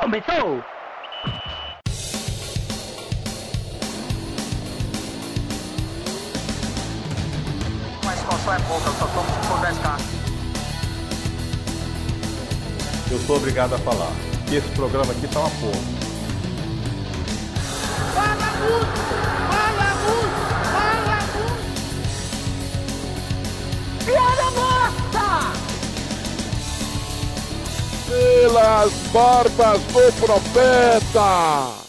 Começou! Mas só é pouca, eu só tomo se for 10k. Eu sou obrigado a falar que esse programa aqui tá uma porra. Fala muito! Fala muito! Fala muito! Piada morta! Pelas barbas do profeta!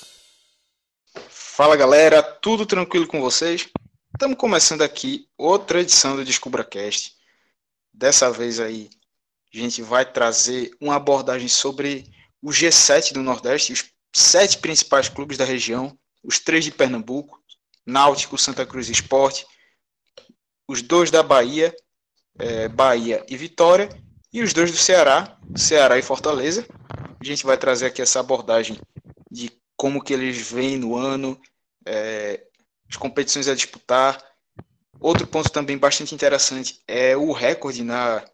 Fala galera, tudo tranquilo com vocês? Estamos começando aqui outra edição do DescubraCast. Dessa vez aí a gente vai trazer uma abordagem sobre o G7 do Nordeste, os sete principais clubes da região, os três de Pernambuco, Náutico, Santa Cruz Esporte, os dois da Bahia, é, Bahia e Vitória, e os dois do Ceará, Ceará e Fortaleza. A gente vai trazer aqui essa abordagem de como que eles vêm no ano, é, as competições a disputar. Outro ponto também bastante interessante é o recorde na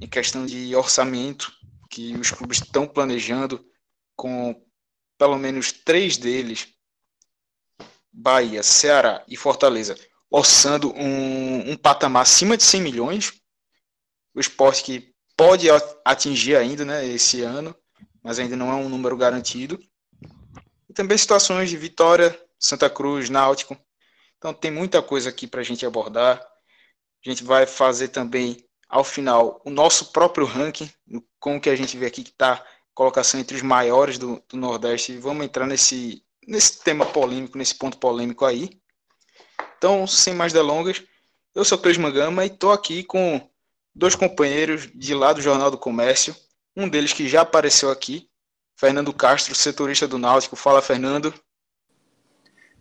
em questão de orçamento que os clubes estão planejando, com pelo menos três deles, Bahia, Ceará e Fortaleza, orçando um, um patamar acima de 100 milhões. O esporte que pode atingir ainda né, esse ano, mas ainda não é um número garantido. E também situações de Vitória, Santa Cruz, Náutico. Então tem muita coisa aqui para a gente abordar. A gente vai fazer também, ao final, o nosso próprio ranking, com o que a gente vê aqui que está colocação entre os maiores do, do Nordeste. Vamos entrar nesse, nesse tema polêmico, nesse ponto polêmico aí. Então, sem mais delongas, eu sou Cris Mangama e estou aqui com dois companheiros de lá do Jornal do Comércio. Um deles que já apareceu aqui, Fernando Castro, setorista do Náutico. Fala, Fernando.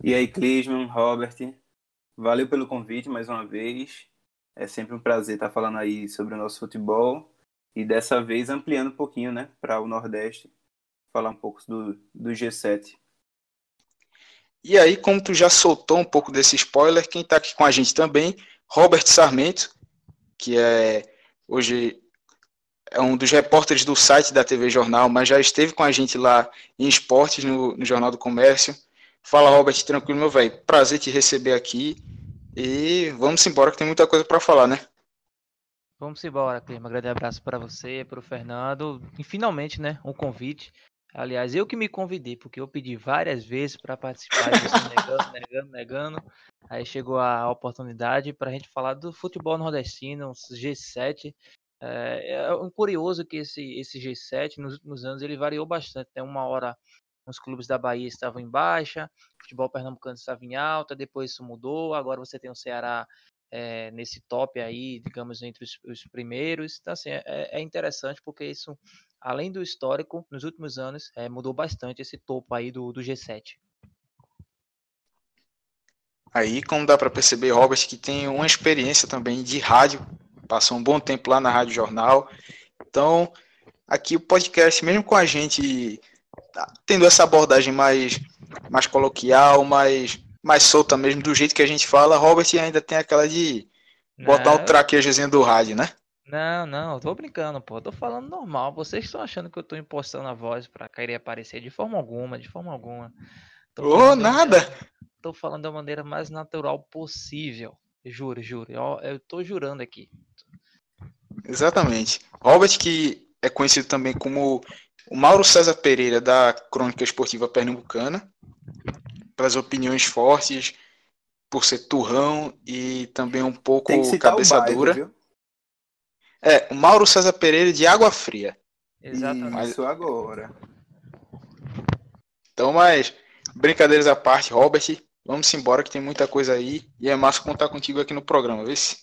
E aí, Clisman, Robert, valeu pelo convite mais uma vez. É sempre um prazer estar falando aí sobre o nosso futebol e dessa vez ampliando um pouquinho, né, para o Nordeste, falar um pouco do, do G7. E aí, como tu já soltou um pouco desse spoiler, quem está aqui com a gente também, Robert Sarmento, que é hoje é um dos repórteres do site da TV Jornal, mas já esteve com a gente lá em esportes no, no Jornal do Comércio Fala, Robert, tranquilo, meu velho. Prazer te receber aqui. E vamos embora que tem muita coisa para falar, né? Vamos embora, Clima. Grande abraço para você, para o Fernando. E finalmente, né, um convite. Aliás, eu que me convidei, porque eu pedi várias vezes para participar, disso, negando, negando, negando. Aí chegou a oportunidade para a gente falar do futebol nordestino, G7. É, é um curioso que esse, esse G7, nos últimos anos, ele variou bastante. Tem né? uma hora os clubes da Bahia estavam em baixa, o futebol pernambucano estava em alta, depois isso mudou, agora você tem o Ceará é, nesse top aí, digamos, entre os, os primeiros. Então, assim, é, é, interessante porque isso, além do histórico, nos últimos anos, é, mudou bastante esse topo aí do, do G7. Aí, como dá para perceber, Robert, que tem uma experiência também de rádio, passou um bom tempo lá na Rádio Jornal. Então, aqui o podcast, mesmo com a gente Tá tendo essa abordagem mais, mais coloquial, mais, mais solta mesmo, do jeito que a gente fala, Robert ainda tem aquela de botar não, o traquejozinho do rádio, né? Não, não, eu tô brincando, pô. Tô falando normal. Vocês estão achando que eu tô impostando a voz pra querer aparecer de forma alguma, de forma alguma. Tô oh, nada! Maneira, tô falando da maneira mais natural possível. Juro, juro. Eu, eu tô jurando aqui. Exatamente. Robert, que é conhecido também como o Mauro César Pereira, da Crônica Esportiva Pernambucana, pelas opiniões fortes, por ser turrão e também um pouco cabeça bairro, dura. Viu? É, o Mauro César Pereira de Água Fria. Exatamente. Isso agora. Então, mas, brincadeiras à parte, Robert, vamos embora que tem muita coisa aí e é massa contar contigo aqui no programa, vê se.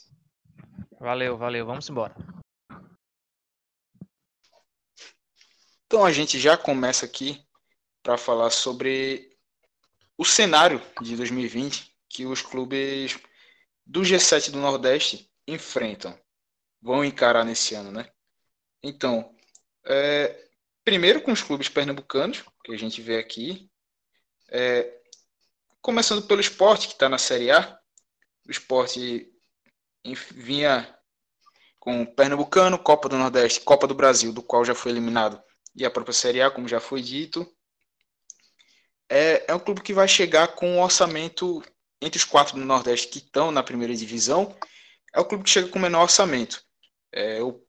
Valeu, valeu, vamos embora. Então a gente já começa aqui para falar sobre o cenário de 2020 que os clubes do G7 do Nordeste enfrentam, vão encarar nesse ano, né? Então, é, primeiro com os clubes pernambucanos, que a gente vê aqui, é, começando pelo esporte, que está na Série A. O esporte vinha com Pernambucano, Copa do Nordeste, Copa do Brasil, do qual já foi eliminado e a própria Série A, como já foi dito. É, é um clube que vai chegar com um orçamento entre os quatro do Nordeste que estão na primeira divisão. É o clube que chega com o menor orçamento. É, o,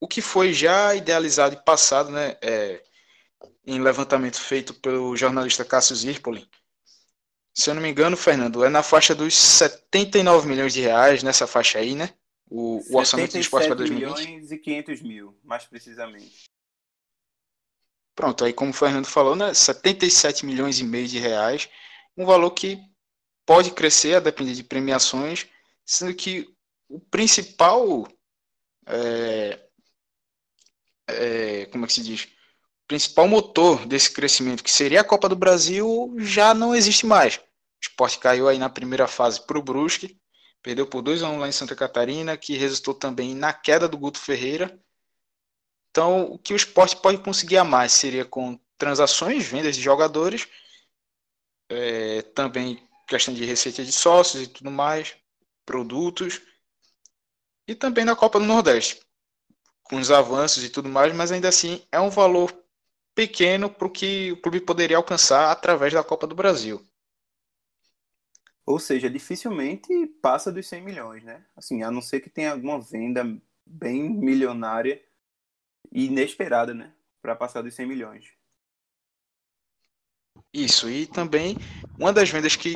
o que foi já idealizado e passado né, é, em levantamento feito pelo jornalista Cássio Zirpoli. Se eu não me engano, Fernando, é na faixa dos 79 milhões de reais, nessa faixa aí, né? O, o orçamento do esporte para 2020. milhões e 500 mil, mais precisamente. Pronto, aí como o Fernando falou, né, 77 milhões e meio de reais, um valor que pode crescer a depender de premiações, sendo que o principal, é, é, como é que se diz, o principal motor desse crescimento, que seria a Copa do Brasil, já não existe mais. O esporte caiu aí na primeira fase para o Brusque, perdeu por 2 a 1 lá em Santa Catarina, que resultou também na queda do Guto Ferreira, então, o que o esporte pode conseguir a mais seria com transações, vendas de jogadores, é, também questão de receita de sócios e tudo mais, produtos, e também na Copa do Nordeste, com os avanços e tudo mais, mas ainda assim é um valor pequeno para o que o clube poderia alcançar através da Copa do Brasil. Ou seja, dificilmente passa dos 100 milhões, né? Assim, a não ser que tenha alguma venda bem milionária inesperada, né? Para passar dos 100 milhões. Isso, e também uma das vendas que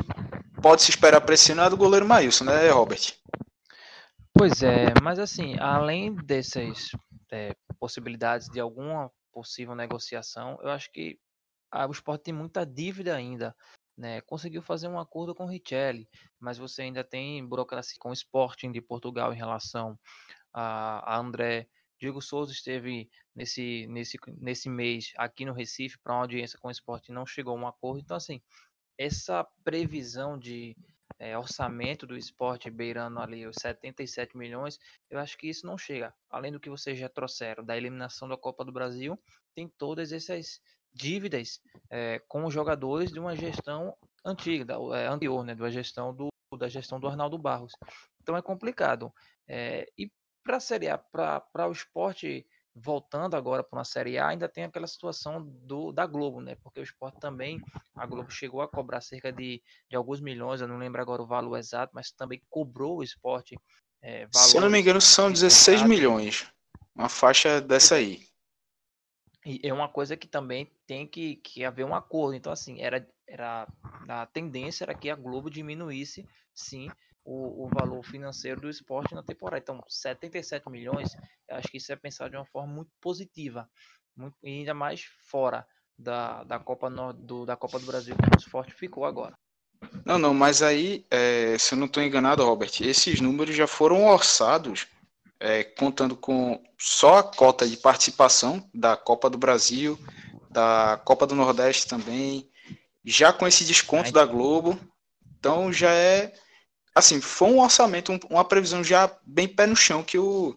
pode se esperar para esse ano é do goleiro Maílson, né, Robert? Pois é, mas assim, além dessas é, possibilidades de alguma possível negociação, eu acho que a, o esporte tem muita dívida ainda. Né? Conseguiu fazer um acordo com o Richelli, mas você ainda tem burocracia com o Sporting de Portugal em relação a, a André Diego Souza esteve nesse, nesse, nesse mês aqui no Recife para uma audiência com o esporte e não chegou a um acordo. Então, assim, essa previsão de é, orçamento do esporte beirando ali os 77 milhões, eu acho que isso não chega. Além do que vocês já trouxeram da eliminação da Copa do Brasil, tem todas essas dívidas é, com os jogadores de uma gestão antiga, da, é, anterior, né, da gestão do da gestão do Arnaldo Barros. Então é complicado. É, e para a Série A, para o esporte voltando agora para uma Série A, ainda tem aquela situação do, da Globo, né? Porque o esporte também, a Globo chegou a cobrar cerca de, de alguns milhões, eu não lembro agora o valor exato, mas também cobrou o esporte. É, Se eu não me engano, são 16 milhões. Uma faixa dessa aí. E é uma coisa que também tem que, que haver um acordo. Então, assim, era, era a tendência era que a Globo diminuísse, sim, o, o valor financeiro do esporte na temporada. Então, 77 milhões, eu acho que isso é pensado de uma forma muito positiva, muito, ainda mais fora da, da, Copa do, da Copa do Brasil que o esporte ficou agora. Não, não, mas aí, é, se eu não estou enganado, Robert, esses números já foram orçados é, contando com só a cota de participação da Copa do Brasil, da Copa do Nordeste também, já com esse desconto da Globo. Então já é assim, foi um orçamento, uma previsão já bem pé no chão que o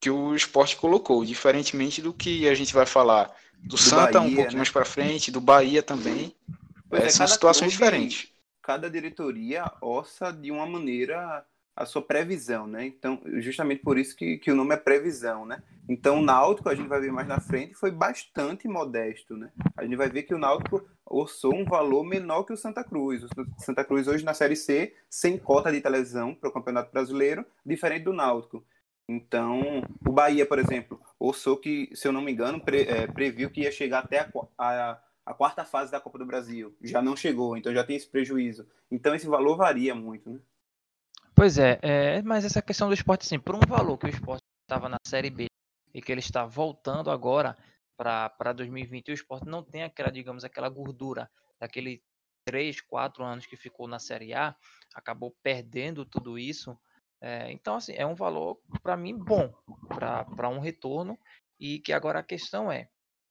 que o esporte colocou, diferentemente do que a gente vai falar do, do Santa Bahia, um pouquinho né? mais para frente, do Bahia também. É, são situações clube, diferentes. Cada diretoria orça de uma maneira a sua previsão, né? Então, justamente por isso que, que o nome é previsão, né? Então, o Náutico, a gente vai ver mais na frente, foi bastante modesto, né? A gente vai ver que o Náutico orçou um valor menor que o Santa Cruz. O Santa Cruz hoje na Série C, sem cota de televisão para o Campeonato Brasileiro, diferente do Náutico. Então, o Bahia, por exemplo, orçou que, se eu não me engano, pre, é, previu que ia chegar até a, a, a quarta fase da Copa do Brasil. Já não chegou, então já tem esse prejuízo. Então, esse valor varia muito, né? Pois é, é, mas essa questão do esporte, assim, por um valor que o esporte estava na Série B e que ele está voltando agora para 2020, o esporte não tem aquela, digamos, aquela gordura daquele 3, 4 anos que ficou na Série A, acabou perdendo tudo isso. É, então, assim, é um valor, para mim, bom para um retorno e que agora a questão é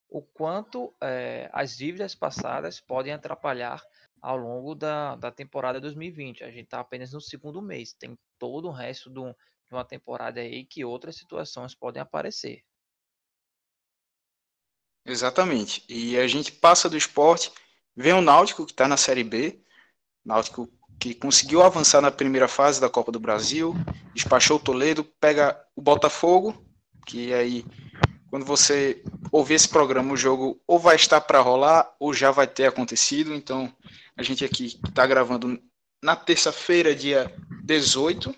o quanto é, as dívidas passadas podem atrapalhar ao longo da, da temporada 2020. A gente está apenas no segundo mês, tem todo o resto do, de uma temporada aí que outras situações podem aparecer. Exatamente. E a gente passa do esporte, vem o Náutico, que está na Série B, Náutico que conseguiu avançar na primeira fase da Copa do Brasil, despachou o Toledo, pega o Botafogo, que aí quando você ouvir esse programa, o jogo ou vai estar para rolar ou já vai ter acontecido. Então, a gente aqui está gravando na terça-feira, dia 18,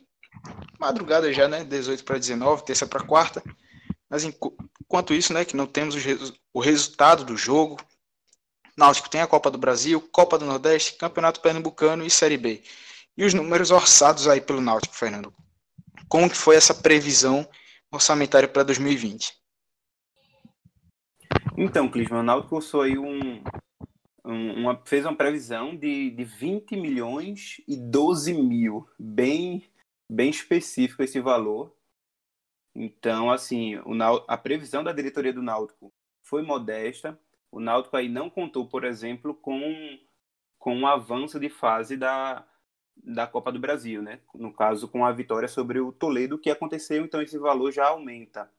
madrugada já, né? 18 para 19, terça para quarta. Mas enquanto isso, né, que não temos o resultado do jogo, Náutico tem a Copa do Brasil, Copa do Nordeste, Campeonato Pernambucano e Série B. E os números orçados aí pelo Náutico, Fernando. Como que foi essa previsão orçamentária para 2020? Então, Clisman, o Náutico usou aí um, uma, fez uma previsão de, de 20 milhões e 12 mil, bem, bem específico esse valor. Então, assim, o, a previsão da diretoria do Náutico foi modesta. O Náutico aí não contou, por exemplo, com, com um avanço de fase da, da Copa do Brasil, né? No caso, com a vitória sobre o Toledo, que aconteceu, então esse valor já aumenta.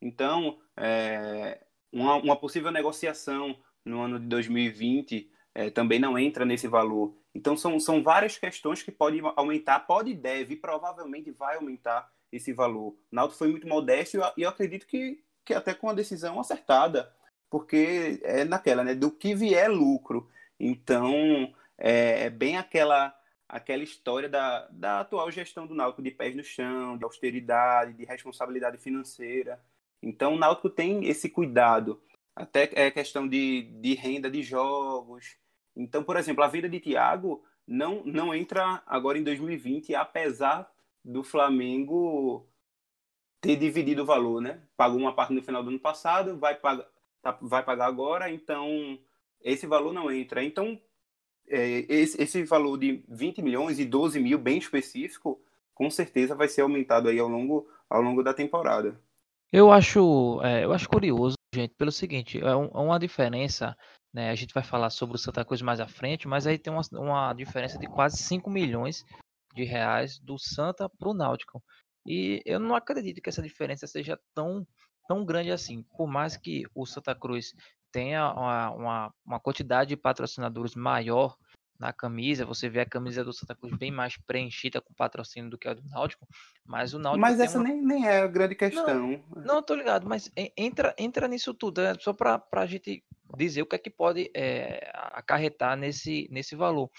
Então, é, uma, uma possível negociação no ano de 2020 é, também não entra nesse valor. Então, são, são várias questões que podem aumentar, pode e deve, e provavelmente vai aumentar esse valor. O Náutico foi muito modesto e eu, eu acredito que, que até com a decisão acertada, porque é naquela, né? Do que vier lucro. Então, é, é bem aquela aquela história da, da atual gestão do Náutico de pés no chão, de austeridade, de responsabilidade financeira. Então, o Náutico tem esse cuidado, até é questão de, de renda de jogos. Então, por exemplo, a venda de Thiago não, não entra agora em 2020, apesar do Flamengo ter dividido o valor, né? Pagou uma parte no final do ano passado, vai pagar, tá, vai pagar agora, então esse valor não entra. Então, é, esse, esse valor de 20 milhões e 12 mil, bem específico, com certeza vai ser aumentado aí ao longo, ao longo da temporada. Eu acho, é, eu acho curioso, gente, pelo seguinte, é, é uma diferença, né? A gente vai falar sobre o Santa Cruz mais à frente, mas aí tem uma, uma diferença de quase 5 milhões de reais do Santa para o Náutico. E eu não acredito que essa diferença seja tão, tão grande assim. Por mais que o Santa Cruz tenha uma, uma, uma quantidade de patrocinadores maior na camisa, você vê a camisa do Santa Cruz bem mais preenchida com patrocínio do que a do Náutico, mas o Náutico Mas essa uma... nem, nem é a grande questão. Não, não tô ligado, mas entra, entra nisso tudo, é só para a gente dizer o que é que pode é, acarretar nesse, nesse valor.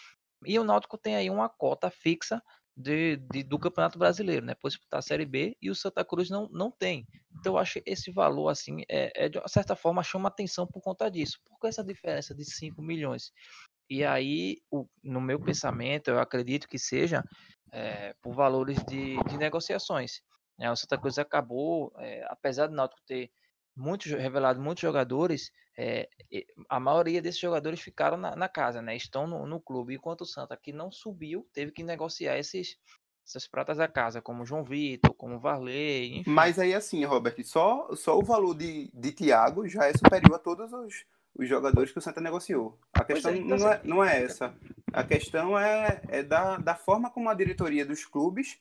E o Náutico tem aí uma cota fixa de, de, do Campeonato Brasileiro, né? Por disputar a Série B e o Santa Cruz não, não tem. Então eu acho esse valor, assim, é, é de certa forma chama atenção por conta disso. Por que essa diferença de 5 milhões? E aí, o, no meu pensamento, eu acredito que seja é, por valores de, de negociações. Né? O Santa Cruz acabou, é, apesar do Náutico ter muitos, revelado muitos jogadores, é, a maioria desses jogadores ficaram na, na casa, né? Estão no, no, clube, enquanto o Santa, que não subiu, teve que negociar esses, essas pratas da casa, como João Vitor, como Varley, enfim. Mas aí assim, Robert, só, só o valor de, de Thiago já é superior a todos os, os jogadores que o Santa negociou. A questão é, não, é, não é essa. A questão é, é da, da forma como a diretoria dos clubes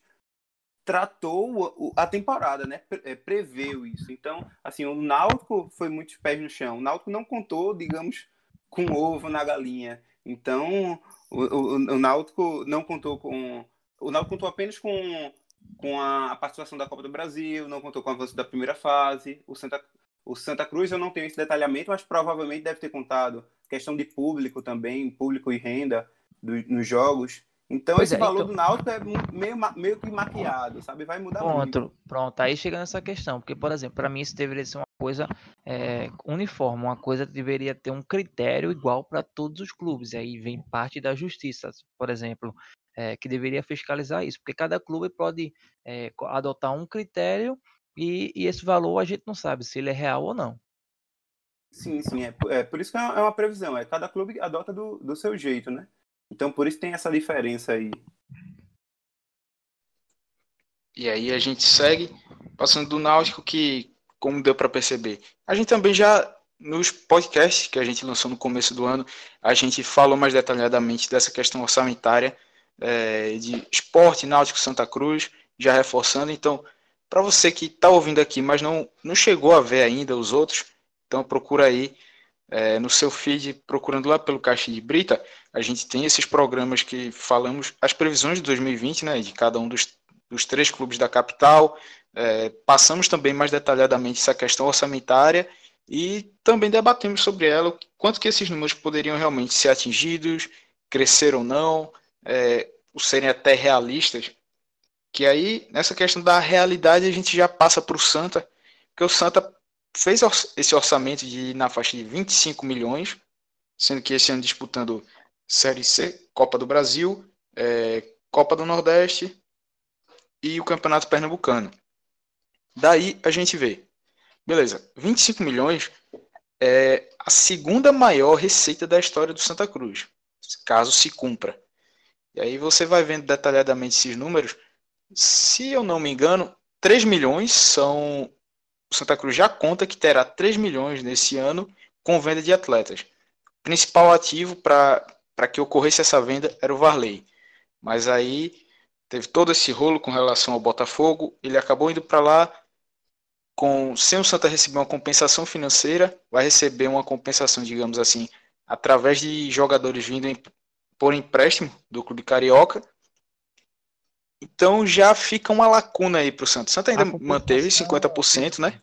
tratou a temporada, né? É, preveu isso. Então, assim, o Náutico foi muitos pés no chão. O Náutico não contou, digamos, com ovo na galinha. Então, o, o, o Náutico não contou com. O Náutico contou apenas com, com a participação da Copa do Brasil, não contou com o avanço da primeira fase. O Santa, o Santa Cruz eu não tenho esse detalhamento, mas provavelmente deve ter contado questão de público também, público e renda do, nos jogos. Então pois esse é, valor então... do Náutico é meio, meio que maquiado, sabe? Vai mudar pronto, muito. Pronto, aí chega nessa questão, porque, por exemplo, para mim isso deveria ser uma coisa é, uniforme, uma coisa deveria ter um critério igual para todos os clubes. Aí vem parte da justiça, por exemplo, é, que deveria fiscalizar isso, porque cada clube pode é, adotar um critério e, e, esse valor a gente não sabe se ele é real ou não. Sim, sim, é, é por isso que é uma previsão, é cada clube adota do, do seu jeito, né? Então por isso tem essa diferença aí. E aí a gente segue passando do Náutico que, como deu para perceber, a gente também já nos podcasts que a gente lançou no começo do ano, a gente falou mais detalhadamente dessa questão orçamentária é, de esporte náutico Santa Cruz, já reforçando. Então, para você que está ouvindo aqui, mas não, não chegou a ver ainda os outros, então procura aí é, no seu feed, procurando lá pelo Caixa de Brita, a gente tem esses programas que falamos as previsões de 2020, né, de cada um dos, dos três clubes da capital, é, passamos também mais detalhadamente essa questão orçamentária e também debatemos sobre ela, quanto que esses números poderiam realmente ser atingidos, crescer ou não, é, serem até realistas. Que aí, nessa questão da realidade, a gente já passa para o Santa, porque o Santa fez esse orçamento de na faixa de 25 milhões, sendo que esse ano disputando Série C, Copa do Brasil, é, Copa do Nordeste e o Campeonato Pernambucano. Daí a gente vê, beleza, 25 milhões é a segunda maior receita da história do Santa Cruz, caso se cumpra. E aí você vai vendo detalhadamente esses números. Se eu não me engano, 3 milhões são. O Santa Cruz já conta que terá 3 milhões nesse ano com venda de atletas. O principal ativo para que ocorresse essa venda era o Varley. Mas aí teve todo esse rolo com relação ao Botafogo. Ele acabou indo para lá com sem o Santa receber uma compensação financeira, vai receber uma compensação, digamos assim, através de jogadores vindo em, por empréstimo do clube carioca. Então já fica uma lacuna aí para o Santa. O Santa ainda manteve 50%, né?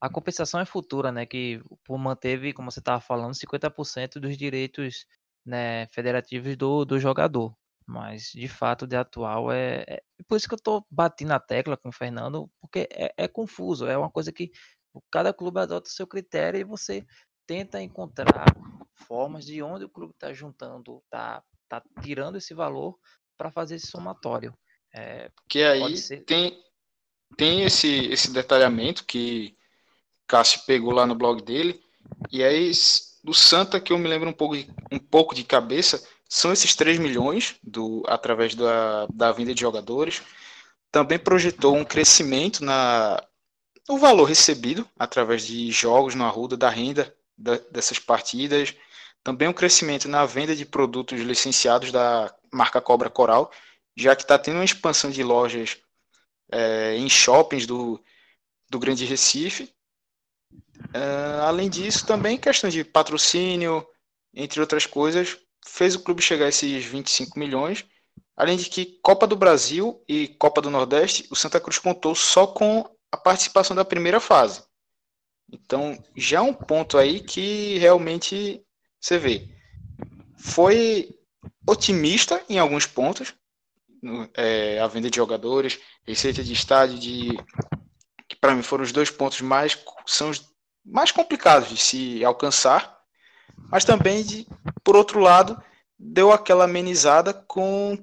A compensação é futura, né? Que manteve, como você estava falando, 50% dos direitos né, federativos do, do jogador. Mas, de fato, de atual é, é, Por isso que eu estou batendo na tecla com o Fernando, porque é, é confuso. É uma coisa que cada clube adota o seu critério e você tenta encontrar formas de onde o clube está juntando, está tá tirando esse valor para fazer esse somatório. É, que aí tem, tem esse, esse detalhamento que Cássio pegou lá no blog dele, e aí do Santa que eu me lembro um pouco de, um pouco de cabeça, são esses 3 milhões do, através da, da venda de jogadores. Também projetou um crescimento na, no valor recebido através de jogos no Arruda, da renda da, dessas partidas. Também um crescimento na venda de produtos licenciados da marca Cobra Coral, já que está tendo uma expansão de lojas é, em shoppings do, do Grande Recife. É, além disso, também questão de patrocínio, entre outras coisas, fez o clube chegar a esses 25 milhões. Além de que Copa do Brasil e Copa do Nordeste, o Santa Cruz contou só com a participação da primeira fase. Então, já é um ponto aí que realmente você vê. Foi otimista em alguns pontos, é, a venda de jogadores, receita de estádio, de, que para mim foram os dois pontos mais são mais complicados de se alcançar, mas também, de, por outro lado, deu aquela amenizada com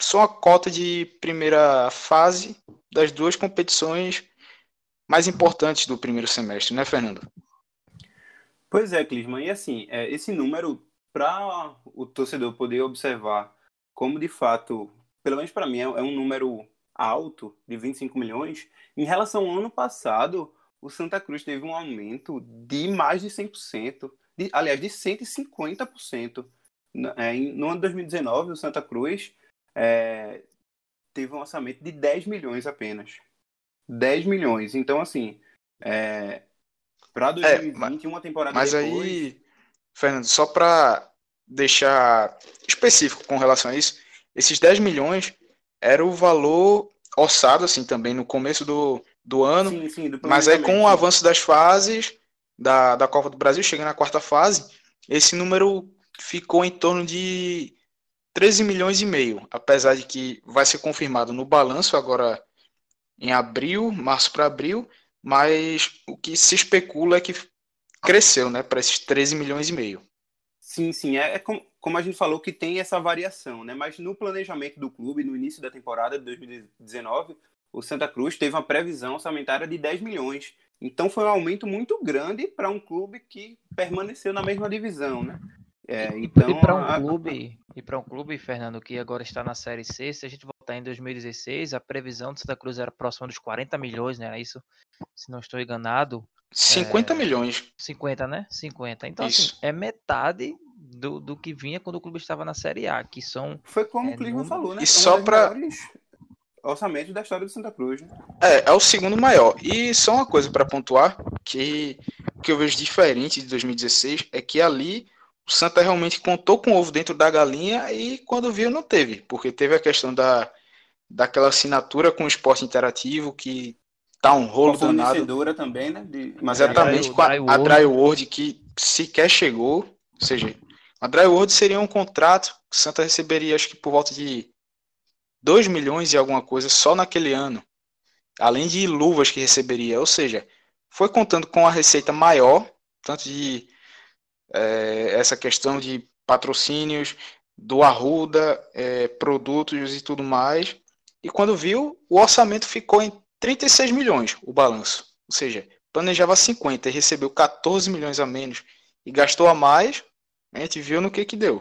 só a cota de primeira fase das duas competições mais importantes do primeiro semestre, né, Fernando? Pois é, Clisman. E assim, é, esse número, para o torcedor poder observar como de fato, pelo menos para mim, é, é um número alto de 25 milhões, em relação ao ano passado, o Santa Cruz teve um aumento de mais de 100% de, aliás, de 150%. É, no ano de 2019, o Santa Cruz é, teve um orçamento de 10 milhões apenas. 10 milhões. Então, assim, é, para 2020, é, uma temporada mas depois... Mas aí, Fernando, só para deixar específico com relação a isso, esses 10 milhões era o valor orçado, assim, também no começo do, do ano, sim, sim, do mas aí com o avanço das fases, da, da Copa do Brasil, chegando na quarta fase, esse número ficou em torno de 13 milhões e meio, apesar de que vai ser confirmado no balanço agora em abril, março para abril, mas o que se especula é que cresceu, né, para esses 13 milhões e meio. Sim, sim, é, é como, como a gente falou que tem essa variação, né, mas no planejamento do clube, no início da temporada de 2019, o Santa Cruz teve uma previsão orçamentária de 10 milhões, então foi um aumento muito grande para um clube que permaneceu na mesma divisão, né? É, então, e para um a... clube, e para um clube, Fernando, que agora está na Série C, se a gente voltar em 2016, a previsão do Santa Cruz era próxima dos 40 milhões, né? Isso, se não estou enganado. 50 é... milhões. 50, né? 50. Então, assim, Isso. assim, é metade do, do que vinha quando o clube estava na Série A, que são. Foi como é, o Clima falou, né? E só para orçamento da história do Santa Cruz. Né? É, é o segundo maior. E só uma coisa para pontuar, que que eu vejo diferente de 2016 é que ali o Santa realmente contou com o ovo dentro da galinha e quando viu não teve, porque teve a questão da daquela assinatura com o esporte interativo que tá um rolo Com a danado. fornecedora também, né? De, Mas É, exatamente a com a, Dry a World. Dry World que sequer chegou, ou seja, a Dry World seria um contrato que o Santa receberia acho que por volta de 2 milhões e alguma coisa só naquele ano, além de luvas que receberia, ou seja, foi contando com a receita maior, tanto de eh, essa questão de patrocínios, do Arruda, eh, produtos e tudo mais, e quando viu, o orçamento ficou em 36 milhões, o balanço, ou seja, planejava 50 e recebeu 14 milhões a menos e gastou a mais, a gente viu no que que deu.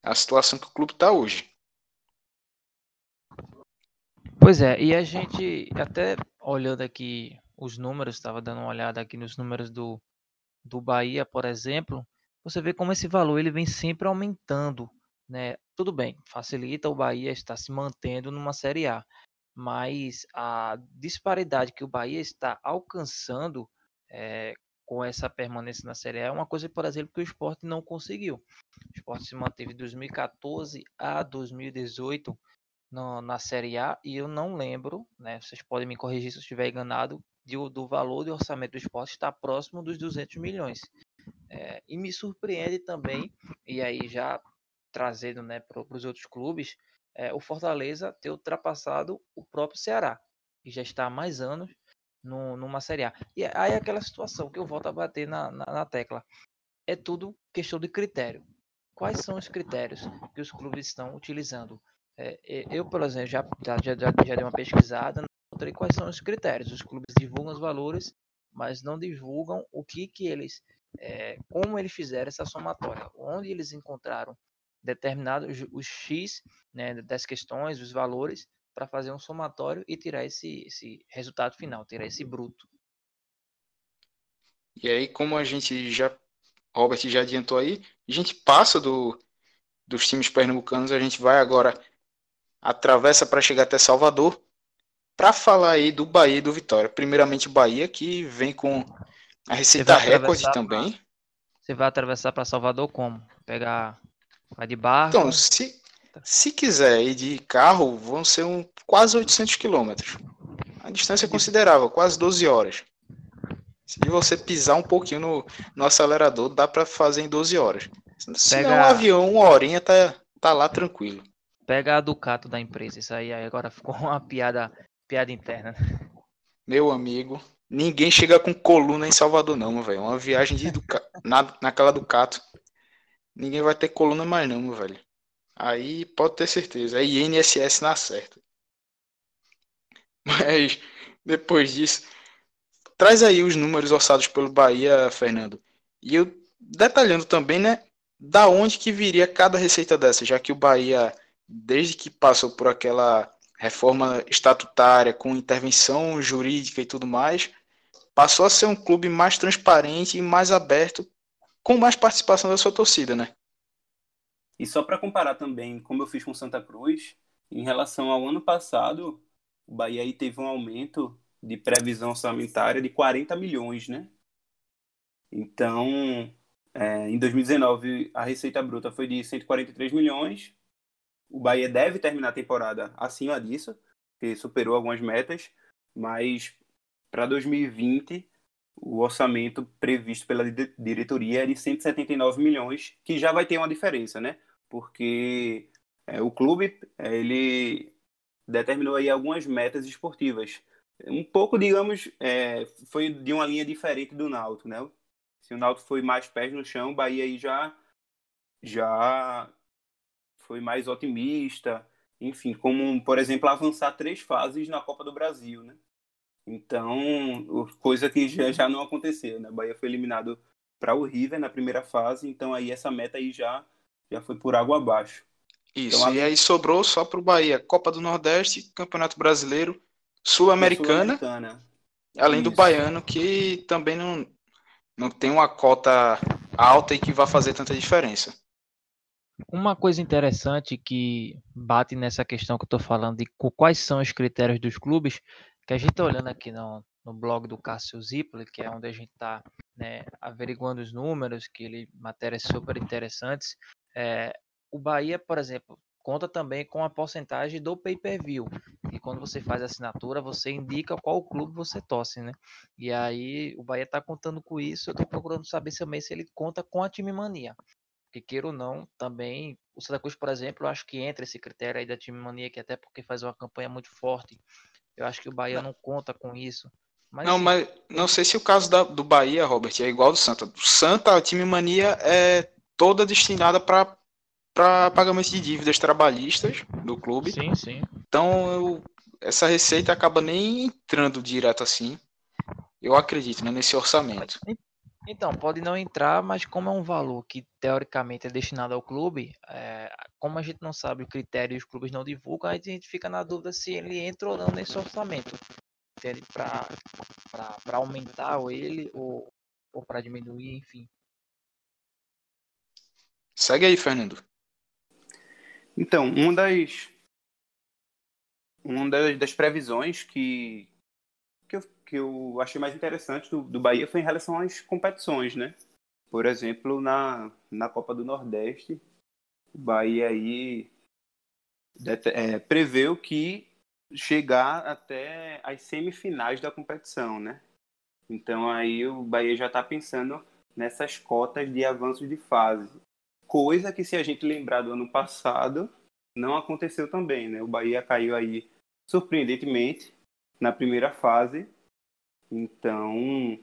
A situação que o clube está hoje. Pois é, e a gente, até olhando aqui os números, estava dando uma olhada aqui nos números do, do Bahia, por exemplo, você vê como esse valor ele vem sempre aumentando, né? Tudo bem, facilita o Bahia estar se mantendo numa Série A, mas a disparidade que o Bahia está alcançando eh, com essa permanência na Série A é uma coisa, por exemplo, que o Sport não conseguiu. O Sport se manteve de 2014 a 2018 no- na Série A e eu não lembro, né? Vocês podem me corrigir se eu estiver enganado, de do valor de orçamento do esporte está próximo dos 200 milhões. É, e me surpreende também, e aí já trazendo né, para os outros clubes, é, o Fortaleza ter ultrapassado o próprio Ceará, que já está há mais anos no, numa Série A. E aí é aquela situação que eu volto a bater na, na, na tecla. É tudo questão de critério. Quais são os critérios que os clubes estão utilizando? É, e- eu, por exemplo, já, já, já, já dei uma pesquisada, encontrei quais são os critérios. Os clubes divulgam os valores, mas não divulgam o que que eles, é, como eles fizeram essa somatória, onde eles encontraram determinados os X né, das questões, os valores, para fazer um somatório e tirar esse, esse resultado final, tirar esse bruto. E aí, como a gente já, Robert já adiantou aí, a gente passa do, dos times pernambucanos, a gente vai agora, atravessa para chegar até Salvador, para falar aí do Bahia e do Vitória. Primeiramente, Bahia, que vem com a receita recorde atravessar também. Você vai atravessar para Salvador como? Pegar, vai de barco? Então, se, se quiser ir de carro, vão ser um, quase 800 quilômetros. A distância é considerável, quase 12 horas. Se você pisar um pouquinho no, no acelerador, dá para fazer em 12 horas. Se Pega- não, um avião, uma horinha, tá, tá lá tranquilo. Pega a Ducato da empresa. Isso aí, agora ficou uma piada, piada interna. Meu amigo, ninguém chega com coluna em Salvador, não, velho. Uma viagem de Duca... na, naquela Ducato. Ninguém vai ter coluna mais, não, meu velho. Aí pode ter certeza. É INSS na certa. Mas depois disso, traz aí os números orçados pelo Bahia, Fernando. E eu detalhando também, né, da onde que viria cada receita dessa, já que o Bahia, desde que passou por aquela reforma estatutária com intervenção jurídica e tudo mais, passou a ser um clube mais transparente e mais aberto, com mais participação da sua torcida, né? E só para comparar também, como eu fiz com Santa Cruz, em relação ao ano passado, o Bahia aí teve um aumento de previsão orçamentária de 40 milhões, né? Então, é, em 2019, a receita bruta foi de 143 milhões. O Bahia deve terminar a temporada acima disso, que superou algumas metas, mas para 2020, o orçamento previsto pela di- diretoria é de 179 milhões, que já vai ter uma diferença, né? Porque é, o clube é, ele determinou aí algumas metas esportivas. Um pouco, digamos, é, foi de uma linha diferente do Náutico, né? Se o Náutico foi mais pés no chão, o Bahia aí já já foi mais otimista, enfim, como, por exemplo, avançar três fases na Copa do Brasil, né? Então, o- coisa que já, já não aconteceu, né? O Bahia foi eliminado para o River na primeira fase, então aí essa meta aí já, já foi por água abaixo. Isso, Então, e a- aí sobrou só pro Bahia Copa do Nordeste, Campeonato Brasileiro, Sul-Americana, Sul-Americana. além do Isso. Baiano, que também não, não tem uma cota alta e que vai fazer tanta diferença. Uma coisa interessante que bate nessa questão que eu estou falando de quais são os critérios dos clubes, que a gente está olhando aqui no, no blog do Cássio Zipoli, que é onde a gente está averiguando os números, que ele matérias super interessantes. É, o Bahia, por exemplo, conta também com a porcentagem do pay-per-view. E quando você faz a assinatura, você indica qual clube você torce, né? E aí o Bahia tá contando com isso. Eu tô procurando saber também se ele conta com a time mania. Porque queira ou não, também o Santa Cruz, por exemplo, eu acho que entra esse critério aí da time mania, que até porque faz uma campanha muito forte. Eu acho que o Bahia não conta com isso. Mas, não, sim, mas não sei se o caso da, do Bahia, Robert, é igual do Santa. O Santa, a time mania é toda destinada para para pagamento de dívidas trabalhistas do clube. Sim, sim. Então, eu, essa receita acaba nem entrando direto assim. Eu acredito né, nesse orçamento. Então, pode não entrar, mas como é um valor que teoricamente é destinado ao clube, é, como a gente não sabe o critério e os clubes não divulgam, a gente fica na dúvida se ele entra ou não nesse orçamento. Entende? Para aumentar ou ele ou, ou para diminuir, enfim. Segue aí, Fernando. Então, uma das, uma das, das previsões que, que, eu, achei mais interessante do, do Bahia foi em relação às competições, né? Por exemplo, na, na Copa do Nordeste, o Bahia aí é, preveu que chegar até as semifinais da competição, né? Então aí o Bahia já está pensando nessas cotas de avanço de fase. Coisa que, se a gente lembrar do ano passado, não aconteceu também, né? O Bahia caiu aí surpreendentemente na primeira fase. Então,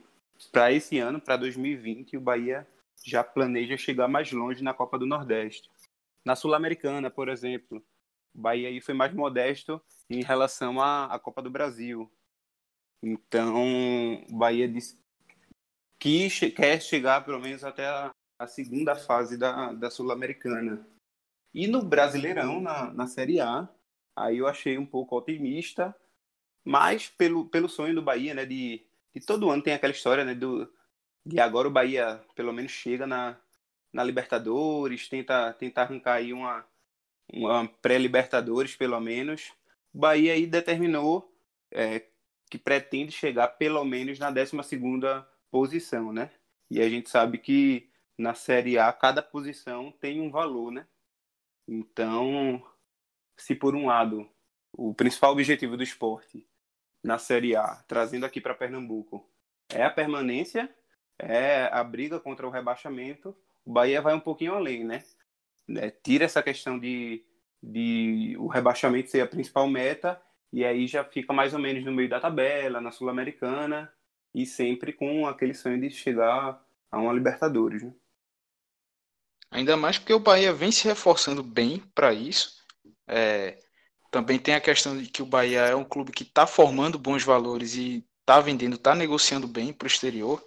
para esse ano, para 2020, o Bahia já planeja chegar mais longe na Copa do Nordeste. Na Sul-Americana, por exemplo, o Bahia aí foi mais modesto em relação à, à Copa do Brasil. Então, o Bahia disse que quer chegar pelo menos até a, a segunda fase da, da Sul-Americana. E no Brasileirão, na, na Série A, aí eu achei um pouco otimista, mas pelo, pelo sonho do Bahia, né, de, de todo ano tem aquela história, né, do, de agora o Bahia pelo menos chega na, na Libertadores, tenta, tenta arrancar aí uma, uma pré-Libertadores pelo menos. O Bahia aí determinou é, que pretende chegar pelo menos na 12 segunda posição, né? E a gente sabe que na Série A, cada posição tem um valor, né? Então, se por um lado o principal objetivo do esporte na Série A, trazendo aqui para Pernambuco, é a permanência, é a briga contra o rebaixamento, o Bahia vai um pouquinho além, né? É, tira essa questão de, de o rebaixamento ser a principal meta e aí já fica mais ou menos no meio da tabela, na Sul-Americana e sempre com aquele sonho de chegar a uma Libertadores, né? Ainda mais porque o Bahia vem se reforçando bem para isso. É, também tem a questão de que o Bahia é um clube que está formando bons valores e está vendendo, está negociando bem para o exterior.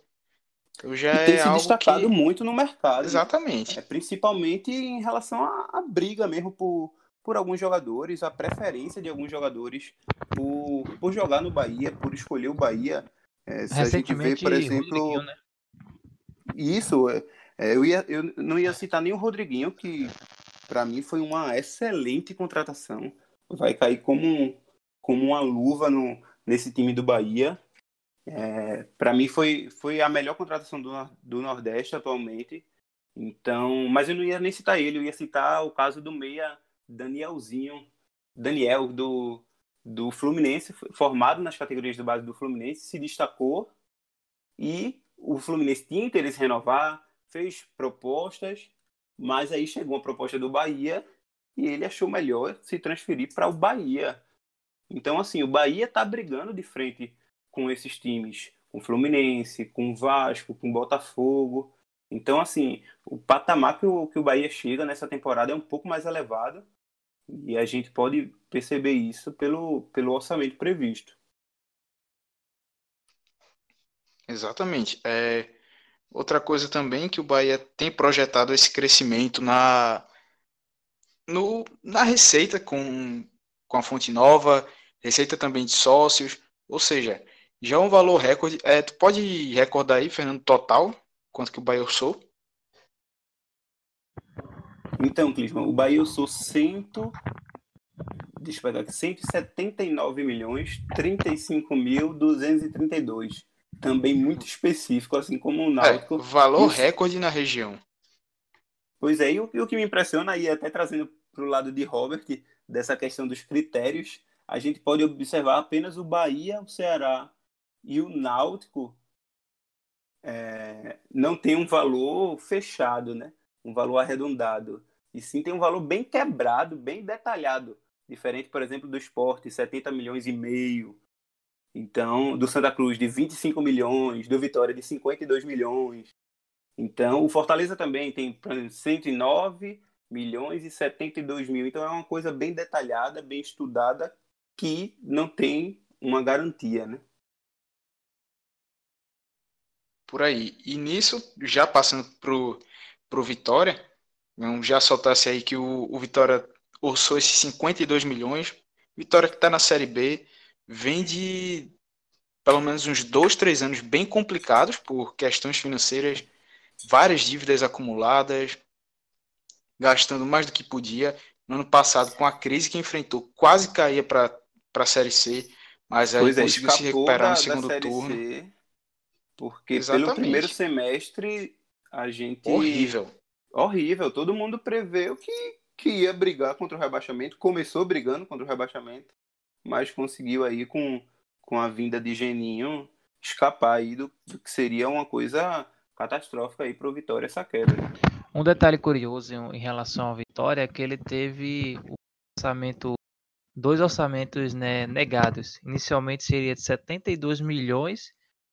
Então já e tem é se destacado que... muito no mercado. Exatamente. É, principalmente em relação à, à, briga mesmo por, por alguns jogadores, a preferência de alguns jogadores por, por jogar no Bahia, por escolher o Bahia. É, se a gente vê, por exemplo. Né? Isso, é, é, eu, ia, eu não ia citar nem o Rodriguinho, que para mim foi uma excelente contratação. Vai cair como, como uma luva no, nesse time do Bahia. É, para mim foi, foi a melhor contratação do, do Nordeste atualmente. Então, mas eu não ia nem citar ele, eu ia citar o caso do meia Danielzinho, Daniel do, do Fluminense, formado nas categorias do base do Fluminense, se destacou e o Fluminense tinha interesse em renovar, fez propostas, mas aí chegou a proposta do Bahia e ele achou melhor se transferir para o Bahia. Então, assim, o Bahia está brigando de frente com esses times, com o Fluminense, com o Vasco, com o Botafogo. Então, assim, o patamar que o, que o Bahia chega nessa temporada é um pouco mais elevado e a gente pode perceber isso pelo, pelo orçamento previsto. Exatamente. É, Outra coisa também que o Bahia tem projetado esse crescimento na, no, na receita com, com a fonte nova, receita também de sócios, ou seja, já é um valor recorde. É, tu pode recordar aí, Fernando, total, quanto que o Bahia usou? Então, Clisman, o Bahia usou cento, deixa eu pegar aqui, 179 milhões 35 mil 232 também muito específico, assim como o Náutico. É, valor recorde na região. Pois é, e o, e o que me impressiona aí, até trazendo para o lado de Robert, dessa questão dos critérios, a gente pode observar apenas o Bahia, o Ceará e o Náutico é, não tem um valor fechado, né? um valor arredondado. E sim tem um valor bem quebrado, bem detalhado. Diferente, por exemplo, do esporte, 70 milhões e meio. Então, do Santa Cruz, de 25 milhões, do Vitória, de 52 milhões. Então, o Fortaleza também tem 109 milhões e 72 mil. Então, é uma coisa bem detalhada, bem estudada, que não tem uma garantia, né? Por aí. E nisso, já passando pro, pro Vitória, já soltasse aí que o, o Vitória orçou esses 52 milhões. Vitória que está na Série B, vem de pelo menos uns dois, três anos bem complicados por questões financeiras, várias dívidas acumuladas, gastando mais do que podia. No ano passado, com a crise que enfrentou, quase caía para a Série C, mas aí pois é, conseguiu é, se recuperar no segundo turno. C, porque Exatamente. pelo primeiro semestre a gente. Horrível. Horrível. Todo mundo preveu que, que ia brigar contra o rebaixamento. Começou brigando contra o rebaixamento, mas conseguiu aí com, com a vinda de Geninho escapar aí do, do que seria uma coisa catastrófica aí para o Vitória essa queda. Um detalhe curioso em relação ao Vitória é que ele teve o orçamento, dois orçamentos né, negados. Inicialmente seria de 72 milhões,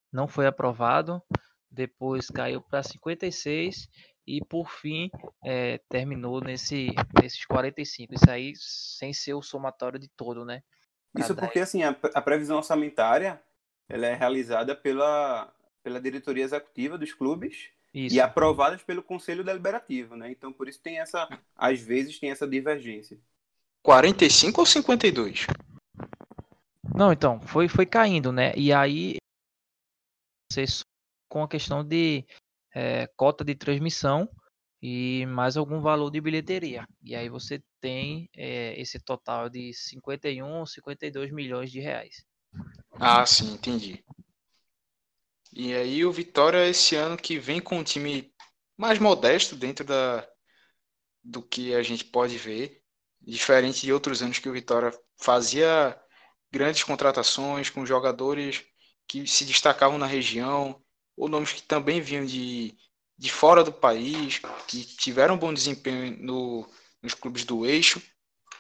não foi aprovado. Depois caiu para 56 e por fim é, terminou nesse, nesses 45. Isso aí sem ser o somatório de todo, né? Isso porque assim a, a previsão orçamentária ela é realizada pela, pela diretoria executiva dos clubes isso. e aprovadas pelo Conselho Deliberativo, né? Então, por isso tem essa, às vezes tem essa divergência. 45 ou 52? Não, então, foi, foi caindo, né? E aí, com a questão de é, cota de transmissão e mais algum valor de bilheteria. E aí você tem é, esse total de 51, 52 milhões de reais. Ah, sim, entendi. E aí o Vitória esse ano que vem com um time mais modesto dentro da, do que a gente pode ver, diferente de outros anos que o Vitória fazia grandes contratações com jogadores que se destacavam na região, ou nomes que também vinham de, de fora do país, que tiveram bom desempenho no, nos clubes do eixo.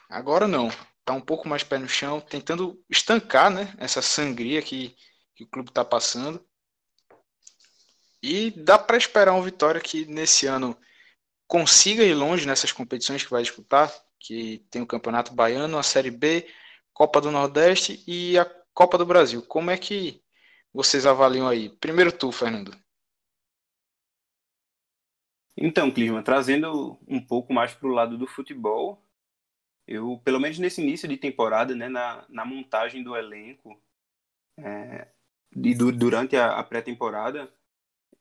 Agora não, está um pouco mais pé no chão, tentando estancar né, essa sangria que, que o clube está passando. E dá para esperar uma vitória que nesse ano consiga ir longe nessas competições que vai disputar, que tem o Campeonato Baiano, a Série B, Copa do Nordeste e a Copa do Brasil. Como é que vocês avaliam aí? Primeiro tu, Fernando. Então, Clisma, trazendo um pouco mais para o lado do futebol, eu, pelo menos nesse início de temporada, né, na, na montagem do elenco, é, do, durante a, a pré-temporada,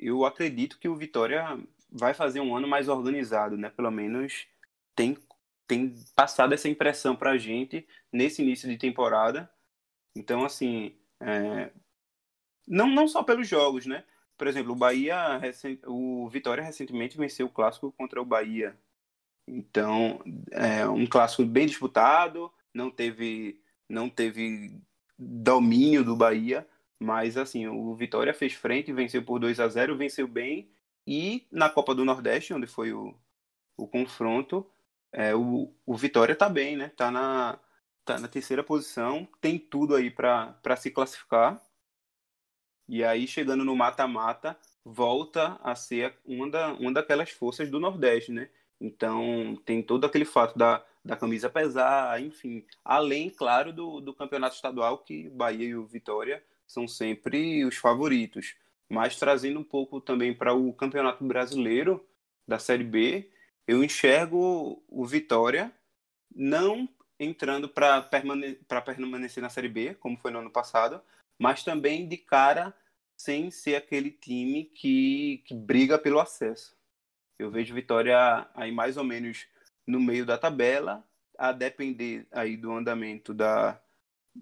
eu acredito que o Vitória vai fazer um ano mais organizado, né? Pelo menos tem, tem passado essa impressão para a gente nesse início de temporada. Então, assim, é... não, não só pelos jogos, né? Por exemplo, o Bahia, o Vitória recentemente venceu o clássico contra o Bahia. Então, é um clássico bem disputado, não teve, não teve domínio do Bahia, mas assim, o Vitória fez frente, venceu por 2 a 0 venceu bem. E na Copa do Nordeste, onde foi o, o confronto, é, o, o Vitória tá bem, né? Tá na, tá na terceira posição, tem tudo aí para se classificar. E aí, chegando no mata-mata, volta a ser uma, da, uma daquelas forças do Nordeste, né? Então, tem todo aquele fato da, da camisa pesar, enfim. Além, claro, do, do campeonato estadual, que Bahia e o Vitória são sempre os favoritos. Mas trazendo um pouco também para o Campeonato Brasileiro da Série B, eu enxergo o Vitória não entrando para permane permanecer na Série B, como foi no ano passado, mas também de cara sem ser aquele time que, que briga pelo acesso. Eu vejo Vitória aí mais ou menos no meio da tabela, a depender aí do andamento da,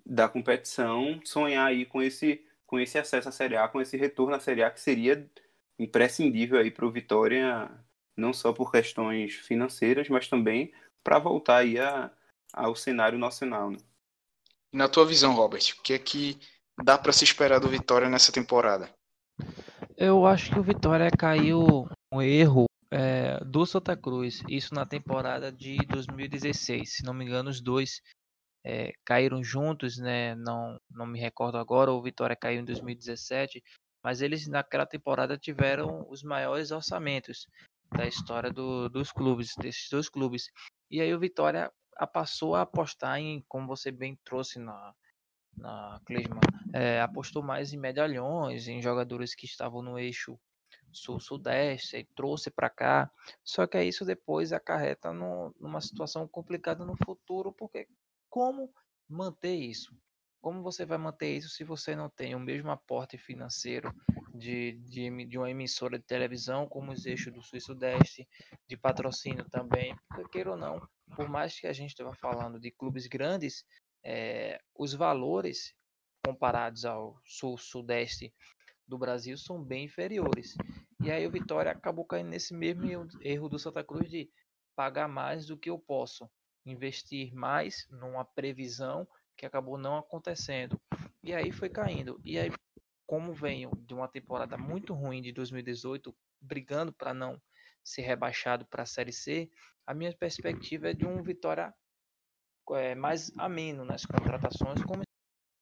da competição sonhar aí com esse com esse acesso à Série A, com esse retorno à Série A que seria imprescindível aí para o Vitória, não só por questões financeiras, mas também para voltar aí a, ao cenário nacional. Né? Na tua visão, Robert, o que é que dá para se esperar do Vitória nessa temporada? Eu acho que o Vitória caiu um erro é, do Santa Cruz, isso na temporada de 2016. Se não me engano, os dois é, caíram juntos, né? Não, não me recordo agora. O Vitória caiu em 2017, mas eles naquela temporada tiveram os maiores orçamentos da história do, dos clubes, desses dois clubes. E aí o Vitória passou a apostar em, como você bem trouxe na, na Clisma, é, apostou mais em medalhões, em jogadores que estavam no eixo sul-sudeste, e trouxe para cá. Só que isso depois acarreta no, numa situação complicada no futuro, porque como manter isso? Como você vai manter isso se você não tem o mesmo aporte financeiro de, de, de uma emissora de televisão, como os eixos do Sul e Sudeste, de patrocínio também? Porque, queira ou não, por mais que a gente esteja falando de clubes grandes, é, os valores comparados ao Sul-Sudeste do Brasil são bem inferiores. E aí o Vitória acabou caindo nesse mesmo erro do Santa Cruz de pagar mais do que eu posso, investir mais numa previsão que acabou não acontecendo. E aí foi caindo. E aí, como venho de uma temporada muito ruim de 2018, brigando para não ser rebaixado para a Série C, a minha perspectiva é de um Vitória é, mais ameno nas contratações, como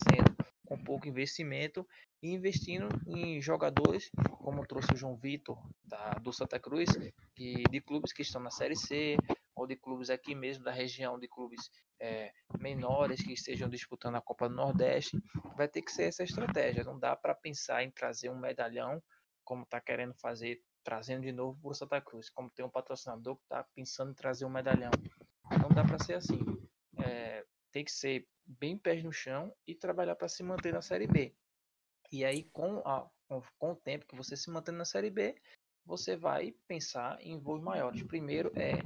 sendo com pouco investimento e investindo em jogadores, como trouxe o João Vitor da, do Santa Cruz, e de clubes que estão na Série C, ou de clubes aqui mesmo da região, de clubes é, menores que estejam disputando a Copa do Nordeste, vai ter que ser essa estratégia. Não dá para pensar em trazer um medalhão, como está querendo fazer, trazendo de novo para o Santa Cruz, como tem um patrocinador que está pensando em trazer um medalhão. Não dá para ser assim. É, tem que ser bem pés no chão e trabalhar para se manter na Série B. E aí, com, a, com, com o tempo que você se mantém na Série B, você vai pensar em voos maiores. Primeiro é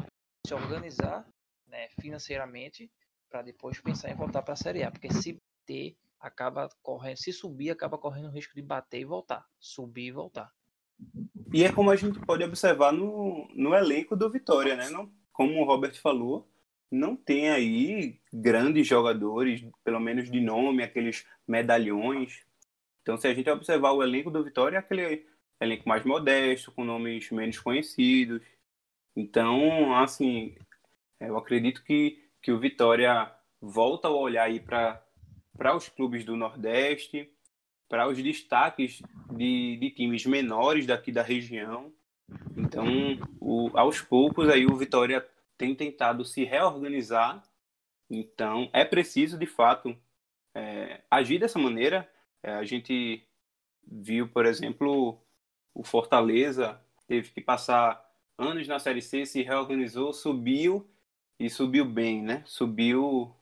se organizar né, financeiramente para depois pensar em voltar para a Série A, porque se ter acaba correndo, se subir acaba correndo o risco de bater e voltar, subir e voltar. E é como a gente pode observar no, no elenco do Vitória, né? Não, como o Robert falou, não tem aí grandes jogadores, pelo menos de nome, aqueles medalhões. Então, se a gente observar o elenco do Vitória, é aquele elenco mais modesto, com nomes menos conhecidos. Então, assim, eu acredito que, que o Vitória volta a olhar aí para os clubes do Nordeste, para os destaques de, de times menores daqui da região. Então, o, aos poucos aí o Vitória tem tentado se reorganizar. Então, é preciso, de fato, é, agir dessa maneira. É, a gente viu, por exemplo, o Fortaleza teve que passar anos na Série C, se reorganizou, subiu e subiu bem, né? Subiu,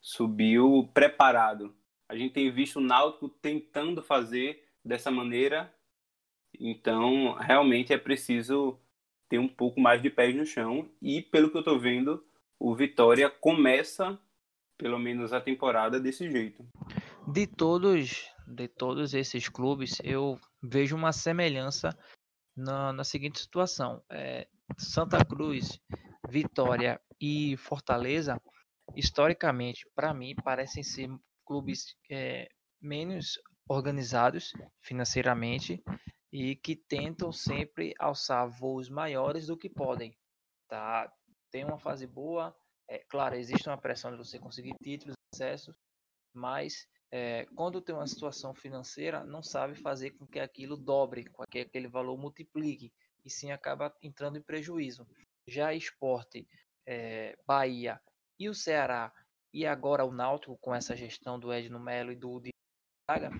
subiu preparado. A gente tem visto o Náutico tentando fazer dessa maneira, então realmente é preciso ter um pouco mais de pés no chão e pelo que eu estou vendo, o Vitória começa pelo menos a temporada desse jeito. De todos, de todos esses clubes, eu vejo uma semelhança na, na seguinte situação: é, Santa Cruz, Vitória e Fortaleza, historicamente, para mim, parecem ser clubes é, menos organizados financeiramente e que tentam sempre alçar voos maiores do que podem. Tá? Tem uma fase boa, é claro, existe uma pressão de você conseguir títulos, acessos, mas é, quando tem uma situação financeira, não sabe fazer com que aquilo dobre, com que aquele valor multiplique, e sim acaba entrando em prejuízo. Já esporte, é, Bahia e o Ceará, e agora o Náutico, com essa gestão do Edno Melo e do Braga,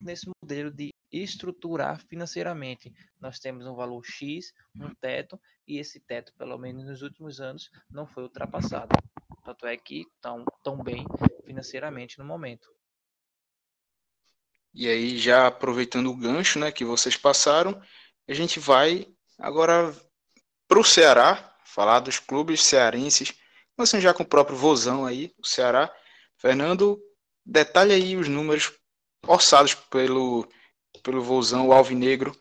nesse modelo de estruturar financeiramente. Nós temos um valor X, um teto, e esse teto, pelo menos nos últimos anos, não foi ultrapassado. Tanto é que estão tão bem financeiramente no momento. E aí, já aproveitando o gancho né, que vocês passaram, a gente vai agora para o Ceará, falar dos clubes cearenses, começando já com o próprio Vozão aí, o Ceará. Fernando, detalhe aí os números orçados pelo, pelo Vozão, o Alvinegro,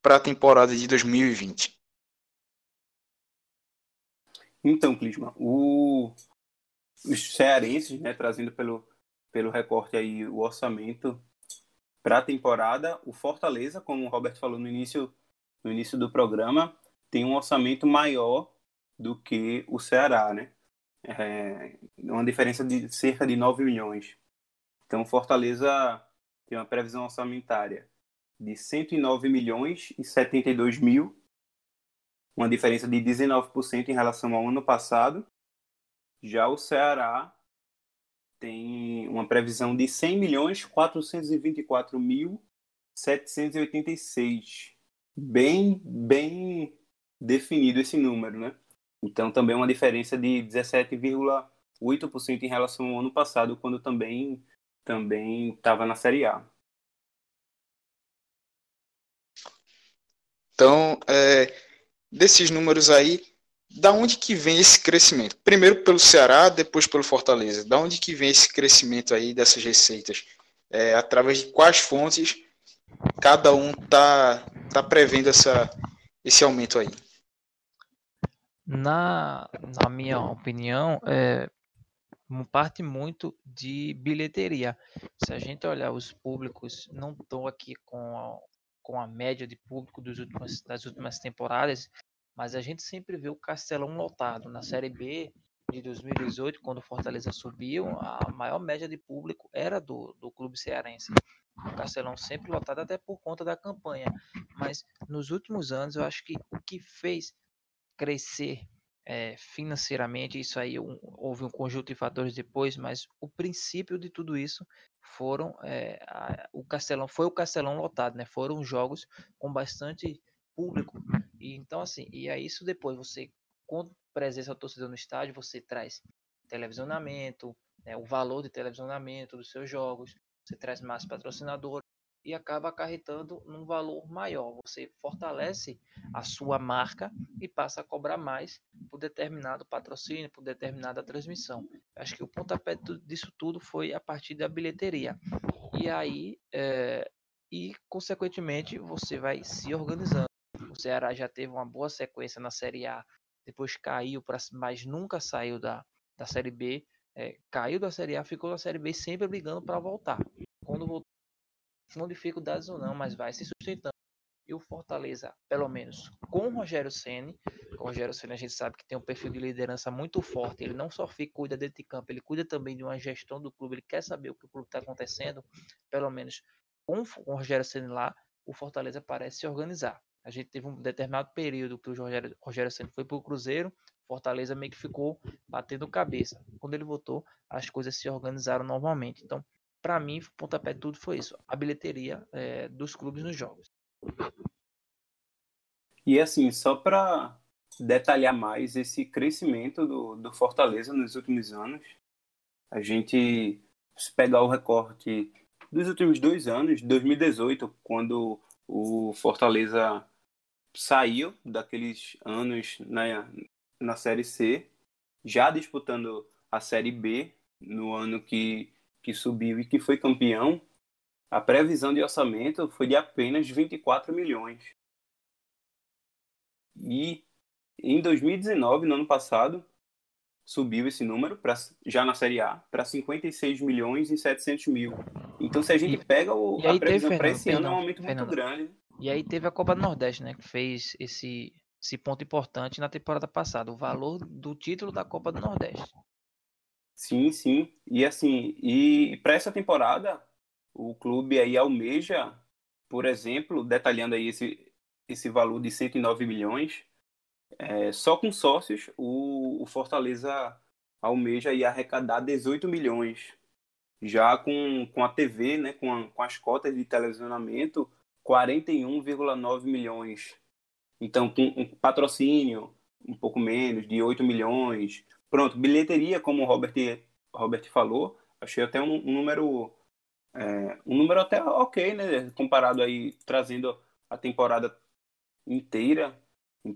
para a temporada de 2020. Então, Clisma, o... os cearenses, né, trazendo pelo, pelo recorte aí o orçamento para a temporada, o Fortaleza, como o Robert falou no início, no início do programa, tem um orçamento maior do que o Ceará, né? É uma diferença de cerca de 9 milhões. Então, Fortaleza tem uma previsão orçamentária de 109 milhões e 72 mil, uma diferença de 19% em relação ao ano passado. Já o Ceará tem uma previsão de 100 milhões 424 mil 786. Bem, bem definido esse número, né? Então também uma diferença de 17,8% em relação ao ano passado, quando também também estava na Série A. Então, é, desses números aí, da onde que vem esse crescimento? Primeiro pelo Ceará, depois pelo Fortaleza. Da onde que vem esse crescimento aí dessas receitas? É, através de quais fontes cada um tá, tá prevendo essa, esse aumento aí? Na, na minha opinião, é, parte muito de bilheteria. Se a gente olhar os públicos, não estou aqui com a, com a média de público dos últimos, das últimas temporadas, mas a gente sempre vê o Castelão lotado. Na Série B de 2018, quando o Fortaleza subiu, a maior média de público era do, do clube cearense. O Castelão sempre lotado, até por conta da campanha. Mas nos últimos anos, eu acho que o que fez crescer é, financeiramente, isso aí um, houve um conjunto de fatores depois, mas o princípio de tudo isso foram é, a, o Castelão foi o Castelão lotado, né? Foram jogos com bastante público e então assim e aí isso depois você com presença do torcedor no estádio você traz televisionamento, né, o valor de televisionamento dos seus jogos, você traz mais patrocinador e acaba acarretando num valor maior. Você fortalece a sua marca e passa a cobrar mais por determinado patrocínio, por determinada transmissão. Acho que o pontapé disso tudo foi a partir da bilheteria. E aí, é, e consequentemente, você vai se organizando. O Ceará já teve uma boa sequência na Série A, depois caiu, pra, mas nunca saiu da, da Série B. É, caiu da Série A, ficou na Série B sempre brigando para voltar. Quando voltou com dificuldades ou não, mas vai se sustentando. E o Fortaleza, pelo menos com o Rogério Ceni, o Rogério Ceni a gente sabe que tem um perfil de liderança muito forte. Ele não só fica, cuida dentro de campo, ele cuida também de uma gestão do clube. Ele quer saber o que o clube está acontecendo. Pelo menos com, o Rogério Ceni lá, o Fortaleza parece se organizar. A gente teve um determinado período que o Rogério, Rogério Ceni foi para o Cruzeiro, Fortaleza meio que ficou batendo cabeça. Quando ele voltou, as coisas se organizaram normalmente. Então, para mim, o pontapé de tudo foi isso: a bilheteria é, dos clubes nos jogos. E assim, só para detalhar mais esse crescimento do, do Fortaleza nos últimos anos, a gente se pegar o recorte dos últimos dois anos, 2018, quando o Fortaleza saiu daqueles anos na, na Série C, já disputando a Série B, no ano que que subiu e que foi campeão, a previsão de orçamento foi de apenas 24 milhões. E em 2019, no ano passado, subiu esse número pra, já na Série A para 56 milhões e 700 mil. Então, se a gente pega o, a previsão para esse ano, é um aumento Fernando, muito grande. E aí teve a Copa do Nordeste, né, que fez esse, esse ponto importante na temporada passada, o valor do título da Copa do Nordeste. Sim, sim. E assim, e para essa temporada, o clube aí almeja, por exemplo, detalhando aí esse, esse valor de 109 milhões, é, só com sócios, o, o Fortaleza almeja aí arrecadar 18 milhões. Já com, com a TV, né, com, a, com as cotas de televisionamento, 41,9 milhões. Então, com um patrocínio, um pouco menos, de 8 milhões, Pronto, bilheteria, como o Robert, Robert falou, achei até um, um número é, um número até ok, né? Comparado aí, trazendo a temporada inteira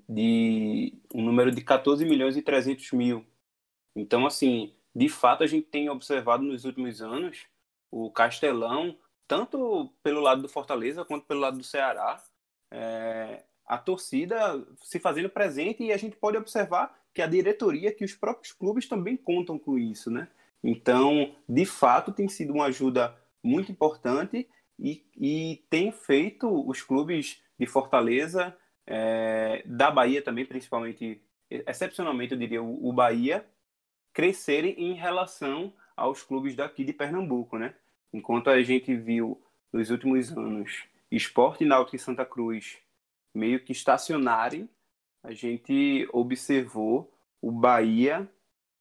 de um número de 14 milhões e 300 mil. Então, assim, de fato a gente tem observado nos últimos anos o Castelão, tanto pelo lado do Fortaleza quanto pelo lado do Ceará, é, a torcida se fazendo presente e a gente pode observar que a diretoria, que os próprios clubes também contam com isso, né? Então, de fato, tem sido uma ajuda muito importante e, e tem feito os clubes de Fortaleza, é, da Bahia também, principalmente, excepcionalmente, eu diria, o, o Bahia, crescerem em relação aos clubes daqui de Pernambuco, né? Enquanto a gente viu nos últimos anos Esporte Náutico e Santa Cruz meio que estacionarem, a gente observou o Bahia,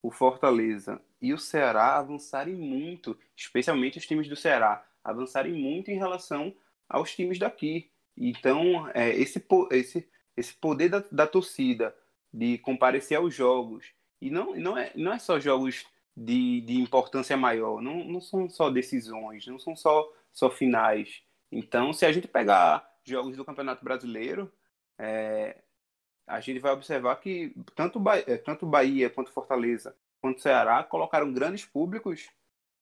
o Fortaleza e o Ceará avançarem muito, especialmente os times do Ceará, avançarem muito em relação aos times daqui. Então, é, esse, esse, esse poder da, da torcida de comparecer aos jogos, e não, não, é, não é só jogos de, de importância maior, não, não são só decisões, não são só, só finais. Então, se a gente pegar jogos do Campeonato Brasileiro, é, a gente vai observar que tanto, é, tanto Bahia quanto Fortaleza quanto Ceará colocaram grandes públicos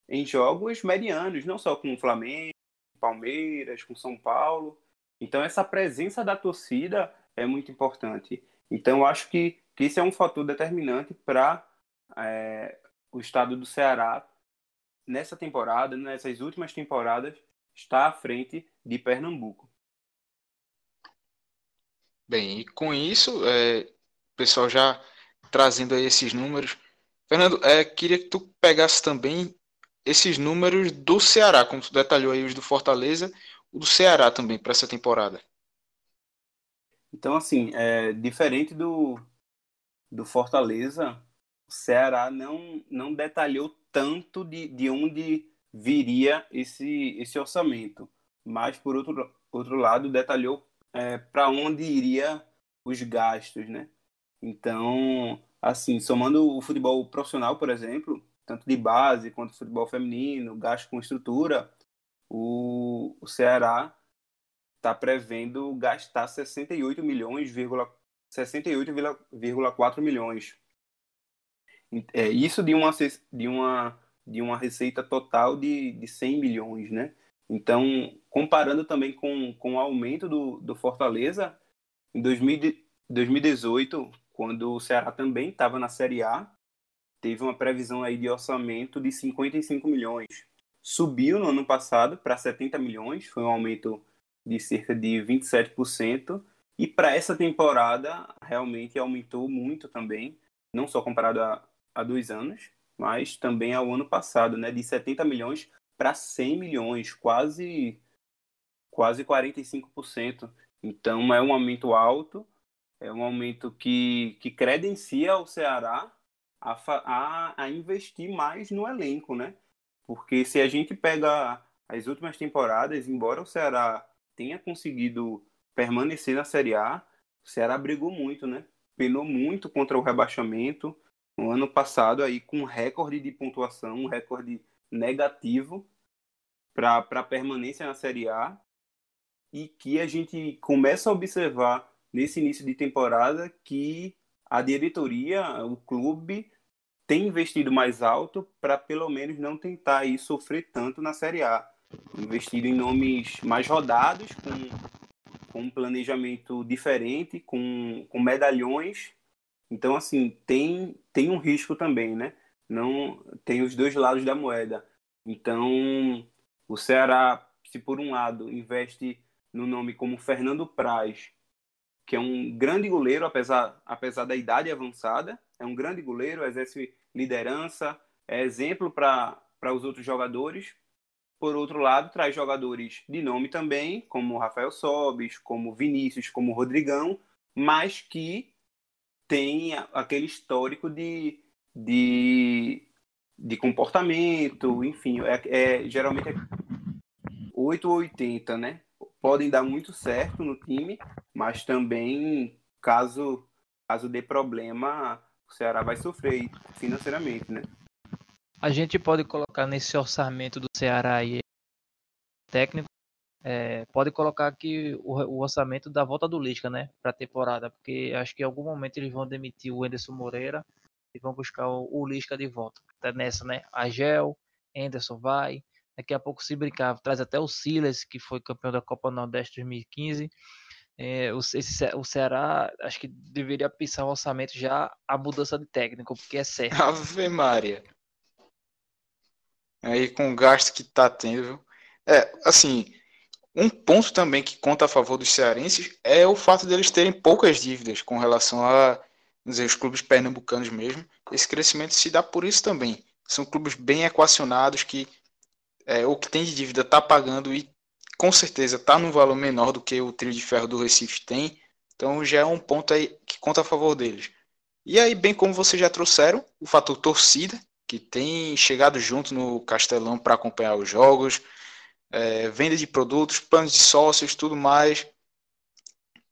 em jogos medianos, não só com o Flamengo, Palmeiras, com São Paulo. Então essa presença da torcida é muito importante. Então eu acho que, que isso é um fator determinante para é, o estado do Ceará nessa temporada, nessas últimas temporadas, estar à frente de Pernambuco. Bem, e com isso, é, o pessoal já trazendo aí esses números. Fernando, é, queria que tu pegasse também esses números do Ceará, como tu detalhou aí os do Fortaleza, o do Ceará também para essa temporada. Então, assim, é, diferente do, do Fortaleza, o Ceará não, não detalhou tanto de, de onde viria esse, esse orçamento, mas, por outro, outro lado, detalhou é, para onde iria os gastos, né? Então, assim, somando o futebol profissional, por exemplo, tanto de base quanto futebol feminino, gasto com estrutura, o, o Ceará está prevendo gastar 68 milhões, 68,4 milhões. É, isso de uma, de, uma, de uma receita total de, de 100 milhões, né? Então, comparando também com, com o aumento do, do Fortaleza, em 2018, quando o Ceará também estava na Série A, teve uma previsão aí de orçamento de 55 milhões. Subiu no ano passado para 70 milhões, foi um aumento de cerca de 27%. E para essa temporada, realmente aumentou muito também, não só comparado a, a dois anos, mas também ao ano passado, né, de 70 milhões para 100 milhões, quase quase 45%. Então é um aumento alto, é um aumento que, que credencia o Ceará a, a, a investir mais no elenco, né? Porque se a gente pega as últimas temporadas, embora o Ceará tenha conseguido permanecer na Série A, o Ceará brigou muito, né? Penou muito contra o rebaixamento. No ano passado, aí, com recorde de pontuação, um recorde negativo para permanência na Série A e que a gente começa a observar nesse início de temporada que a diretoria, o clube, tem investido mais alto para pelo menos não tentar aí sofrer tanto na Série A. Investido em nomes mais rodados, com, com um planejamento diferente, com, com medalhões. Então, assim, tem, tem um risco também, né? Não tem os dois lados da moeda. Então, o Ceará, se por um lado investe no nome como Fernando Praz, que é um grande goleiro, apesar, apesar da idade avançada, é um grande goleiro, exerce liderança, é exemplo para os outros jogadores. Por outro lado, traz jogadores de nome também, como Rafael Sobis, como Vinícius, como Rodrigão, mas que tem aquele histórico de, de de comportamento, enfim, é, é geralmente é 8 ou 80, né? Podem dar muito certo no time, mas também, caso, caso dê problema, o Ceará vai sofrer financeiramente, né? A gente pode colocar nesse orçamento do Ceará aí, técnico, é, pode colocar aqui o, o, orçamento da volta do Lisca, né, para a temporada, porque acho que em algum momento eles vão demitir o Enderson Moreira e vão buscar o, o Lisca de volta. Tá nessa, né? Agel, Anderson vai. Daqui a pouco, se brincar, traz até o Silas, que foi campeão da Copa Nordeste 2015. É, o, esse, o Ceará, acho que deveria pensar o orçamento já a mudança de técnico, porque é certo. Ave Maria. aí com o gasto que tá tendo. Viu? É, assim, um ponto também que conta a favor dos cearenses é o fato deles terem poucas dívidas com relação a dizer, os clubes pernambucanos mesmo. Esse crescimento se dá por isso também. São clubes bem equacionados que é, o que tem de dívida está pagando e com certeza está num valor menor do que o trio de ferro do Recife tem. Então já é um ponto aí que conta a favor deles. E aí, bem como vocês já trouxeram, o fator torcida, que tem chegado junto no Castelão para acompanhar os jogos, é, venda de produtos, planos de sócios, tudo mais.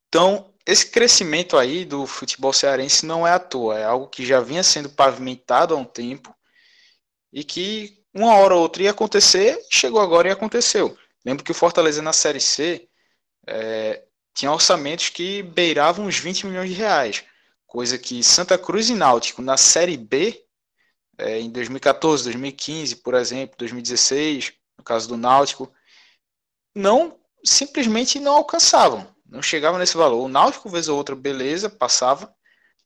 Então, esse crescimento aí do futebol cearense não é à toa, é algo que já vinha sendo pavimentado há um tempo e que uma hora ou outra ia acontecer, chegou agora e aconteceu. Lembro que o Fortaleza na Série C é, tinha orçamentos que beiravam uns 20 milhões de reais, coisa que Santa Cruz e Náutico na Série B, é, em 2014, 2015, por exemplo, 2016, no caso do Náutico, não simplesmente não alcançavam, não chegavam nesse valor. O Náutico, vez ou outra, beleza, passava,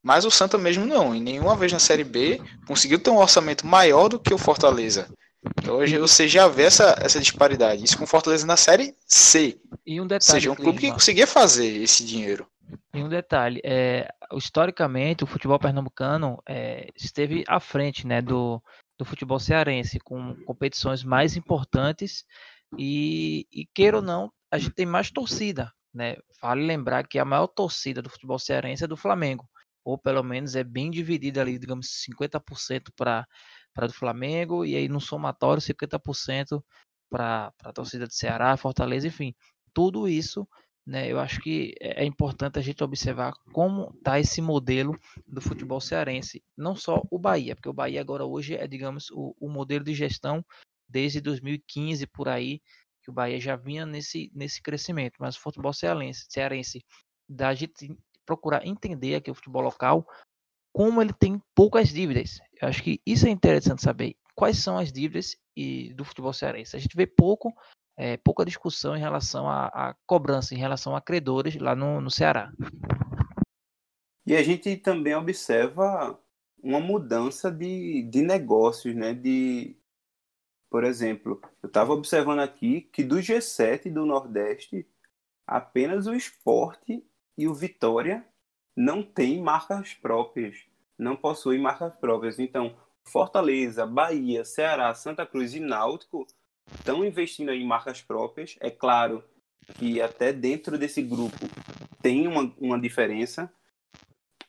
mas o Santa mesmo não. E nenhuma vez na Série B conseguiu ter um orçamento maior do que o Fortaleza. Então hoje você já vê essa, essa disparidade. Isso com o Fortaleza na Série C. E um detalhe, Ou seja, um clube que conseguia fazer esse dinheiro. E um detalhe, é, historicamente o futebol pernambucano é, esteve à frente né, do, do futebol cearense, com competições mais importantes e, e queira ou não, a gente tem mais torcida. Né? Vale lembrar que a maior torcida do futebol cearense é do Flamengo, ou pelo menos é bem dividida ali, digamos, 50% para do Flamengo, e aí no somatório 50% para a torcida de Ceará, Fortaleza, enfim. Tudo isso né, eu acho que é, é importante a gente observar como está esse modelo do futebol cearense. Não só o Bahia, porque o Bahia agora hoje é, digamos, o, o modelo de gestão desde 2015 por aí, que o Bahia já vinha nesse, nesse crescimento. Mas o futebol cearense, cearense da gente procurar entender aqui o futebol local, como ele tem poucas dívidas. Eu acho que isso é interessante saber. Quais são as dívidas e, do futebol cearense? A gente vê pouco é, pouca discussão em relação à, cobrança, em relação a credores lá no, no Ceará. E a gente também observa uma mudança de, de negócios, né? De, por exemplo, eu estava observando aqui que do G7 do Nordeste, apenas o esporte e o Vitória não têm marcas próprias, não possuem marcas próprias. Então, Fortaleza, Bahia, Ceará, Santa Cruz e Náutico estão investindo em marcas próprias. É claro que até dentro desse grupo tem uma, uma diferença.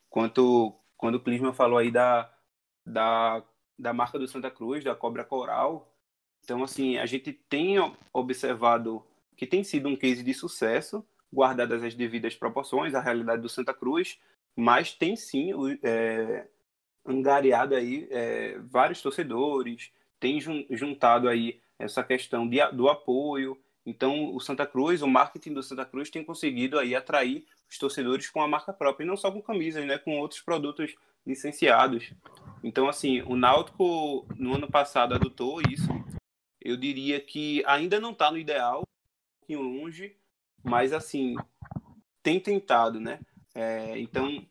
Quanto quando o Clisman falou aí da, da, da marca do Santa Cruz, da Cobra Coral. Então, assim, a gente tem observado que tem sido um case de sucesso, guardadas as devidas proporções, a realidade do Santa Cruz, mas tem sim é, angariado aí é, vários torcedores, tem juntado aí essa questão de, do apoio. Então, o Santa Cruz, o marketing do Santa Cruz tem conseguido aí atrair os torcedores com a marca própria, e não só com camisas, né, com outros produtos licenciados. Então, assim, o Náutico no ano passado adotou isso. Eu diria que ainda não está no ideal, um pouquinho longe, mas assim tem tentado, né? É, então,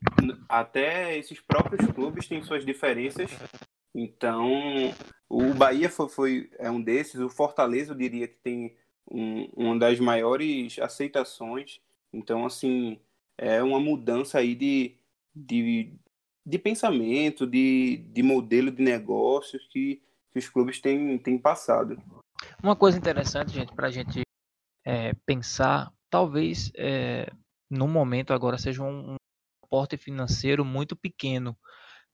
até esses próprios clubes têm suas diferenças então, o Bahia foi, foi, é um desses, o Fortaleza eu diria que tem um, uma das maiores aceitações. Então, assim, é uma mudança aí de, de, de pensamento, de, de modelo de negócios que, que os clubes têm, têm passado. Uma coisa interessante, gente, para a gente é, pensar, talvez é, no momento agora seja um, aporte financeiro muito pequeno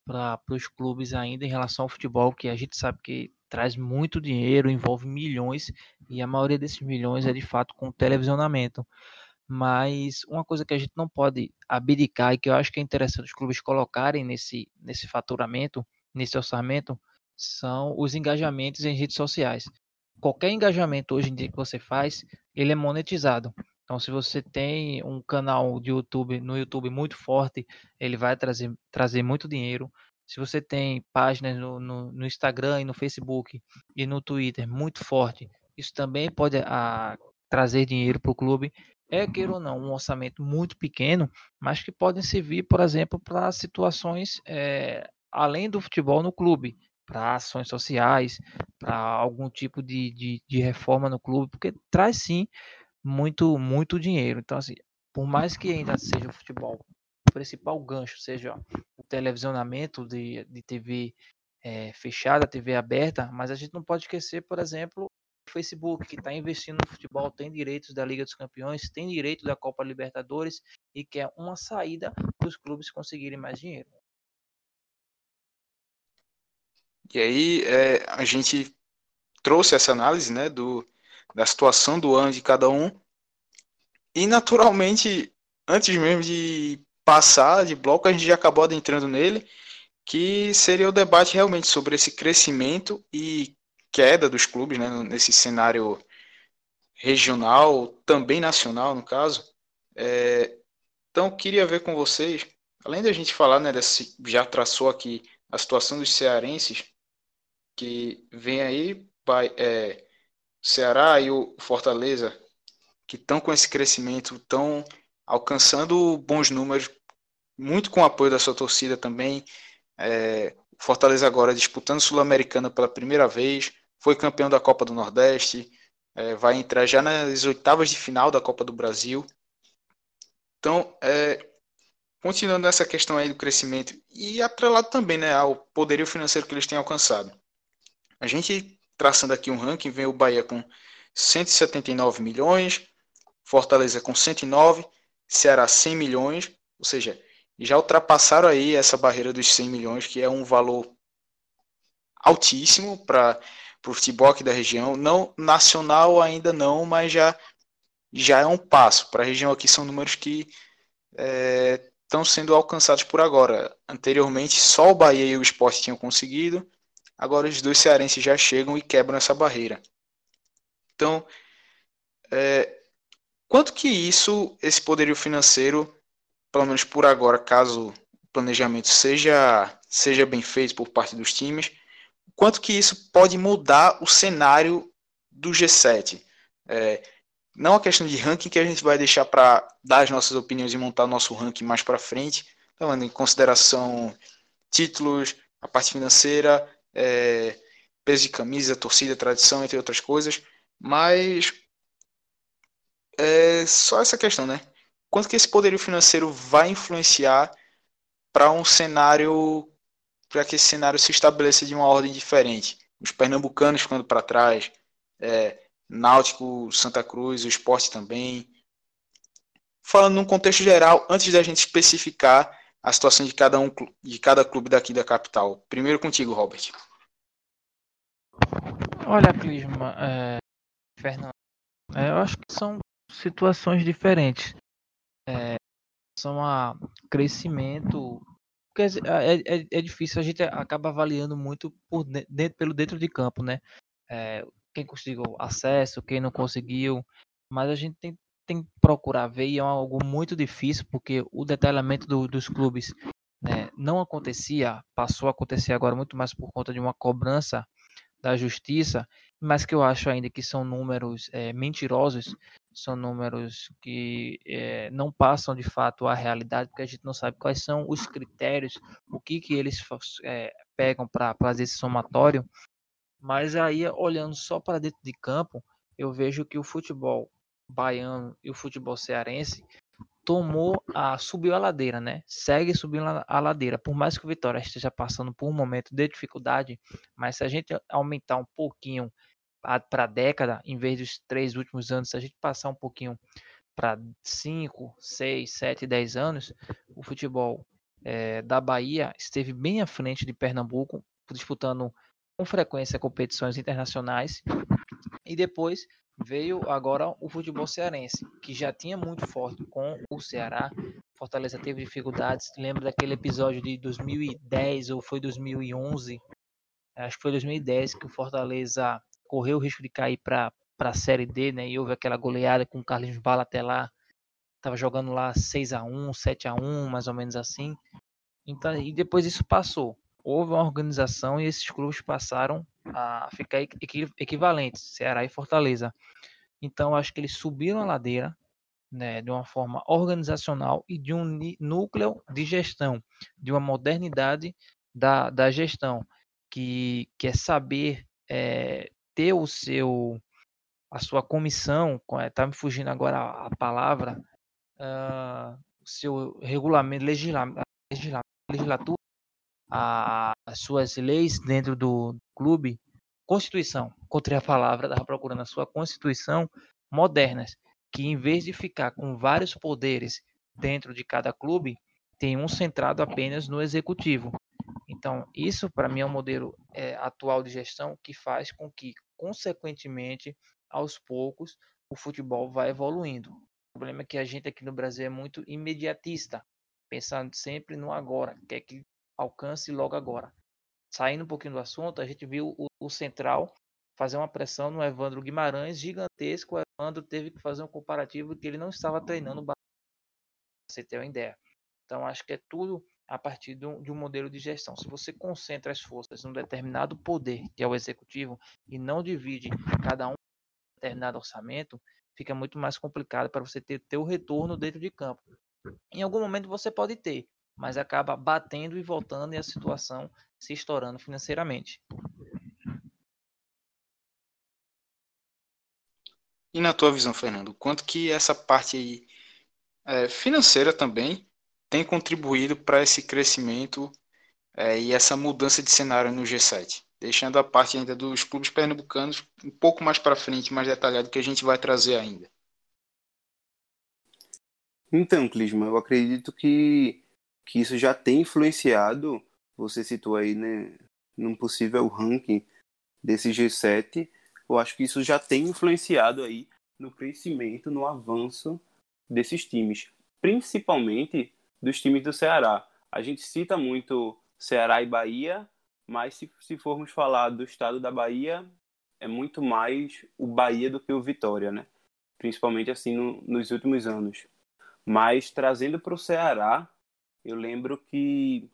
para os clubes ainda em relação ao futebol, que a gente sabe que traz muito dinheiro, envolve milhões, e a maioria desses milhões é de fato com televisionamento. Mas uma coisa que a gente não pode abdicar e que eu acho que é interessante os clubes colocarem nesse, nesse faturamento, nesse orçamento, são os engajamentos em redes sociais. Qualquer engajamento hoje em dia que você faz, ele é monetizado. Então, se você tem um canal de YouTube no YouTube muito forte, ele vai trazer, trazer muito dinheiro. Se você tem páginas no, no, no Instagram e no Facebook e no Twitter muito forte, isso também pode a, ah, trazer dinheiro para o clube. É, queira ou não, um orçamento muito pequeno, mas que podem servir, por exemplo, para situações é, além do futebol no clube. para ações sociais, para algum tipo de, de, de, reforma no clube, porque traz sim muito, muito dinheiro. Então, assim, por mais que ainda seja o futebol, o principal gancho seja o televisionamento de, de TV é, fechada, TV aberta, mas a gente não pode esquecer, por exemplo, o Facebook, que está investindo no futebol, tem direitos da Liga dos Campeões, tem direito da Copa Libertadores e quer uma saída para os clubes conseguirem mais dinheiro. E aí é, a gente trouxe essa análise né, do, da situação do ano de cada um. E naturalmente, antes mesmo de passar de bloco, a gente já acabou adentrando nele, que seria o debate realmente sobre esse crescimento e queda dos clubes né, nesse cenário regional, também nacional, no caso. É, então, queria ver com vocês, além da gente falar, né, desse, já traçou aqui a situação dos cearenses, que vem aí, vai, é, Ceará e o Fortaleza, que estão com esse crescimento, estão alcançando bons números, muito com o apoio da sua torcida também. É, Fortaleza agora disputando Sul-Americana pela primeira vez, foi campeão da Copa do Nordeste, é, vai entrar já nas oitavas de final da Copa do Brasil. Então, é, continuando nessa questão aí do crescimento e atrelado também né, ao poderio financeiro que eles têm alcançado. A gente traçando aqui um ranking, vem o Bahia com 179 milhões, Fortaleza com 109, Ceará 100 milhões, ou seja, já ultrapassaram aí essa barreira dos 100 milhões, que é um valor altíssimo para o futebol aqui da região, não nacional ainda não, mas já já é um passo. Para a região aqui são números que é, estão sendo alcançados por agora. Anteriormente, só o Bahia e o Sport tinham conseguido, agora os dois cearenses já chegam e quebram essa barreira. Então, é, quanto que isso, esse poderio financeiro, pelo menos por agora, caso o planejamento seja, seja bem feito por parte dos times, quanto que isso pode mudar o cenário do G7? É, não a questão de ranking que a gente vai deixar para dar as nossas opiniões e montar nosso ranking mais para frente, levando em consideração títulos, a parte financeira, é, peso de camisa, torcida, tradição, entre outras coisas, mas é só essa questão, né? Quanto que esse poderio financeiro vai influenciar para um cenário, para que esse cenário se estabeleça de uma ordem diferente? Os pernambucanos ficando para trás, é, Náutico, Santa Cruz, o esporte também. Falando num contexto geral, antes da gente especificar a situação de cada um de cada clube daqui da capital. Primeiro contigo, Robert. Olha, Clisma, é, Fernando, é, eu acho que são situações diferentes. É, são a crescimento. Porque é, é, é, difícil, a gente acaba avaliando muito por dentro, pelo dentro de campo, né? É, quem conseguiu acesso, quem não conseguiu. Mas a gente tem tem que procurar ver e é algo muito difícil porque o detalhamento do, dos clubes né, não acontecia, passou a acontecer agora muito mais por conta de uma cobrança da justiça, mas que eu acho ainda que são números é, mentirosos, são números que é, não passam de fato a realidade, porque a gente não sabe quais são os critérios, o que, que eles é, pegam para fazer esse somatório. Mas aí, olhando só para dentro de campo, eu vejo que o futebol baiano e o futebol cearense tomou a subiu a ladeira, né? Segue subindo a ladeira, por mais que o Vitória esteja passando por um momento de dificuldade, mas se a gente aumentar um pouquinho para a década, em vez dos três últimos anos, se a gente passar um pouquinho para 5, 6, 7, 10 anos, o futebol é, da Bahia esteve bem à frente de Pernambuco, disputando com frequência competições internacionais, e depois veio agora o futebol cearense, que já tinha muito forte com o Ceará. Fortaleza teve dificuldades. Lembra daquele episódio de 2010 ou foi 2011? Acho que foi 2010 que o Fortaleza correu o risco de cair para a Série D, né? E houve aquela goleada com o Carlinhos Bala até lá. Tava jogando lá 6 a 1 7 a 1 mais ou menos assim. Então, e depois isso passou. Houve uma organização e esses clubes passaram a ficar equivalentes, Ceará e Fortaleza. Então, acho que eles subiram a ladeira né, de uma forma organizacional e de um núcleo de gestão, de uma modernidade da, da gestão. que, que é saber é, ter o seu a sua comissão, está me fugindo agora a, a palavra, uh, seu regulamento, legisla, legislatura, a, as suas leis dentro do clube, constituição, encontrei a palavra, estava procurando a sua constituição, modernas, que em vez de ficar com vários poderes dentro de cada clube, tem um centrado apenas no executivo. Então, isso para mim é um modelo é, atual de gestão que faz com que, consequentemente, aos poucos, o futebol vai evoluindo. O problema é que a gente aqui no Brasil é muito imediatista, pensando sempre no agora, quer que alcance logo agora. Saindo um pouquinho do assunto, a gente viu o, o Central fazer uma pressão no Evandro Guimarães gigantesco. O Evandro teve que fazer um comparativo que ele não estava treinando para você ter uma ideia. Então, acho que é tudo a partir de um, de um, modelo de gestão. Se você concentra as forças num determinado poder, que é o executivo, e não divide cada um determinado orçamento, fica muito mais complicado para você ter teu retorno dentro de campo. Em algum momento você pode ter, mas acaba batendo e voltando e a situação se estourando financeiramente. E na tua visão, Fernando, quanto que essa parte aí é, financeira também tem contribuído para esse crescimento é, e essa mudança de cenário no G7? Deixando a parte ainda dos clubes pernambucanos um pouco mais para frente, mais detalhado, que a gente vai trazer ainda. Então, Clisma, eu acredito que, que isso já tem influenciado, você citou aí, né, num possível ranking desse G7, eu acho que isso já tem influenciado aí no crescimento, no avanço desses times, principalmente dos times do Ceará. A gente cita muito Ceará e Bahia, mas se, se formos falar do estado da Bahia, é muito mais o Bahia do que o Vitória, né? Principalmente assim no, nos últimos anos. Mas trazendo para o Ceará, eu lembro que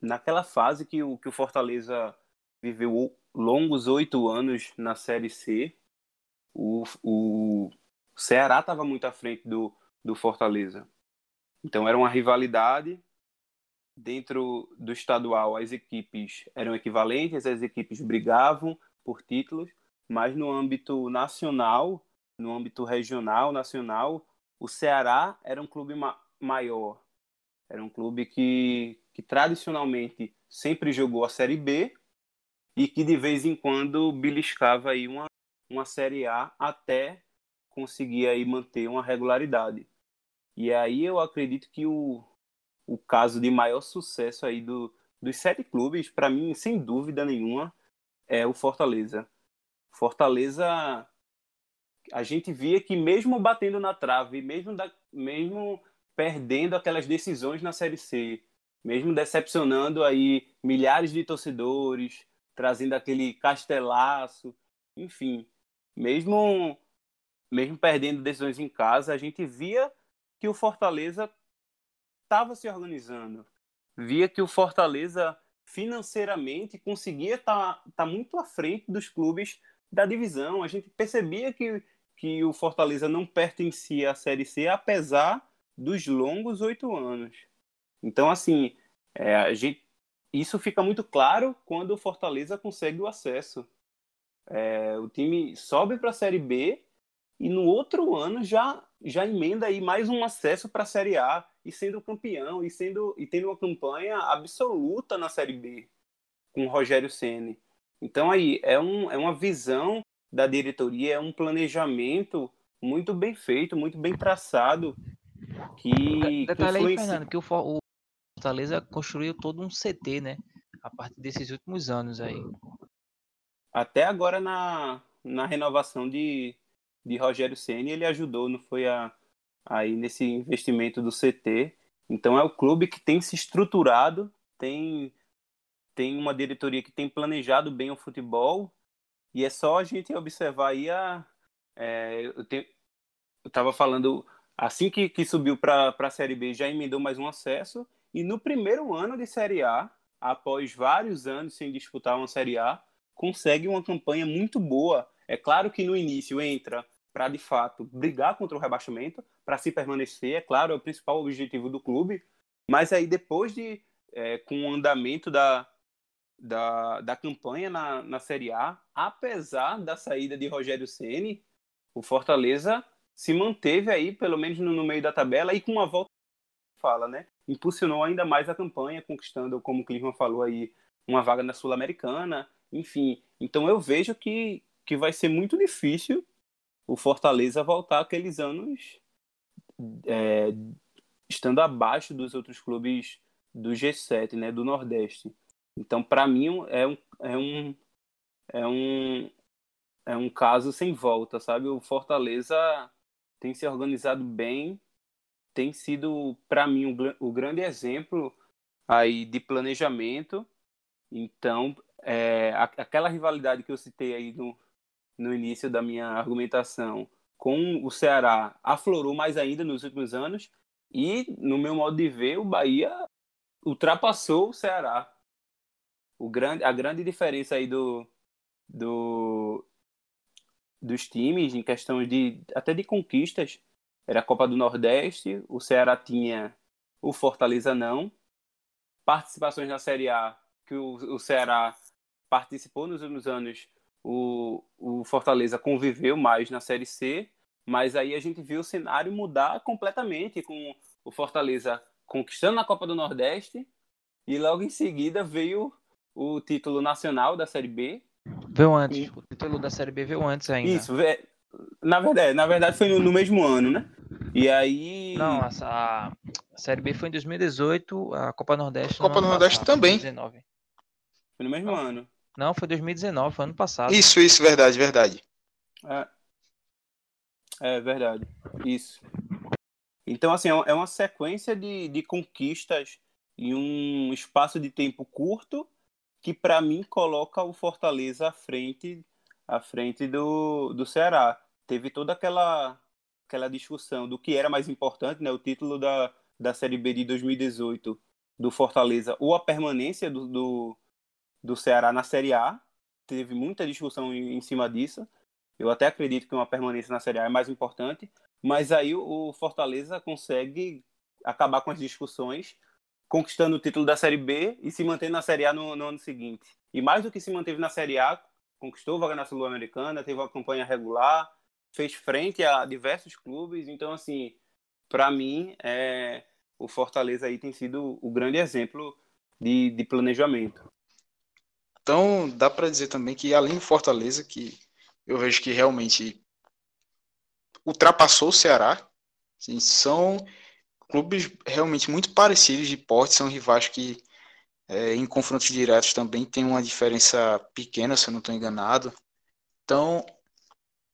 naquela fase que o, que o Fortaleza viveu longos oito anos na Série C, o, o Ceará estava muito à frente do, do Fortaleza. Então era uma rivalidade. Dentro do estadual, as equipes eram equivalentes, as equipes brigavam por títulos, mas no âmbito nacional, no âmbito regional, nacional, o Ceará era um clube ma maior. Era um clube que, que tradicionalmente sempre jogou a Série B e que de vez em quando beliscava aí uma, uma Série A até conseguir aí manter uma regularidade. E aí eu acredito que o, o caso de maior sucesso aí do, dos sete clubes, para mim, sem dúvida nenhuma, é o Fortaleza. Fortaleza, a gente via que mesmo batendo na trave, mesmo, da, mesmo perdendo aquelas decisões na Série C, mesmo decepcionando aí milhares de torcedores, trazendo aquele castelaço, enfim, mesmo mesmo perdendo decisões em casa, a gente via que o Fortaleza estava se organizando. Via que o Fortaleza financeiramente conseguia estar tá, tá muito à frente dos clubes da divisão. A gente percebia que, que o Fortaleza não pertencia à Série C, apesar dos longos oito anos. Então, assim, é, gente, isso fica muito claro quando o Fortaleza consegue o acesso. É, o time sobe para a Série B e no outro ano já já emenda aí mais um acesso para a Série A e sendo campeão e sendo e tendo uma campanha absoluta na Série B com o Rogério Ceni. Então aí é, um, é uma visão da diretoria, é um planejamento muito bem feito, muito bem traçado que detalhe que influencia... aí, Fernando, que o, o Fortaleza construiu todo um CT, né? A partir desses últimos anos aí. Até agora na, na renovação de, de Rogério Ceni ele ajudou, não foi a, aí nesse investimento do CT. Então é o clube que tem se estruturado, tem tem uma diretoria que tem planejado bem o futebol e é só a gente observar aí a é, eu, te, eu tava falando assim que, que subiu para a Série B já emendou mais um acesso. E no primeiro ano de Série A após vários anos sem disputar uma Série A consegue uma campanha muito boa. É claro que no início entra para de fato brigar contra o rebaixamento, para se permanecer, é claro, é o principal objetivo do clube, mas aí depois de, é, com o andamento da, da, da campanha na, na Série A, apesar da saída de Rogério Ceni, o Fortaleza se manteve aí, pelo menos no, no meio da tabela, e com uma volta fala, né? Impulsionou ainda mais a campanha, conquistando, como o Clima falou aí, uma vaga na Sul-Americana, enfim. Então eu vejo que, que vai ser muito difícil o Fortaleza voltar aqueles anos é, estando abaixo dos outros clubes do G7, né, do Nordeste. Então, para mim, é um, é um é um é um caso sem volta, sabe? O Fortaleza tem se organizado bem, tem sido para mim o, o, grande exemplo aí de planejamento. Então, é, aquela rivalidade que eu citei aí no, no início da minha argumentação com o Ceará aflorou mais ainda nos últimos anos e, no meu modo de ver, o Bahia ultrapassou o Ceará. O grande, a grande diferença aí do, do, dos times em questão de até de conquistas. Era a Copa do Nordeste, o Ceará tinha, o Fortaleza não. Participações na Série A que o, o Ceará participou nos últimos anos, o, o Fortaleza conviveu mais na Série C, mas aí a gente viu o cenário mudar completamente com o Fortaleza conquistando a Copa do Nordeste e logo em seguida veio o título nacional da Série B Veio antes. E... O título da Série B veio antes ainda. Isso, na verdade, na verdade foi no, no mesmo ano, né? E aí. Não, a, a, Série B foi em 2018, a Copa Nordeste. Copa Nordeste passado, também. 2019. Foi no mesmo ano. Não, foi 2019, foi ano passado. Isso, isso, verdade, verdade. É, é verdade. Isso. Então, assim, é, é uma sequência de, de conquistas em um espaço de tempo curto que para mim coloca o Fortaleza à frente à frente do, do Ceará. Teve toda aquela aquela discussão do que era mais importante, né, o título da, da Série B de 2018 do Fortaleza ou a permanência do, do, do Ceará na Série A. Teve muita discussão em, em cima disso. Eu até acredito que uma permanência na Série A é mais importante, mas aí o Fortaleza consegue acabar com as discussões conquistando o título da Série B e se mantendo na Série A no, no ano seguinte. E mais do que se manteve na Série A, conquistou vaga na Sul-Americana, teve uma campanha regular, fez frente a diversos clubes. Então, assim, para mim, é, o Fortaleza aí tem sido o grande exemplo de, de planejamento. Então, dá para dizer também que, além do Fortaleza, que eu vejo que realmente ultrapassou o Ceará, assim, são clubes realmente muito parecidos de porte, são rivais que é, em confrontos diretos também tem uma diferença pequena, se eu não estou enganado. Então,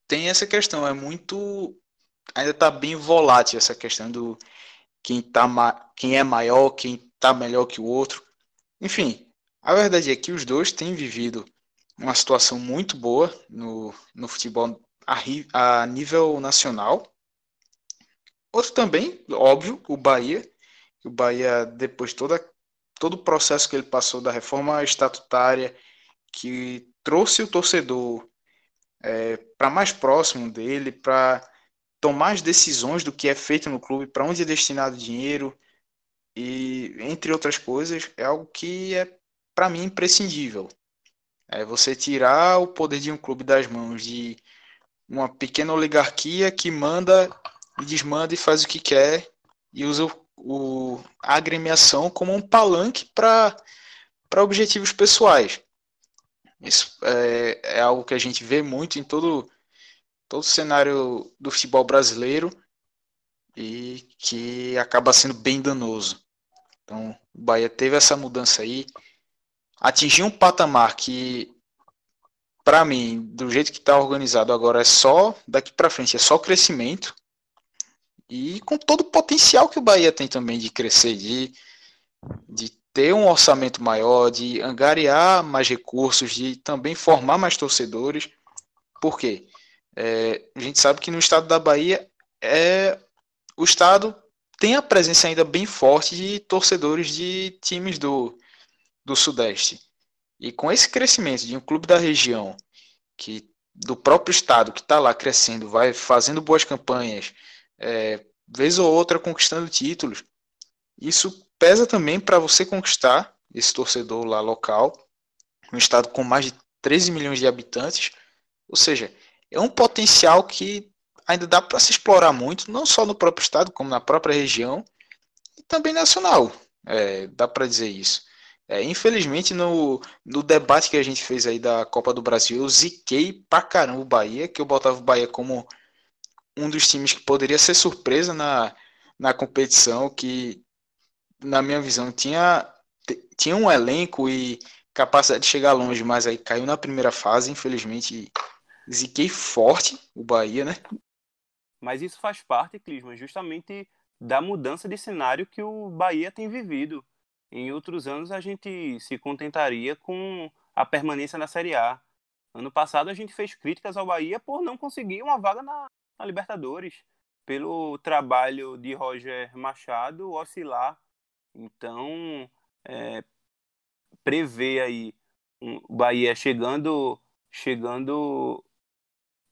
tem essa questão, é muito. Ainda está bem volátil essa questão do quem, tá quem é maior, quem está melhor que o outro. Enfim, a verdade é que os dois têm vivido uma situação muito boa no, no futebol a, a nível nacional. Outro também, óbvio, o Bahia. O Bahia, depois de todo o processo que ele passou da reforma estatutária, que trouxe o torcedor é, para mais próximo dele, para tomar as decisões do que é feito no clube, para onde é destinado o dinheiro, e entre outras coisas, é algo que é, para mim, imprescindível. É você tirar o poder de um clube das mãos de uma pequena oligarquia que manda e desmanda e faz o que quer e usa o, o a agremiação como um palanque para objetivos pessoais. Isso é, é, algo que a gente vê muito em todo, todo o cenário do futebol brasileiro e que acaba sendo bem danoso. Então, o Bahia teve essa mudança aí, atingiu um patamar que, para mim, do jeito que está organizado agora, é só daqui para frente, é só crescimento e com todo o potencial que o Bahia tem também de crescer, de, de ter um orçamento maior, de angariar mais recursos, de também formar mais torcedores. Por quê? É, a gente sabe que no estado da Bahia é o estado tem a presença ainda bem forte de torcedores de times do, do Sudeste. E com esse crescimento de um clube da região, que do próprio estado que está lá crescendo, vai fazendo boas campanhas, é, vez ou outra conquistando títulos. Isso pesa também para você conquistar esse torcedor lá local um estado com mais de 13 milhões de habitantes, ou seja, é um potencial que ainda dá para se explorar muito, não só no próprio estado, como na própria região e também nacional. É, dá para dizer isso. É, infelizmente, no, no debate que a gente fez aí da Copa do Brasil, eu ziquei pra caramba o Bahia, que eu botava o Bahia como um dos times que poderia ser surpresa na, na competição, que, na minha visão, tinha, tinha um elenco e capacidade de chegar longe, mas aí caiu na primeira fase, infelizmente, ziquei forte o Bahia, né? Mas isso faz parte, Clisman, justamente da mudança de cenário que o Bahia tem vivido. Em outros anos a gente se contentaria com a permanência na Série A. Ano passado a gente fez críticas ao Bahia por não conseguir uma vaga na, na Libertadores, pelo trabalho de Roger Machado oscilar. Então, é, prever aí um, o Bahia chegando, chegando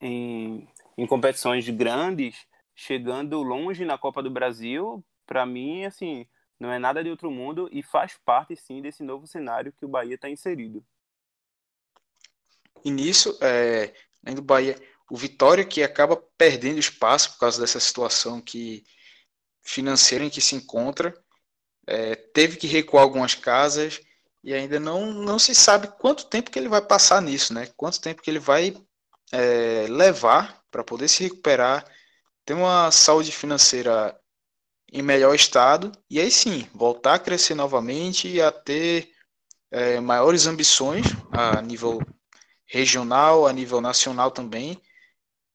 em, em competições grandes, chegando longe na Copa do Brasil, para mim, assim, não é nada de outro mundo e faz parte sim desse novo cenário que o Bahia está inserido. E nisso, é, do Bahia, o Vitória que acaba perdendo espaço por causa dessa situação que financeira em que se encontra, é, teve que recuar algumas casas e ainda não, não se sabe quanto tempo que ele vai passar nisso, né? Quanto tempo que ele vai é, levar para poder se recuperar, ter uma saúde financeira em melhor estado e aí sim voltar a crescer novamente e a ter é, maiores ambições a nível regional, a nível nacional também.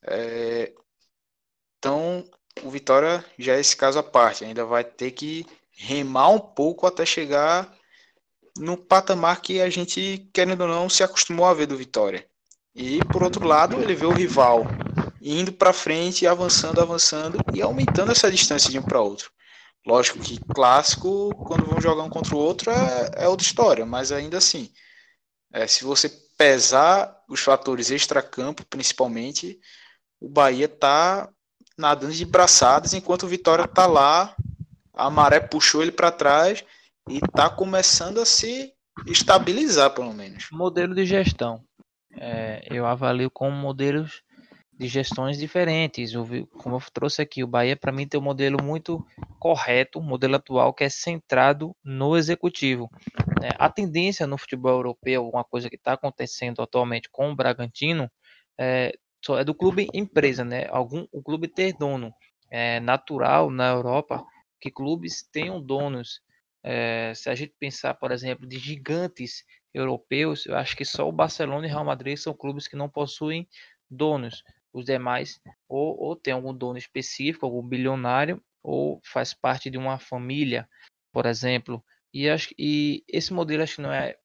É, então, o Vitória já é esse caso à parte, ainda vai ter que remar um pouco até chegar no patamar que a gente, querendo ou não, se acostumou a ver do Vitória. E, por outro lado, ele vê o rival indo para frente, avançando, avançando e aumentando essa distância de um para outro. Lógico que clássico, quando vão jogar um contra o outro, é, é outra história, mas ainda assim, é, se você pesar os fatores extra-campo, principalmente, o Bahia está nadando de braçadas, enquanto o Vitória está lá, a maré puxou ele para trás e está começando a se estabilizar, pelo menos. Modelo de gestão. É, eu avalio como modelos de gestões diferentes. Como eu trouxe aqui, o Bahia, para mim, tem um modelo muito correto, um modelo atual que é centrado no executivo. É, a tendência no futebol europeu, uma coisa que está acontecendo atualmente com o Bragantino, é, é do clube empresa, né? Algum, o clube ter dono. É natural na Europa que clubes tenham donos. É, se a gente pensar, por exemplo, de gigantes europeus, eu acho que só o Barcelona e Real Madrid são clubes que não possuem donos. Os demais ou, ou tem algum dono específico, algum bilionário, ou faz parte de uma família, por exemplo. E, acho, e esse modelo acho que não é,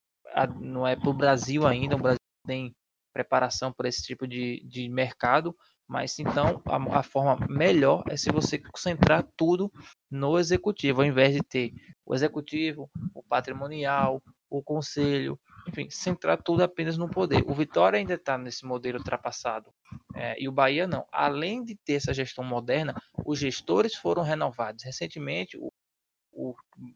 não é para o Brasil ainda. O Brasil tem preparação para esse tipo de, de mercado, mas então a, a, forma melhor é se você concentrar tudo no executivo, ao invés de ter o executivo, o patrimonial, o conselho, enfim, centrar tudo apenas no poder. O Vitória ainda está nesse modelo ultrapassado é, e o Bahia não. Além de ter essa gestão moderna, os gestores foram renovados. Recentemente, o, o,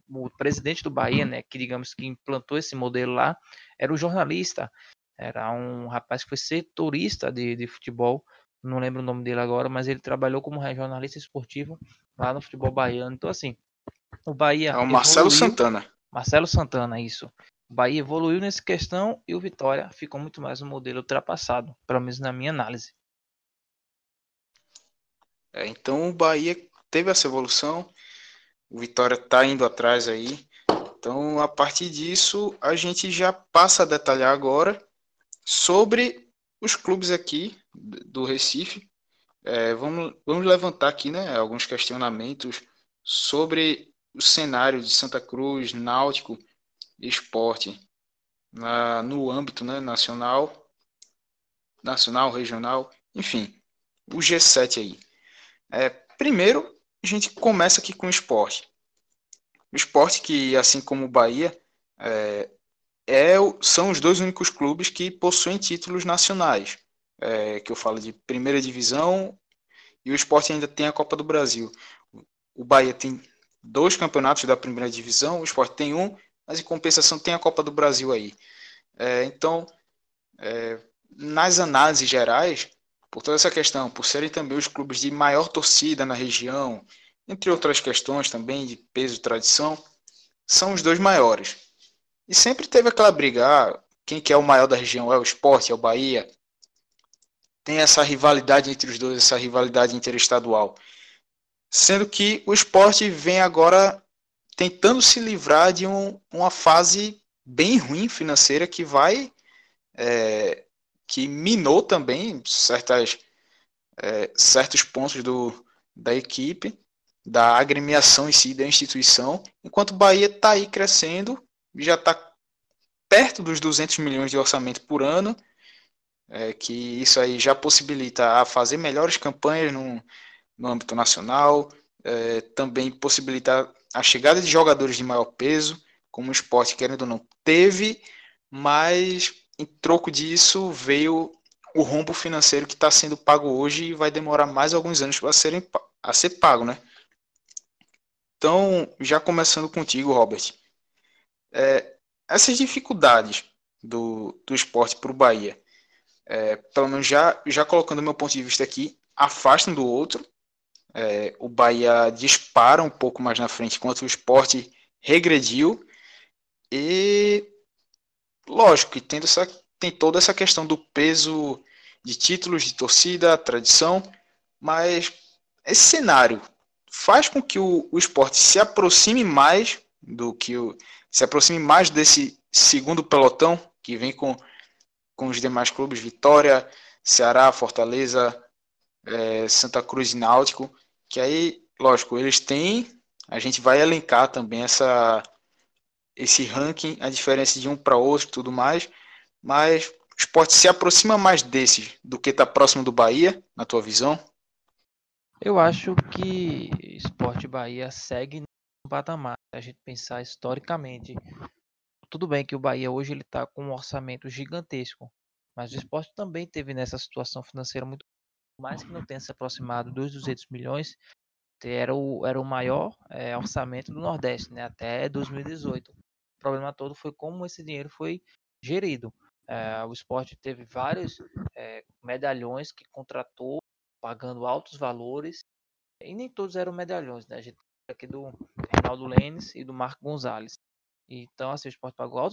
o presidente do Bahia, né, que digamos que implantou esse modelo lá, era o jornalista, era um rapaz que foi setorista de, de futebol não lembro o nome dele agora, mas ele trabalhou como jornalista esportivo lá no futebol baiano. Então, assim, o Bahia. É o Marcelo evoluiu, Santana. Marcelo Santana, isso. O Bahia evoluiu nessa questão e o Vitória ficou muito mais um modelo ultrapassado, pelo menos na minha análise. É, então o Bahia teve essa evolução, o Vitória está indo atrás aí. Então, a partir disso, a gente já passa a detalhar agora sobre os clubes aqui do Recife. É, vamos, vamos levantar aqui né, alguns questionamentos sobre o cenário de Santa Cruz, Náutico e Esporte na, no âmbito né, nacional, nacional, regional, enfim, o G7 aí. É, primeiro, a gente começa aqui com o esporte. O esporte que, assim como o Bahia, é, é, são os dois únicos clubes que possuem títulos nacionais, é, que eu falo de primeira divisão, e o esporte ainda tem a Copa do Brasil. O Bahia tem dois campeonatos da primeira divisão, o esporte tem um, mas em compensação tem a Copa do Brasil aí. É, então, é, nas análises gerais, por toda essa questão, por serem também os clubes de maior torcida na região, entre outras questões também de peso e tradição, são os dois maiores. E sempre teve aquela briga, ah, quem que é o maior da região? É o Esporte, é o Bahia? Tem essa rivalidade entre os dois, essa rivalidade interestadual. Sendo que o esporte vem agora tentando se livrar de um, uma fase bem ruim financeira que vai é, que minou também certas, é, certos pontos do, da equipe, da agremiação em si, da instituição, enquanto o Bahia está aí crescendo, já está perto dos 200 milhões de orçamento por ano, é, que isso aí já possibilita a fazer melhores campanhas no, no âmbito nacional, é, também possibilitar a chegada de jogadores de maior peso, como o esporte, querendo ou não, teve, mas em troco disso veio o rombo financeiro que está sendo pago hoje e vai demorar mais alguns anos para serem, ser pago, né? Então, já começando contigo, Robert, é, essas dificuldades do, do esporte para o Bahia, é, pelo menos já, já colocando meu ponto de vista aqui, afastam do outro, é, o Bahia dispara um pouco mais na frente, enquanto o esporte regrediu. E lógico que tendo essa, tem toda essa questão do peso de títulos, de torcida, tradição, mas esse cenário faz com que o, o esporte se aproxime mais do que o. se aproxime mais desse segundo pelotão que vem com, com os demais clubes, Vitória, Ceará, Fortaleza, é, Santa Cruz e Náutico, que aí, lógico, eles têm, a gente vai elencar também essa esse ranking, a diferença de um para outro e tudo mais, mas o esporte se aproxima mais desses do que está próximo do Bahia, na tua visão? Eu acho que Esporte Bahia segue patamar. A gente pensar historicamente, tudo bem que o Bahia hoje ele está com um orçamento gigantesco, mas o esporte também teve nessa situação financeira muito mais que não tenha se aproximado dos 200 milhões, era o, era o maior é, orçamento do Nordeste, né, até 2018. O problema todo foi como esse dinheiro foi gerido. É, o esporte teve vários é, medalhões que contratou, pagando altos valores, e nem todos eram medalhões, né? A gente aqui do Reinaldo Lênis e do Marco Gonzalez. Então, assim, o esporte pagou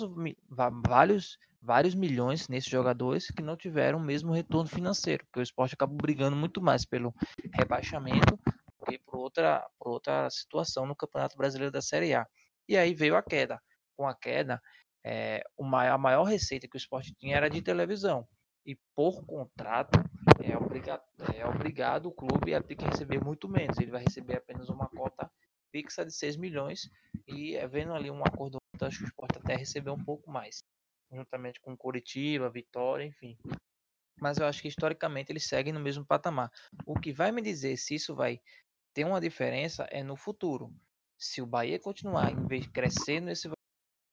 vários vários milhões nesses jogadores que não tiveram o mesmo retorno financeiro, porque o esporte acabou brigando muito mais pelo rebaixamento do que por outra, por outra situação no Campeonato Brasileiro da Série A. E aí veio a queda. Com a queda, é, a maior receita que o esporte tinha era de televisão. E por contrato, é obrigado, é obrigado o clube a ter que receber muito menos. Ele vai receber apenas uma cota fixa de 6 milhões. E é, vendo ali um acordo, acho que o esporte até recebeu um pouco mais juntamente com Curitiba, Vitória, enfim. Mas eu acho que historicamente eles seguem no mesmo patamar. O que vai me dizer se isso vai ter uma diferença é no futuro. Se o Bahia continuar em vez de crescer nesse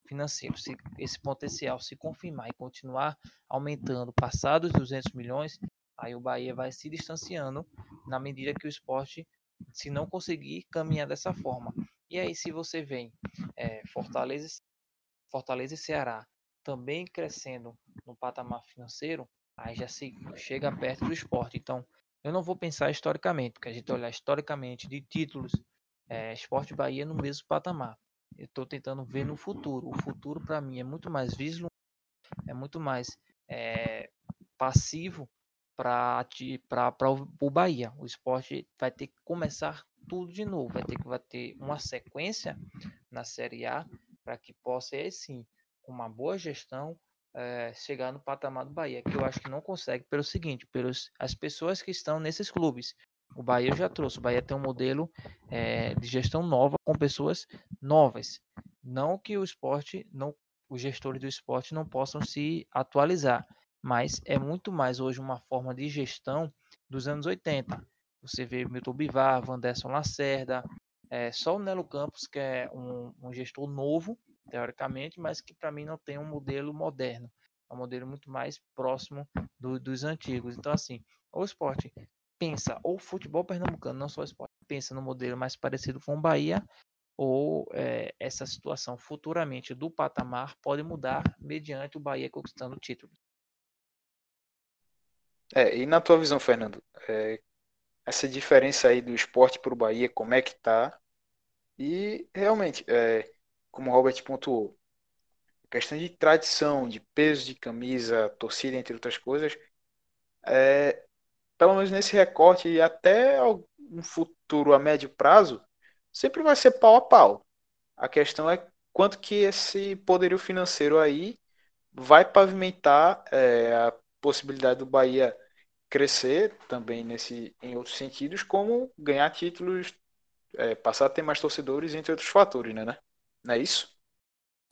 financeiro, se esse potencial se confirmar e continuar aumentando, passar dos 200 milhões, aí o Bahia vai se distanciando na medida que o esporte, se não conseguir caminhar dessa forma. E aí, se você vem é, Fortaleza, Fortaleza e Ceará também crescendo no patamar financeiro, aí já se chega perto do esporte. Então, eu não vou pensar historicamente, porque a gente olhar historicamente de títulos, é, Esporte Bahia no mesmo patamar. Eu estou tentando ver no futuro. O futuro, para mim, é muito mais vislumbrado, é muito mais é, passivo para o Bahia. O esporte vai ter que começar tudo de novo, vai ter que vai ter uma sequência na Série A para que possa, aí sim, com uma boa gestão, é, chegar no patamar do Bahia, que eu acho que não consegue pelo seguinte, pelas as pessoas que estão nesses clubes. O Bahia já trouxe, o Bahia tem um modelo é, de gestão nova com pessoas novas. Não que o esporte, não, os gestores do esporte não possam se atualizar, mas é muito mais hoje uma forma de gestão dos anos 80. Você vê Milton Bivar, Vanderson Lacerda, é, só o Nelo Campos, que é um, um gestor novo, teoricamente, mas que para mim não tem um modelo moderno. É um modelo muito mais próximo do, dos antigos. Então, assim, o esporte pensa, ou futebol pernambucano, não só o esporte, pensa no modelo mais parecido com o Bahia, ou é, essa situação futuramente do patamar pode mudar mediante o Bahia conquistando o título. É, e na tua visão, Fernando, é, essa diferença aí do esporte para o Bahia, como é que tá? E realmente, é, como o Robert pontuou, questão de tradição, de peso de camisa, torcida, entre outras coisas, é, pelo menos nesse recorte e até um futuro a médio prazo, sempre vai ser pau a pau. A questão é quanto que esse poderio financeiro aí vai pavimentar é, a possibilidade do Bahia crescer também nesse, em outros sentidos, como ganhar títulos, é, passar a ter mais torcedores, entre outros fatores, né? né? Não é isso?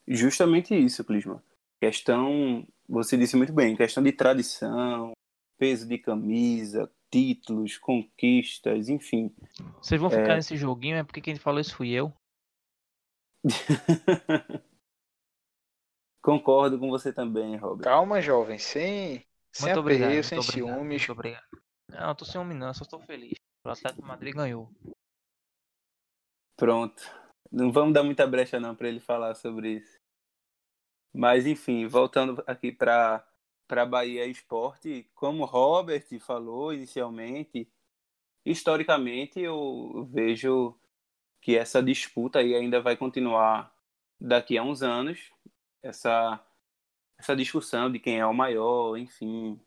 Justamente isso, Clisma. Questão, você disse muito bem, questão de tradição, peso de camisa, títulos, conquistas, enfim. Vocês vão ficar é... nesse joguinho, é porque quem falou isso fui eu. Concordo com você também, Robert. Calma, jovem, sem, sem muito obrigado, sem obrigado, ciúmes. Muito obrigado. Não, eu tô sem ciúme não, só estou feliz. O Atlético Madrid ganhou. Pronto. Não vamos dar muita brecha não para ele falar sobre isso. Mas enfim, voltando aqui para para Bahia Esporte, como Robert falou inicialmente, historicamente eu vejo que essa disputa aí ainda vai continuar daqui a uns anos, essa essa discussão de quem é o maior, enfim,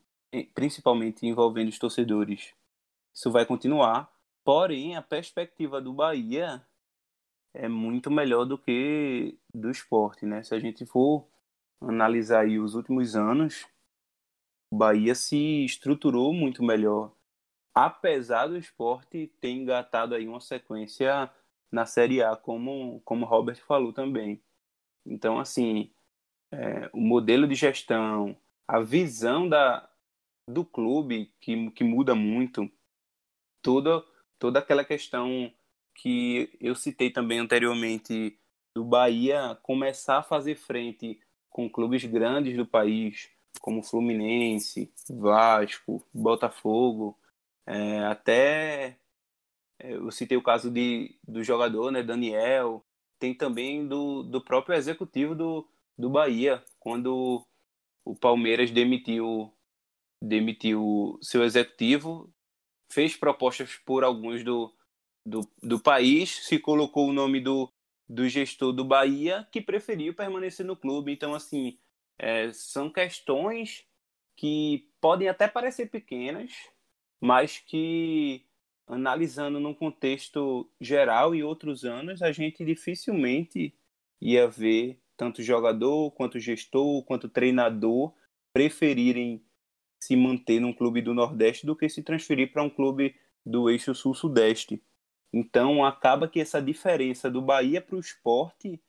principalmente envolvendo os torcedores. Isso vai continuar, porém a perspectiva do Bahia é muito melhor do que do esporte, né? Se a gente for analisar aí os últimos anos, o Bahia se estruturou muito melhor. Apesar do esporte ter engatado aí uma sequência na Série A, como, como o Robert falou também. Então, assim, é, o modelo de gestão, a visão da, do clube, que, que muda muito, toda, toda aquela questão que eu citei também anteriormente, do Bahia começar a fazer frente com clubes grandes do país, como Fluminense, Vasco, Botafogo, é, até é, eu citei o caso de, do jogador, né, Daniel, tem também do, do próprio executivo do, do Bahia, quando o Palmeiras demitiu demitiu seu executivo, fez propostas por alguns do, do, do país, se colocou o nome do, do gestor do Bahia, que preferiu permanecer no clube. Então, assim, é, são questões que podem até parecer pequenas, mas que, analisando num contexto geral e outros anos, a gente dificilmente ia ver tanto jogador, quanto gestor, quanto treinador preferirem se manter num clube do Nordeste do que se transferir para um clube do eixo Sul-Sudeste. Então acaba que essa diferença do Bahia para o esporte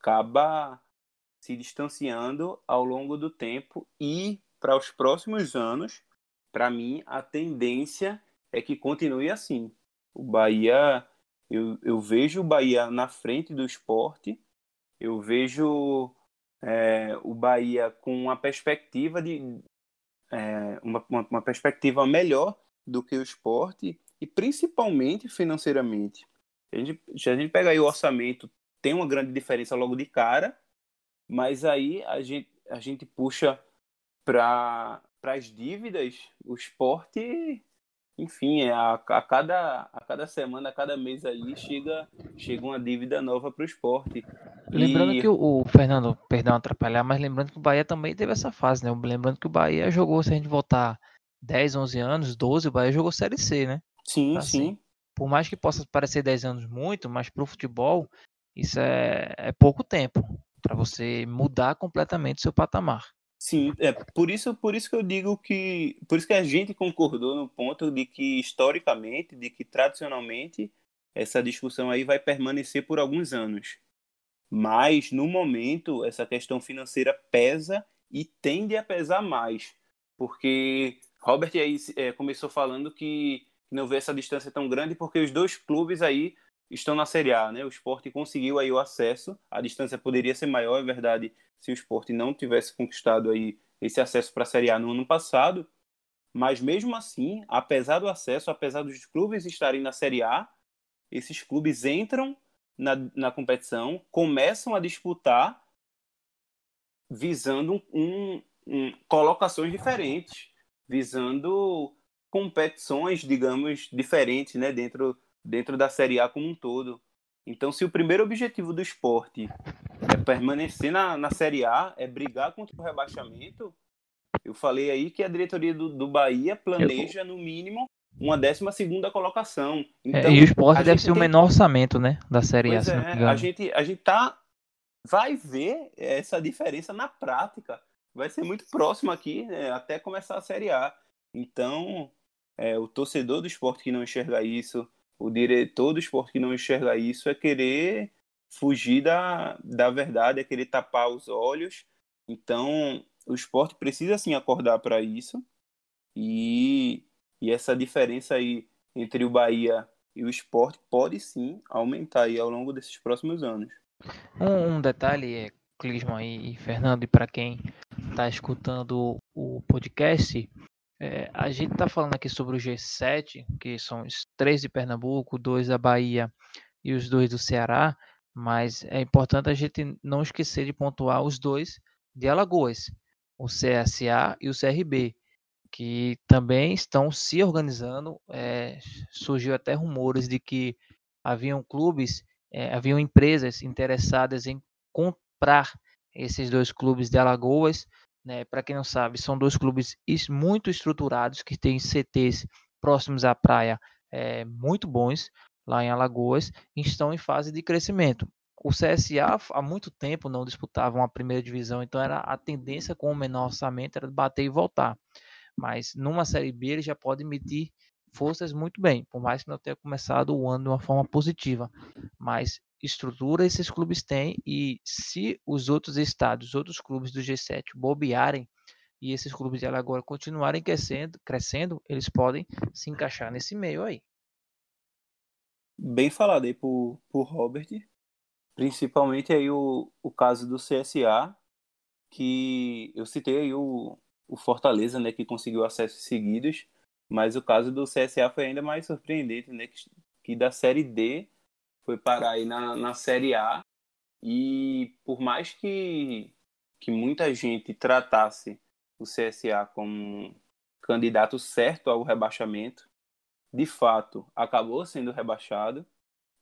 acaba se distanciando ao longo do tempo e para os próximos anos, para mim, a tendência é que continue assim. O Bahia, eu, eu vejo o Bahia na frente do esporte, eu vejo é, o Bahia com uma perspectiva de é, uma, uma, perspectiva melhor do que o esporte e principalmente financeiramente. A gente, se a gente pegar aí o orçamento, tem uma grande diferença logo de cara, mas aí a gente, a gente puxa para as dívidas, o esporte, enfim, é a, a, cada, a cada semana, a cada mês aí chega, chega uma dívida nova para o esporte. Lembrando e... que o, o, Fernando, perdão atrapalhar, mas lembrando que o Bahia também teve essa fase, né? Lembrando que o Bahia jogou, se a gente voltar 10, 11 anos, 12, o Bahia jogou Série C, né? Sim, então, assim, sim. Por mais que possa parecer 10 anos muito, mas para o futebol isso é, é pouco tempo para você mudar completamente seu patamar. Sim, é por isso, por isso que eu digo que, por isso que a gente concordou no ponto de que historicamente, de que tradicionalmente essa discussão aí vai permanecer por alguns anos. Mas no momento essa questão financeira pesa e tende a pesar mais, porque Robert aí é, começou falando que não vê essa distância tão grande porque os dois clubes aí estão na Série A, né? O esporte conseguiu aí o acesso, a distância poderia ser maior, é verdade, se o esporte não tivesse conquistado aí esse acesso para a Série A no ano passado, mas mesmo assim, apesar do acesso, apesar dos clubes estarem na Série A, esses clubes entram na, na competição começam a disputar visando um, um, colocações diferentes, visando competições, digamos, diferentes né, dentro, dentro da Série A como um todo. Então, se o primeiro objetivo do esporte permanecer na, na Série A, é brigar contra o rebaixamento, eu falei aí que a diretoria do, do Bahia planeja, no mínimo, uma décima segunda colocação. É, então, é, e o esporte deve ser tem... o menor orçamento, né? Da Série A. É, a gente, a gente tá. Vai ver essa diferença na prática. Vai ser muito próximo aqui, né, até começar a Série A. Então, é, o torcedor do esporte que não enxerga isso, o diretor do esporte que não enxerga isso, é querer fugir da, da verdade, é querer tapar os olhos. Então, o esporte precisa sim acordar para isso. E e essa diferença aí entre o Bahia e o esporte pode sim aumentar aí ao longo desses próximos anos. Um, um detalhe é, Clisman e Fernando, e para quem está escutando o podcast, é, a gente está falando aqui sobre o G7, que são os três de Pernambuco, dois da Bahia e os dois do Ceará, mas é importante a gente não esquecer de pontuar os dois de Alagoas, o CSA e o CRB que também estão se organizando. É, surgiu até rumores de que haviam clubes, é, haviam empresas interessadas em comprar esses dois clubes de Alagoas. Né? Para quem não sabe, são dois clubes muito estruturados que têm CTs próximos à praia é, muito bons lá em Alagoas estão em fase de crescimento. O CSA há muito tempo não disputava uma primeira divisão, então era a tendência com o menor orçamento era bater e voltar. Mas numa Série B ele já pode medir forças muito bem, por mais que não tenha começado o ano de uma forma positiva. Mas estrutura esses clubes têm e se os outros estados, os outros clubes do G7 bobearem e esses clubes de Alagoas continuarem crescendo, crescendo, eles podem se encaixar nesse meio aí. Bem falado aí por, por Robert, principalmente aí o, o caso do CSA, que eu citei aí o, o Fortaleza, né, que conseguiu acessos seguidos, mas o caso do CSA foi ainda mais surpreendente, né, que, que da Série D foi parar aí na, na Série A. E por mais que, que muita gente tratasse o CSA como candidato certo ao rebaixamento, de fato acabou sendo rebaixado,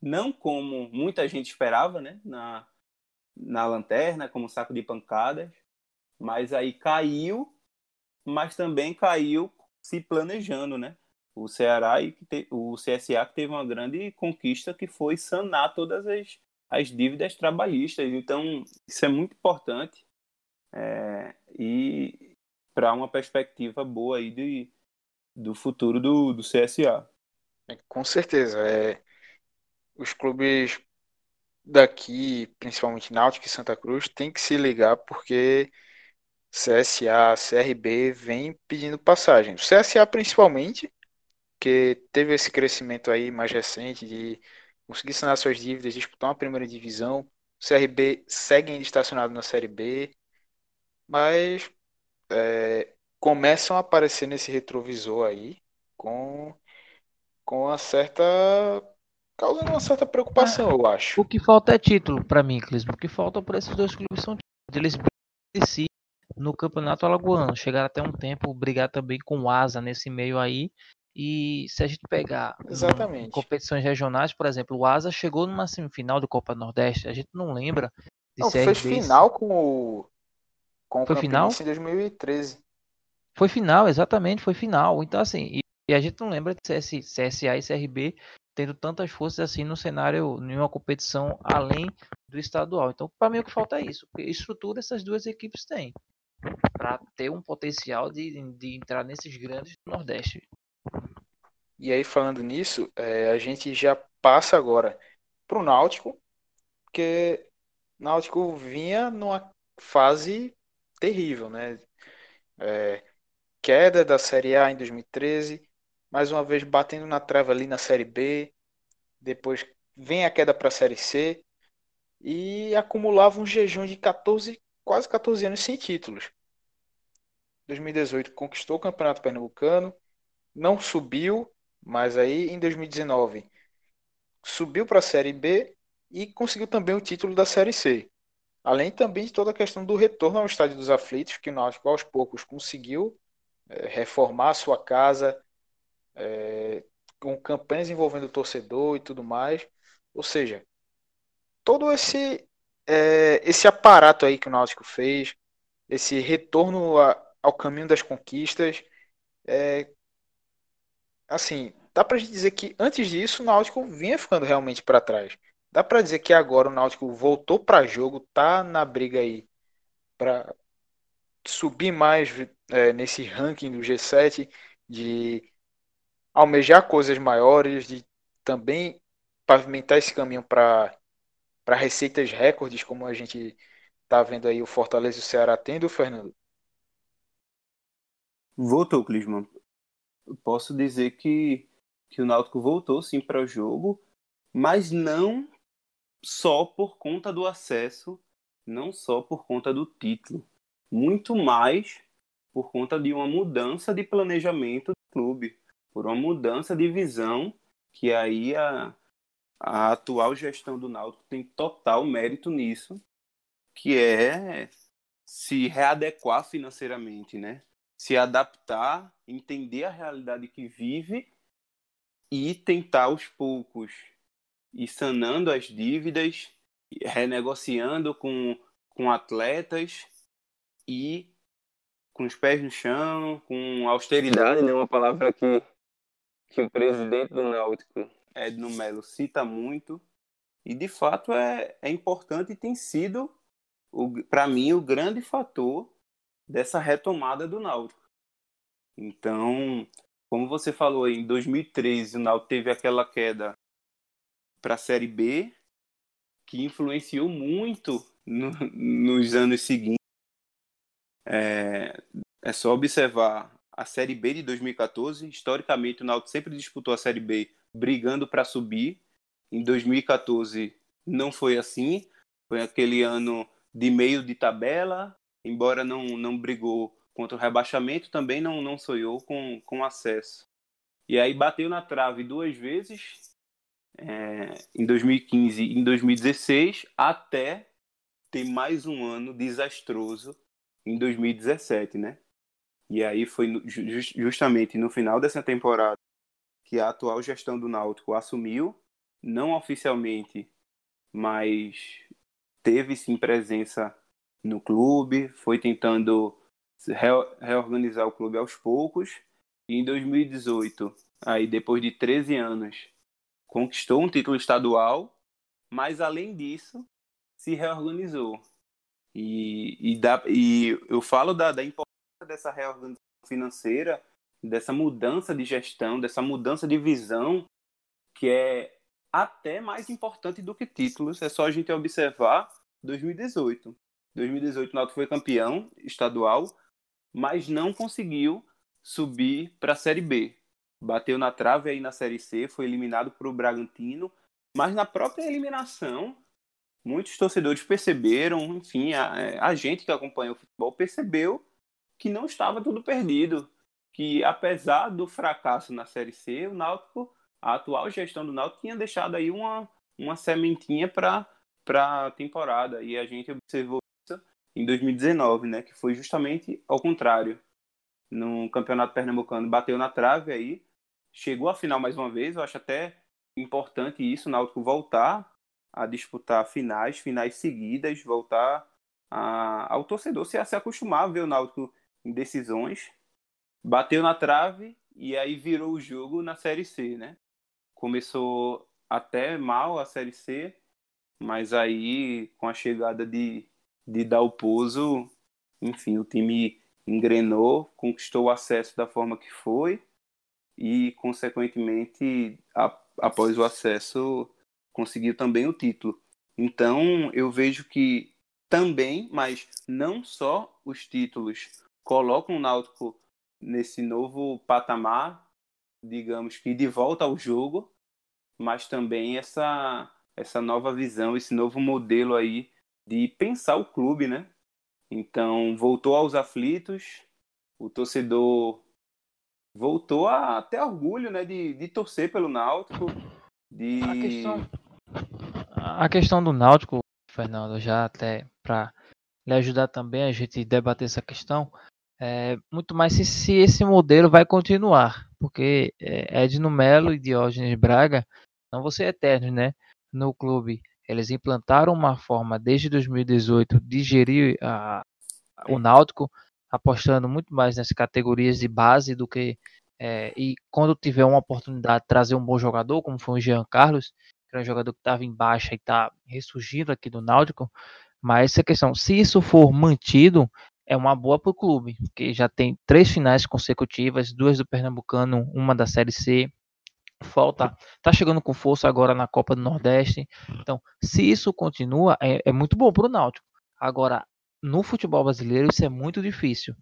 não como muita gente esperava, né, na, na lanterna, como saco de pancadas, mas aí caiu mas também caiu se planejando, né? O Ceará e o CSA que teve uma grande conquista que foi sanar todas as, as dívidas trabalhistas. Então, isso é muito importante é, e para uma perspectiva boa aí de, do futuro do, do CSA. É, com certeza. É, os clubes daqui, principalmente Náutico e Santa Cruz, tem que se ligar porque CSA, CRB vem pedindo passagem. O CSA principalmente, que teve esse crescimento aí mais recente de conseguir sanar suas dívidas, disputar uma primeira divisão. O CRB segue ainda estacionado na Série B, mas é, começam a aparecer nesse retrovisor aí com, com uma certa. causando uma certa preocupação, eu acho. O que falta é título para mim, Clismo. O que falta para esses dois clubes são títulos. Eles si no Campeonato Alagoano. Chegaram até um tempo brigar também com o Asa nesse meio aí. E se a gente pegar Exatamente. competições regionais, por exemplo, o Asa chegou numa semifinal do Copa Nordeste. A gente não lembra de não, fez final com o com o foi final em 2013. Foi final, exatamente, foi final. Então assim, e, e a gente não lembra de CS, CSA e CRB tendo tantas forças assim no cenário, em uma competição além do estadual. Então, para mim o que falta é isso, estrutura essas duas equipes têm para ter um potencial de, de entrar nesses grandes do Nordeste. E aí, falando nisso, é, a gente já passa agora para o Náutico, porque Náutico vinha numa fase terrível, né? É, queda da Série A em 2013, mais uma vez batendo na trava ali na Série B, depois vem a queda para a Série C e acumulava um jejum de 14, quase 14 anos sem títulos. 2018 conquistou o Campeonato Pernambucano, não subiu, mas aí em 2019 subiu para a Série B e conseguiu também o título da Série C. Além também de toda a questão do retorno ao Estádio dos Aflitos, que o Náutico aos poucos conseguiu é, reformar a sua casa, é, com campanhas envolvendo o torcedor e tudo mais. Ou seja, todo esse, é, esse aparato aí que o Náutico fez, esse retorno a, ao caminho das conquistas, é, assim, dá gente dizer que antes disso o Náutico vinha ficando realmente para trás. Dá para dizer que agora o Náutico voltou para jogo, tá na briga aí para subir mais é, nesse ranking do G7, de almejar coisas maiores, de também pavimentar esse caminho para receitas recordes, como a gente tá vendo aí o Fortaleza e o Ceará tendo, Fernando? Voltou, Clisman. Posso dizer que, que o Náutico voltou sim para o jogo, mas não só por conta do acesso, não só por conta do título, muito mais por conta de uma mudança de planejamento do clube, por uma mudança de visão que aí a, a atual gestão do Náutico tem total mérito nisso, que é se readequar financeiramente, né? Se adaptar, entender a realidade que vive e tentar aos poucos ir sanando as dívidas, renegociando com, com atletas e com os pés no chão, com austeridade, né? Uma palavra que, que o presidente do Náutico, Edno Melo, cita muito. E de fato é, é importante e tem sido, para mim, o grande fator dessa retomada do Náutico. Então, como você falou, em 2013 o Náutico teve aquela queda para a Série B, que influenciou muito no, nos anos seguintes. É, é só observar a Série B de 2014. Historicamente, o Náutico sempre disputou a Série B brigando para subir. Em 2014 não foi assim. Foi aquele ano de meio de tabela, embora não, não brigou contra o rebaixamento, também não, não sonhou com, com acesso. E aí bateu na trave duas vezes, é, em 2015 e em 2016, até ter mais um ano desastroso em 2017, né? E aí foi justamente no final dessa temporada que a atual gestão do Náutico assumiu, não oficialmente, mas teve sim presença no clube, foi tentando reorganizar o clube aos poucos. E em 2018, aí depois de 13 anos, conquistou um título estadual, mas além disso, se reorganizou. E, e, dá, e eu falo da, da importância dessa reorganização financeira, dessa mudança de gestão, dessa mudança de visão, que é até mais importante do que títulos. É só a gente observar 2018. 2018 o Náutico foi campeão estadual, mas não conseguiu subir para a Série B bateu na trave aí na Série C, foi eliminado para o Bragantino, mas na própria eliminação, muitos torcedores perceberam, enfim, a, a gente que acompanha o futebol percebeu que não estava tudo perdido, que apesar do fracasso na Série C, o Náutico, a atual gestão do Náutico tinha deixado aí uma, uma sementinha para a temporada, e a gente observou isso em 2019, né, que foi justamente ao contrário. No Campeonato Pernambucano bateu na trave aí, chegou à final mais uma vez. Eu acho até importante isso, o Náutico voltar a disputar finais, finais seguidas, voltar a, ao torcedor se, se acostumar a ver o Náutico em decisões. Bateu na trave e aí virou o jogo na Série C, né? Começou até mal a Série C, mas aí com a chegada de, de Dalpozo, enfim, o time engrenou, conquistou o acesso da forma que foi e, consequentemente, a, após o acesso, conseguiu também o título. Então, eu vejo que também, mas não só os títulos colocam o Náutico nesse novo patamar, digamos que de volta ao jogo, mas também essa essa nova visão, esse novo modelo aí de pensar o clube, né? Então, voltou aos aflitos, o torcedor voltou a ter orgulho, né, de, de torcer pelo Náutico, de... A questão, a questão do Náutico, Fernando, já até para lhe ajudar também a gente debater essa questão, é muito mais se, se esse modelo vai continuar, porque é, Edno Melo e Diógenes Braga não vão ser eternos, né? No clube, eles implantaram uma forma desde 2018 de gerir a, o Náutico, apostando muito mais nas categorias de base do que é, e quando tiver uma oportunidade de trazer um bom jogador, como foi o Jean Carlos, que era um jogador que estava em baixa e está ressurgindo aqui do Náutico, mas essa questão, se isso for mantido, é uma boa para o clube, que já tem três finais consecutivas, duas do Pernambucano, uma da Série C, falta, tá chegando com força agora na Copa do Nordeste, então se isso continua, é, é muito bom para o Náutico. Agora, no futebol brasileiro isso é muito difícil.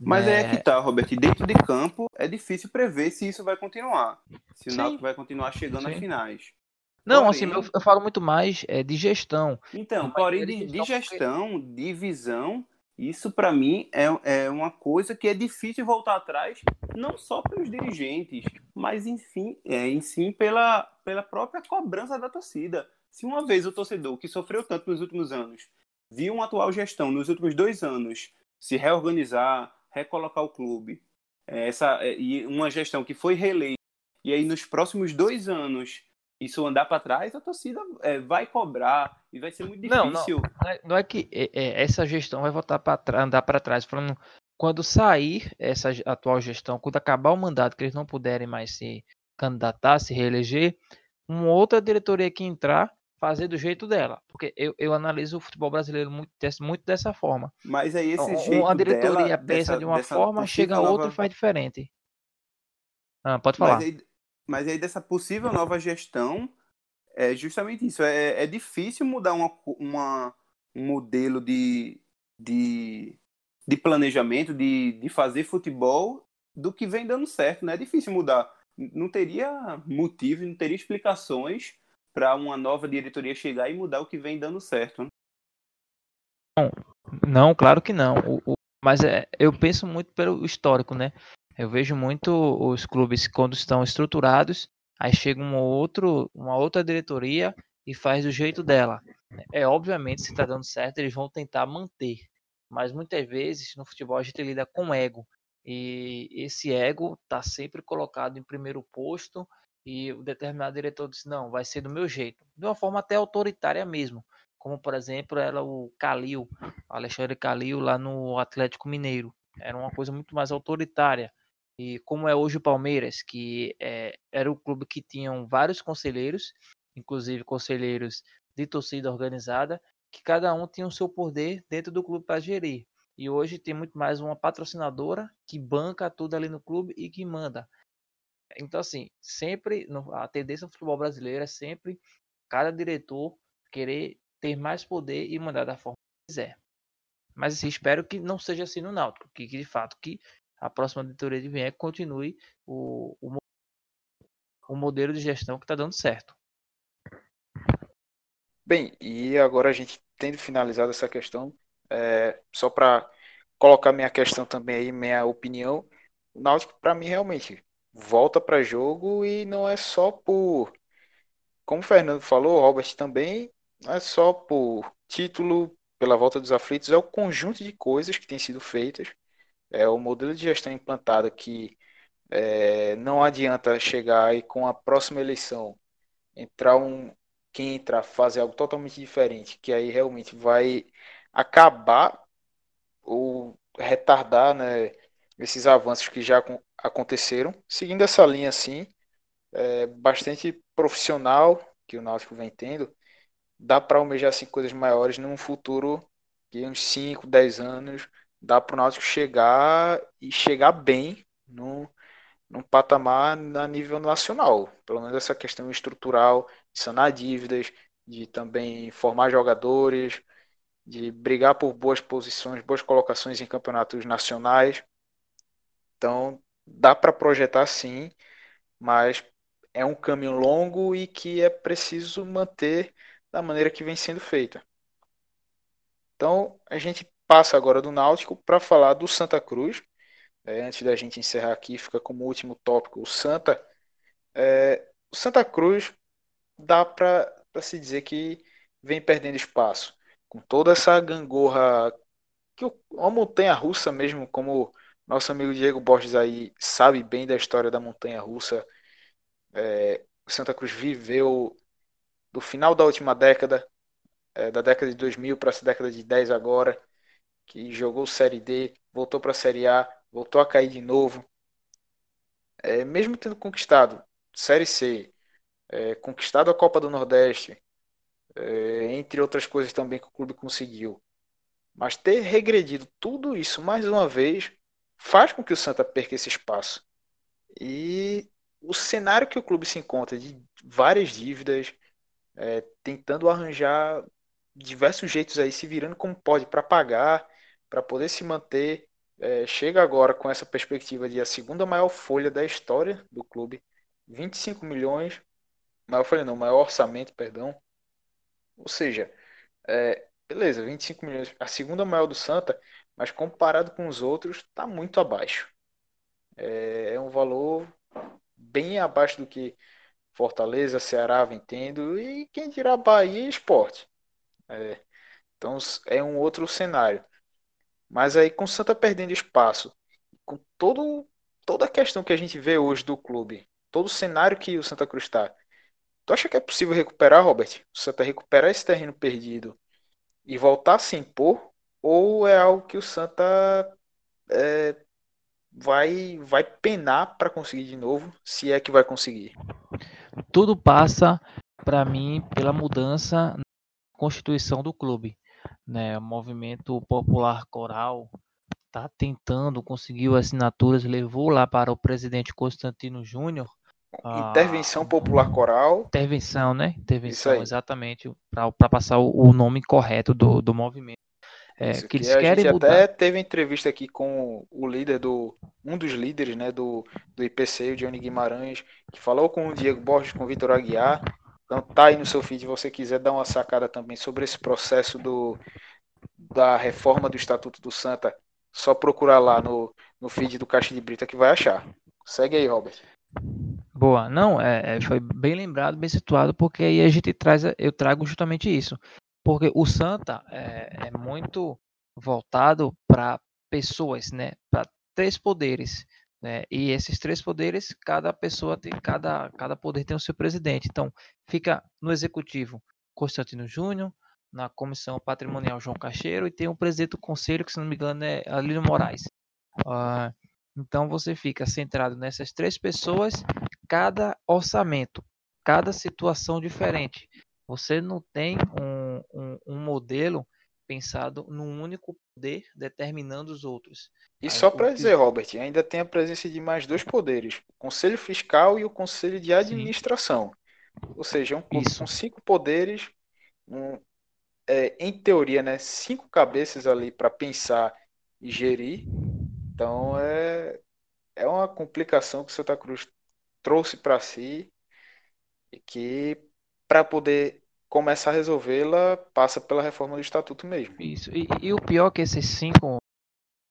Mas é... é que tá, Robert. Dentro de campo é difícil prever se isso vai continuar. Se o Náutico vai continuar chegando Sim. às finais. Não, porém... assim, eu, eu, falo muito mais é, de gestão. Então, porém, de, de gestão, porque... de visão, isso para mim é, é uma coisa que é difícil voltar atrás, não só pelos dirigentes, mas enfim, é, em sim pela, pela própria cobrança da torcida. Se uma vez o torcedor que sofreu tanto nos últimos anos viu uma atual gestão nos últimos dois anos se reorganizar, recolocar o clube, é, essa é, e uma gestão que foi reeleita, e aí nos próximos dois anos isso andar para trás, a torcida é, vai cobrar e vai ser muito difícil. Não, não, é, não é que é, é, essa gestão vai voltar para andar para trás, falando quando sair essa atual gestão, quando acabar o mandato, que eles não puderem mais se candidatar, se reeleger, uma outra diretoria que entrar fazer do jeito dela. Porque eu, eu analiso o futebol brasileiro muito, muito dessa forma. Mas aí esse então, jeito Uma diretoria dela, pensa dessa, de uma forma, chega a outra nova... e faz diferente. Ah, pode falar. Mas aí, mas aí dessa possível nova gestão, é justamente isso. É, é difícil mudar uma, uma, um modelo de, de, de planejamento, de, de fazer futebol do que vem dando certo. Né? é difícil mudar. Não teria motivo, não teria explicações para uma nova diretoria chegar e mudar o que vem dando certo. Né? Não, não, claro que não. O, o, mas é, eu penso muito pelo histórico, né? Eu vejo muito os clubes quando estão estruturados, aí chega um outro, uma outra diretoria e faz do jeito dela. É obviamente se está dando certo, eles vão tentar manter. Mas muitas vezes no futebol a gente lida com ego. E esse ego está sempre colocado em primeiro posto e o determinado diretor disse, não, vai ser do meu jeito. De uma forma até autoritária mesmo. Como, por exemplo, era o Calil, Alexandre Calil lá no Atlético Mineiro. Era uma coisa muito mais autoritária. E como é hoje o Palmeiras, que é, era o clube que tinham vários conselheiros, inclusive conselheiros de torcida organizada, que cada um tinha o seu poder dentro do clube para gerir. E hoje tem muito mais uma patrocinadora que banca tudo ali no clube e que manda. Então, assim, sempre a tendência do futebol brasileiro é sempre cada diretor querer ter mais poder e mandar da forma que quiser. Mas assim, espero que não seja assim no Náutico, que, que de fato que a próxima diretoria de vier continue o, o, o modelo de gestão que está dando certo. Bem, e agora a gente tendo finalizado essa questão, é, só para colocar minha questão também aí, minha opinião, o Náutico para mim realmente volta para jogo e não é só por, como o Fernando falou, o Robert também, não é só por título, pela volta dos aflitos, é o conjunto de coisas que tem sido feitas, é o modelo de gestão implantado que é, não adianta chegar e com a próxima eleição entrar um quem entrar fazer algo totalmente diferente, que aí realmente vai acabar ou retardar, né, esses avanços que já aconteceram. Seguindo essa linha assim, é, bastante profissional que o Náutico vem tendo, dá para almejar assim, coisas maiores num futuro de uns 5, 10 anos, dá para o Náutico chegar e chegar bem no, num patamar a nível nacional. Pelo menos essa questão estrutural, de sanar dívidas, de também formar jogadores, de brigar por boas posições, boas colocações em campeonatos nacionais. Então, dá para projetar sim, mas é um caminho longo e que é preciso manter da maneira que vem sendo feita. Então, a gente passa agora do Náutico para falar do Santa Cruz. É, antes da gente encerrar aqui, fica como último tópico o Santa. É, o Santa Cruz dá para se dizer que vem perdendo espaço. Com toda essa gangorra, que uma montanha russa mesmo, como nosso amigo Diego Borges aí sabe bem da história da montanha russa. É, o Santa Cruz viveu do final da última década, é, da década de 2000 para essa década de 10 agora, que jogou Série D, voltou para a Série A, voltou a cair de novo. É, mesmo tendo conquistado Série C, é, conquistado a Copa do Nordeste, é, entre outras coisas também que o clube conseguiu. Mas ter regredido tudo isso mais uma vez faz com que o Santa perca esse espaço. E o cenário que o clube se encontra de várias dívidas, é, tentando arranjar diversos jeitos aí, se virando como pode para pagar, para poder se manter, é, chega agora com essa perspectiva de a segunda maior folha da história do clube, 25 milhões, maior folha não, maior orçamento, perdão. Ou seja, é, beleza, 25 milhões, a segunda maior do Santa, mas comparado com os outros, está muito abaixo. É, é um valor bem abaixo do que Fortaleza, Ceará vem tendo e quem dirá Bahia e Esporte. É, então é um outro cenário. Mas aí com o Santa perdendo espaço, com todo, toda a questão que a gente vê hoje do clube, todo o cenário que o Santa Cruz está, tu acha que é possível recuperar, Robert? O Santa recuperar esse terreno perdido e voltar a se impor? Ou é algo que o Santa é, vai, vai penar para conseguir de novo, se é que vai conseguir? Tudo passa, para mim, pela mudança na constituição do clube. Né? O movimento popular coral está tentando, conseguiu assinaturas, levou lá para o presidente Constantino Júnior. Intervenção Popular Coral. Intervenção, né? Intervenção, exatamente, para passar o, nome correto do, do movimento. É, que, que eles a querem gente mudar. até teve entrevista aqui com o líder do um dos líderes, né, do, do IPC, o Johnny Guimarães, que falou com o Diego Borges, com o Vitor Aguiar. Então tá aí no seu feed, se você quiser dar uma sacada também sobre esse processo do da reforma do Estatuto do Santa, só procurar lá no, no feed do Caixa de Brita que vai achar. Segue aí, Robert. Boa, não, é, é, foi bem lembrado, bem situado, porque aí a gente traz, eu trago justamente isso. Porque o Santa é, é muito voltado para pessoas, né? Para três poderes. Né? E esses três poderes, cada pessoa tem, cada, cada poder tem o seu presidente. Então, fica no executivo Constantino Júnior, na comissão patrimonial João Cacheiro e tem o presidente do conselho, que se não me engano é Alírio Moraes. Uh, então você fica centrado nessas três pessoas, cada orçamento, cada situação diferente. Você não tem um, um, um modelo pensado num único poder determinando os outros. E Aí, só para dizer, Robert, ainda tem a presença de mais dois poderes: o Conselho Fiscal e o Conselho de Administração. Sim. Ou seja, um com cinco poderes, um, é, em teoria, né, cinco cabeças ali para pensar e gerir. Então é, é uma complicação que o Santa Cruz trouxe para si e que para poder começar a resolvê-la passa pela reforma do estatuto mesmo. Isso. E, e, o pior é que esses cinco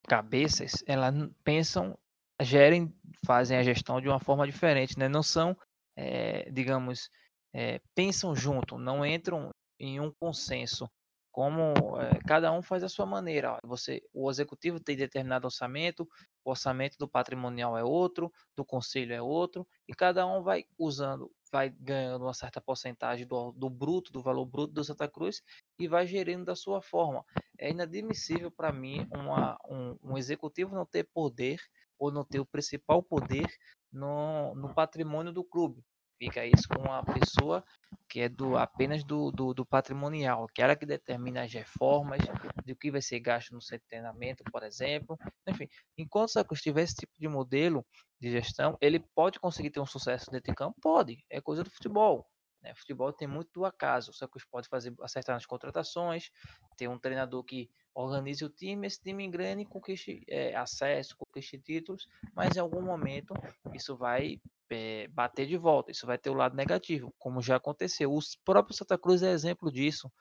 cabeças, elas pensam, gerem, fazem a gestão de uma forma diferente, né? Não são, é, digamos, é, pensam junto, não entram em um consenso. Como é, cada um faz a sua maneira. Você, o executivo tem determinado orçamento, o orçamento do patrimonial é outro, do conselho é outro, e cada um vai usando, vai ganhando uma certa porcentagem do, do bruto, do valor bruto do Santa Cruz, e vai gerindo da sua forma. É inadmissível para mim uma, um, um, executivo não ter poder ou não ter o principal poder no, no patrimônio do clube fica isso com uma pessoa que é do apenas do, do, do, patrimonial, que é ela que determina as reformas, do que vai ser gasto no seu treinamento, por exemplo. Enfim, enquanto o Cruz tiver esse tipo de modelo de gestão, ele pode conseguir ter um sucesso dentro de campo? Pode, é coisa do futebol. Né? Futebol tem muito do acaso. O Santa pode fazer acertar nas contratações, ter um treinador que organize o time, esse time engrane, conquiste é, acesso, conquiste títulos, mas em algum momento isso vai é, bater de volta. Isso vai ter o lado negativo, como já aconteceu. O próprio Santa Cruz é exemplo disso.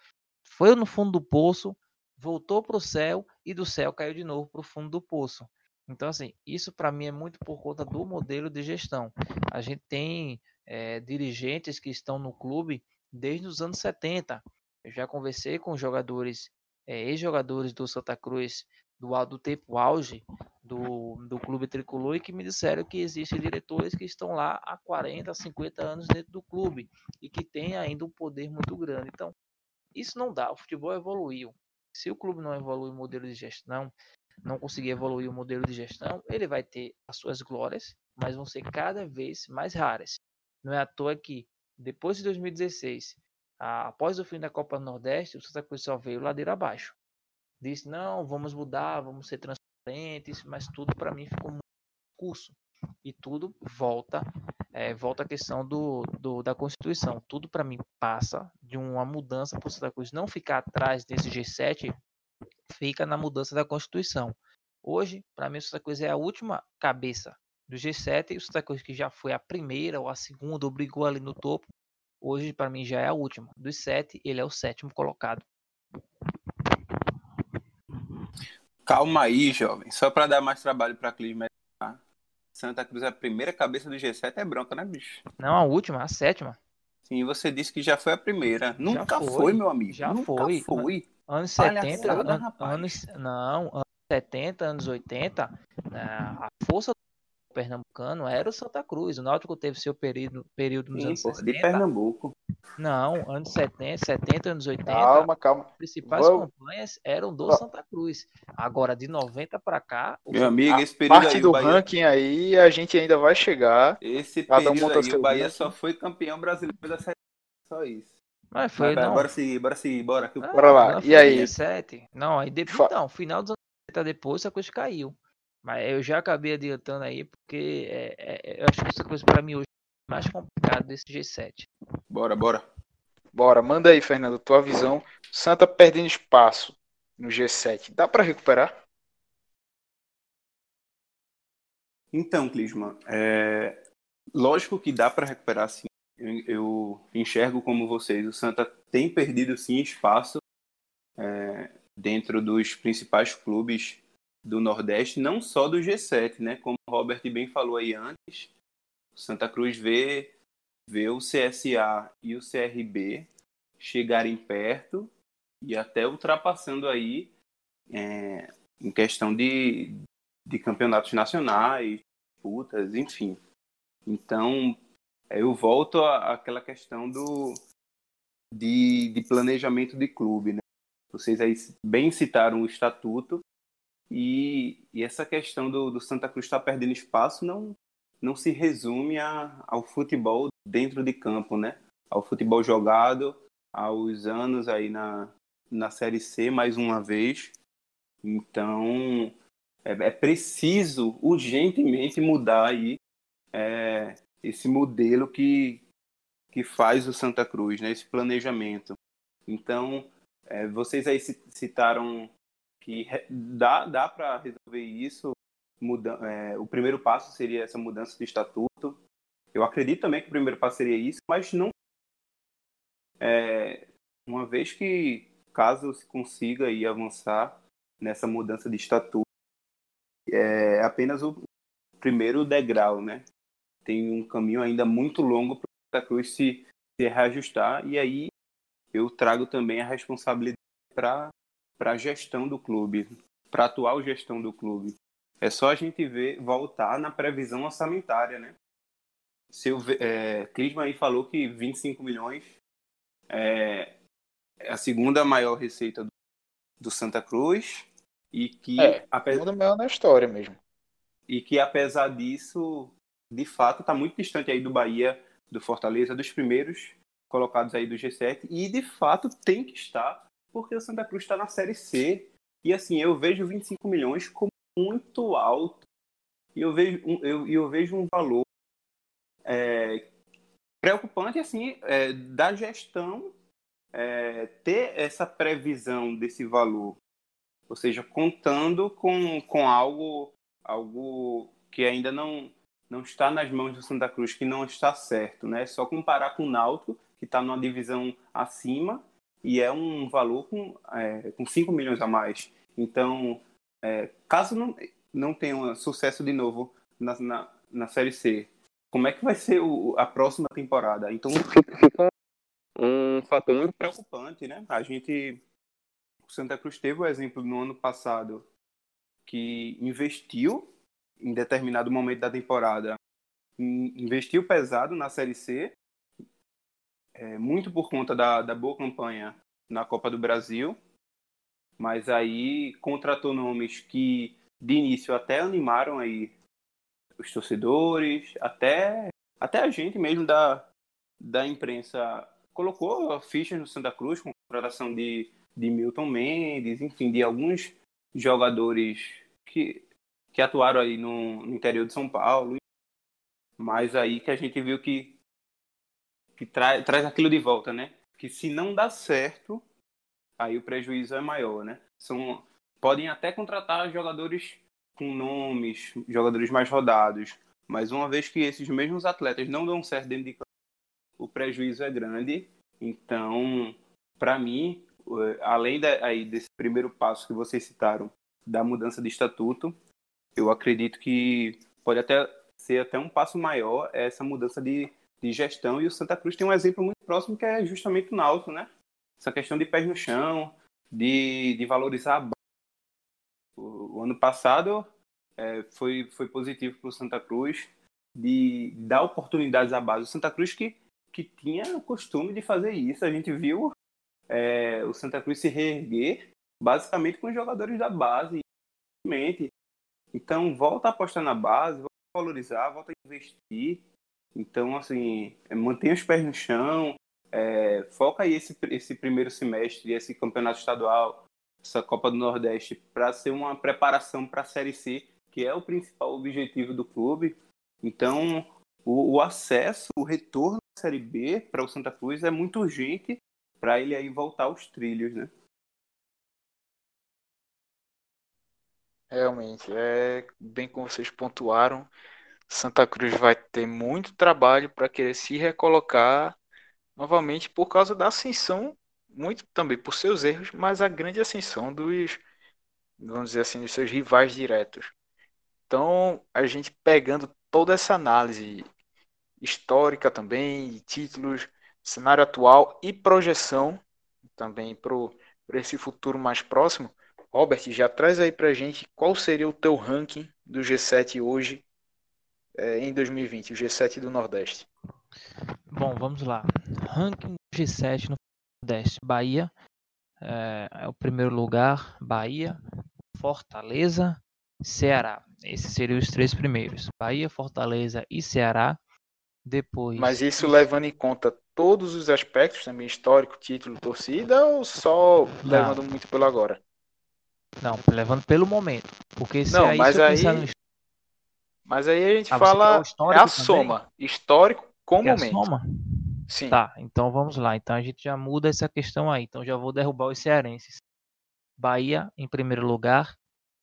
Foi no fundo do poço, voltou para o céu e do céu caiu de novo para o fundo do poço. Então, assim, isso para mim é muito por conta do modelo de gestão. A gente tem é, dirigentes que estão no clube desde os anos 70. Eu já conversei com jogadores, é, ex-jogadores do Santa Cruz do, do tempo auge do, do clube tricolor e que me disseram que existem diretores que estão lá há 40, 50 anos dentro do clube e que têm ainda um poder muito grande. Então, isso não dá. O futebol evoluiu. Se o clube não evolui o modelo de gestão, não conseguir evoluir o modelo de gestão, ele vai ter as suas glórias, mas vão ser cada vez mais raras. Não é à toa que, depois de 2016, após o fim da Copa do Nordeste, o Santa Cruz só veio ladeira abaixo. Disse, não, vamos mudar, vamos ser transparentes, mas tudo para mim ficou muito curso. E tudo volta, é, volta a questão do, do da Constituição. Tudo para mim passa de uma mudança para Santa Cruz não ficar atrás desse G7, fica na mudança da Constituição. Hoje, para mim, o Santa Cruz é a última cabeça do G7 e o Santa Cruz que já foi a primeira ou a segunda, obrigou ali no topo, hoje para mim já é a última. Dos sete, ele é o sétimo colocado. Calma aí, jovem. Só para dar mais trabalho para Clima. Tá? Santa Cruz é a primeira cabeça do G7 é branca, né, bicho? Não, a última, a sétima. Sim, você disse que já foi a primeira. Nunca foi, foi, meu amigo. Já Nunca foi. foi. Anos 70, an anos, não, anos 70, anos 80, né, a força pernambucano era o Santa Cruz. O Náutico teve seu período, período nos Sim, anos 60. De Pernambuco. Não, anos 70, 70, anos 80. Calma, calma. As principais Vamos. campanhas eram do Santa Cruz. Agora, de 90 para cá. Meu amigo, esse período parte aí, do Bahia... ranking aí, a gente ainda vai chegar. Esse período um aí, o Bahia só foi campeão brasileiro da Série Só isso. Mas foi, Mas, não. Bora seguir, bora seguir, bora. Ah, bora lá. E aí? 17. Não, aí depois, não, final dos anos 70 depois, essa coisa caiu. Mas eu já acabei adiantando aí, porque é, é, eu acho que essa coisa para mim hoje é mais complicado desse G7. Bora, bora. Bora, manda aí, Fernando, tua visão. Santa perdendo espaço no G7. Dá para recuperar? Então, Clisman, é... lógico que dá para recuperar sim. Eu, eu, enxergo como vocês. O Santa tem perdido sim espaço é... dentro dos principais clubes do Nordeste, não só do G7, né? Como o Robert bem falou aí antes, Santa Cruz vê, vê o CSA e o CRB chegarem perto e até ultrapassando aí é, em questão de, de campeonatos nacionais, disputas, enfim. Então, eu volto àquela questão do de, de planejamento de clube, né? Vocês aí bem citaram o estatuto, e, e essa questão do, do Santa Cruz estar tá perdendo espaço não, não se resume a, ao futebol dentro de campo, né? Ao futebol jogado, aos anos aí na, na Série C mais uma vez. Então é, é preciso urgentemente mudar aí é, esse modelo que, que faz o Santa Cruz, né? Esse planejamento. Então é, vocês aí citaram que dá, dá para resolver isso. Muda, é, o primeiro passo seria essa mudança de estatuto. Eu acredito também que o primeiro passo seria isso, mas não. É, uma vez que, caso se consiga ir avançar nessa mudança de estatuto, é apenas o primeiro degrau, né? Tem um caminho ainda muito longo para o Santa Cruz se, se reajustar, e aí eu trago também a responsabilidade para a gestão do clube, para a atual gestão do clube. É só a gente ver, voltar na previsão orçamentária, né? Se eu, é, Clisman aí falou que 25 milhões é, é a segunda maior receita do, do Santa Cruz e que é, a segunda maior na história mesmo. E que apesar disso, de fato, está muito distante aí do Bahia, do Fortaleza, dos primeiros colocados aí do G7 e de fato tem que estar porque o Santa Cruz está na Série C. E assim, eu vejo 25 milhões como muito alto. E eu vejo, eu, eu vejo um valor é, preocupante assim é, da gestão é, ter essa previsão desse valor. Ou seja, contando com, com algo, algo que ainda não, não está nas mãos do Santa Cruz, que não está certo. Né? Só comparar com o Náutico, que está numa divisão acima, e é um valor com, é, com 5 milhões a mais. Então, é, caso não, não tenha sucesso de novo na, na, na Série C, como é que vai ser o, a próxima temporada? Então, fica um fator muito preocupante, né? A gente, o Santa Cruz teve o exemplo no ano passado que investiu em determinado momento da temporada, investiu pesado na Série C, é, muito por conta da, da boa campanha na Copa do Brasil, mas aí contratou nomes que de início até animaram aí os torcedores, até, até a gente mesmo da, da imprensa colocou fichas no Santa Cruz com a contratação de, de Milton Mendes, enfim, de alguns jogadores que, que atuaram aí no, no interior de São Paulo, mas aí que a gente viu que, que tra, traz aquilo de volta, né? Que se não dá certo, aí o prejuízo é maior, né? São, podem até contratar jogadores com nomes, jogadores mais rodados, mas uma vez que esses mesmos atletas não dão certo dentro de campo, o prejuízo é grande. Então, para mim, além da, aí desse primeiro passo que vocês citaram da mudança de estatuto, eu acredito que pode até ser até um passo maior essa mudança de, de gestão e o Santa Cruz tem um exemplo muito próximo que é justamente o Náutico, né? Essa questão de pés no chão, de, de valorizar a base. O, o ano passado é, foi, foi positivo para o Santa Cruz de dar oportunidades à base. O Santa Cruz que, que tinha o costume de fazer isso. A gente viu é, o Santa Cruz se reerguer basicamente com os jogadores da base. Então, volta a apostar na base, volta a valorizar, volta a investir. Então, assim, é, mantém os pés no chão, é, foca aí esse, esse primeiro semestre, esse campeonato estadual, essa Copa do Nordeste, para ser uma preparação para a Série C, que é o principal objetivo do clube. Então, o, o acesso, o retorno à Série B para o Santa Cruz é muito urgente para ele aí voltar aos trilhos, né? Realmente, é bem como vocês pontuaram, Santa Cruz vai ter muito trabalho para querer se recolocar novamente por causa da ascensão, muito também por seus erros, mas a grande ascensão dos, vamos dizer assim, dos seus rivais diretos. Então, a gente pegando toda essa análise histórica também, títulos, cenário atual e projeção também para esse futuro mais próximo, Robert, já traz aí para gente qual seria o teu ranking do G7 hoje é, em 2020, o G7 do Nordeste. Bom, vamos lá. Ranking G7 no Nordeste. Bahia é, é, o primeiro lugar. Bahia, Fortaleza, Ceará. Esses seriam os três primeiros. Bahia, Fortaleza e Ceará. Depois. Mas isso levando em conta todos os aspectos, também histórico, título, torcida, ou só Não. levando muito pelo agora? Não, levando pelo momento. Porque se Não, aí, mas aí. No... Mas aí a gente ah, fala. É a também? soma. Histórico com Quer momento. Soma? Sim. Tá, então vamos lá. Então a gente já muda essa questão aí. Então já vou derrubar os cearenses. Bahia em primeiro lugar.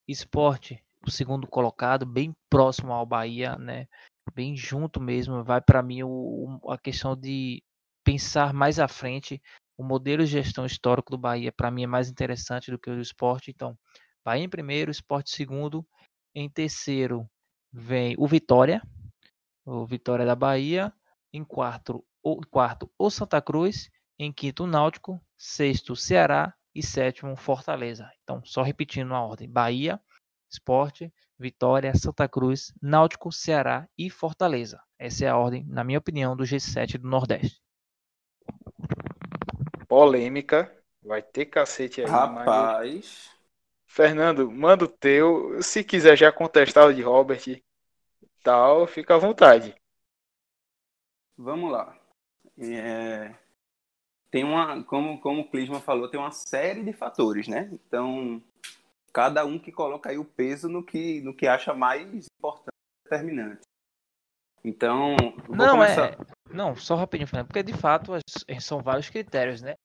Esporte, o segundo colocado, bem próximo ao Bahia, né? Bem junto mesmo. Vai para mim o, a questão de pensar mais à frente. O modelo de gestão histórico do Bahia, para mim, é mais interessante do que o do esporte. Então, Bahia em primeiro, esporte segundo. Em terceiro vem o Vitória, o Vitória da Bahia. Em quarto, o, quarto, o Santa Cruz. Em quinto, o Náutico. Sexto, Ceará. E sétimo, Fortaleza. Então, só repetindo a ordem: Bahia, Esporte, Vitória, Santa Cruz, Náutico, Ceará e Fortaleza. Essa é a ordem, na minha opinião, do G7 do Nordeste. Polêmica. Vai ter cacete aí. Rapaz. Mas... Fernando, manda o teu. Se quiser já contestar o de Robert tal, fica à vontade. Vamos lá. É... Tem uma, como, como o Clisman falou, tem uma série de fatores, né? Então, cada um que coloca aí o peso no que, no que acha mais importante determinante. Então, não começar... é, não, só rapidinho, Fernando, porque de fato são vários critérios, né?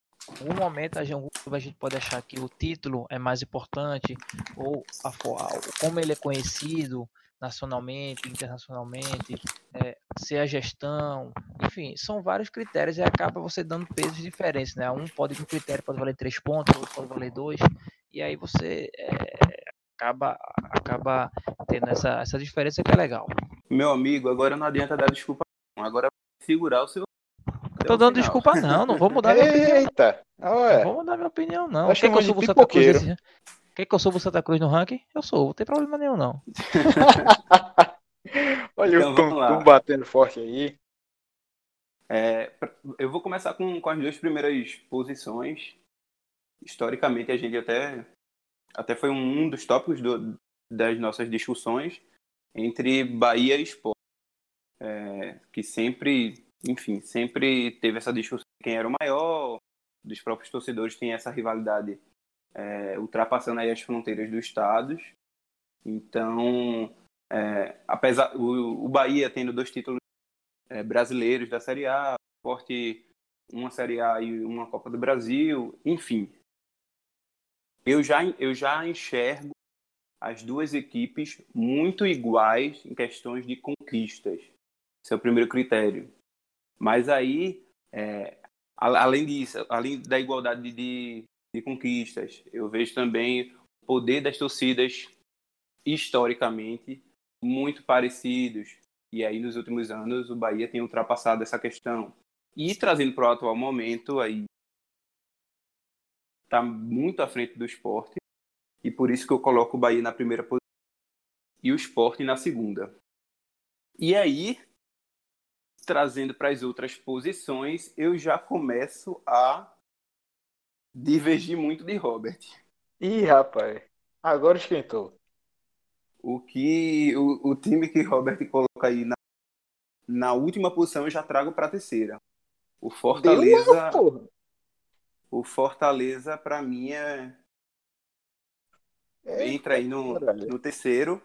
um momento a gente, a gente pode achar que o título é mais importante ou a, como ele é conhecido nacionalmente, internacionalmente, é, ser a gestão, enfim, são vários critérios e acaba você dando pesos diferentes, né? Um pode um critério pode valer três pontos, outro pode valer dois, e aí você é, acaba acaba tendo essa, essa diferença que é legal. Meu amigo, agora não adianta dar desculpa, agora segurar o seu tô dando final. desculpa, não. Não vou mudar minha opinião. Eita! Não vou mudar minha opinião, não. Quer que eu de suba Quer que eu suba o Santa Cruz no ranking? Eu sou, não tem problema nenhum, não. olha Então, o. Cancún batendo forte aí. É, eu vou começar com, com as duas primeiras posições. Historicamente, a gente até, até foi um dos tópicos do- das nossas discussões entre Bahia e Sport. É, que sempre, enfim, sempre teve essa discussão de quem era o maior, dos próprios torcedores tem essa rivalidade é, ultrapassando aí as fronteiras dos estados. Então, é, apesar o, o Bahia tendo dois títulos é, brasileiros da Série A, Forte uma Série A e uma Copa do Brasil, enfim. Eu já, eu já enxergo as duas equipes muito iguais em questões de conquistas. Esse é o primeiro critério. Mas aí, é, além disso, além da igualdade de, de, conquistas, eu vejo também o poder das torcidas historicamente muito parecidos. E aí, nos últimos anos, o Bahia tem ultrapassado essa questão. E trazendo para o atual momento, aí está muito à frente do esporte. E por isso que eu coloco o Bahia na primeira posição e o esporte na segunda. E aí, trazendo para as outras posições, eu já começo a divergir muito de Robert. Ih, rapaz. Agora esquentou. O que o, o time que Robert coloca aí na, na última posição eu já trago para terceira. O Fortaleza, porra. o Fortaleza para mim é entra aí no, caralho. no terceiro,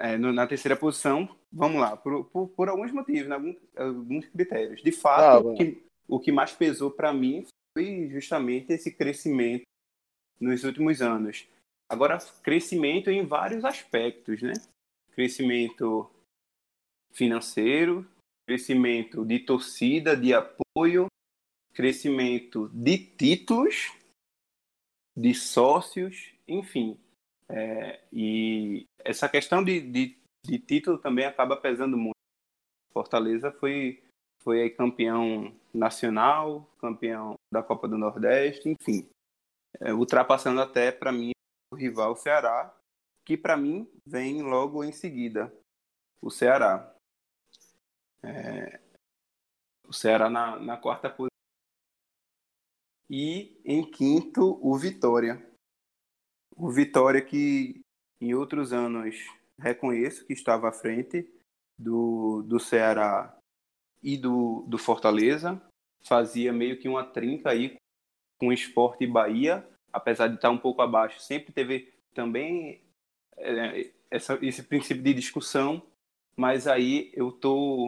é, no- na terceira posição. Vamos lá, por, por, por alguns motivos, né, alguns, alguns critérios. De Ah, fato, vamos o, que, o que mais pesou para mim foi justamente esse crescimento nos últimos anos. Agora, crescimento em vários aspectos, né? Crescimento financeiro, crescimento de torcida, de apoio, crescimento de títulos, de sócios, enfim. É, e essa questão de, de, de título também acaba pesando muito. Fortaleza foi, foi campeão nacional, campeão da Copa do Nordeste, enfim. É, ultrapassando até, para mim, o rival Ceará, que para mim vem logo em seguida, o Ceará. É, o Ceará na, na quarta posição. E em quinto, o Vitória. O Vitória que em outros anos reconheço que estava à frente do, do Ceará e do, do Fortaleza. Fazia meio que uma trinca aí com o Esporte e Bahia, apesar de estar um pouco abaixo. Sempre teve também é, essa, esse princípio de discussão, mas aí eu tô.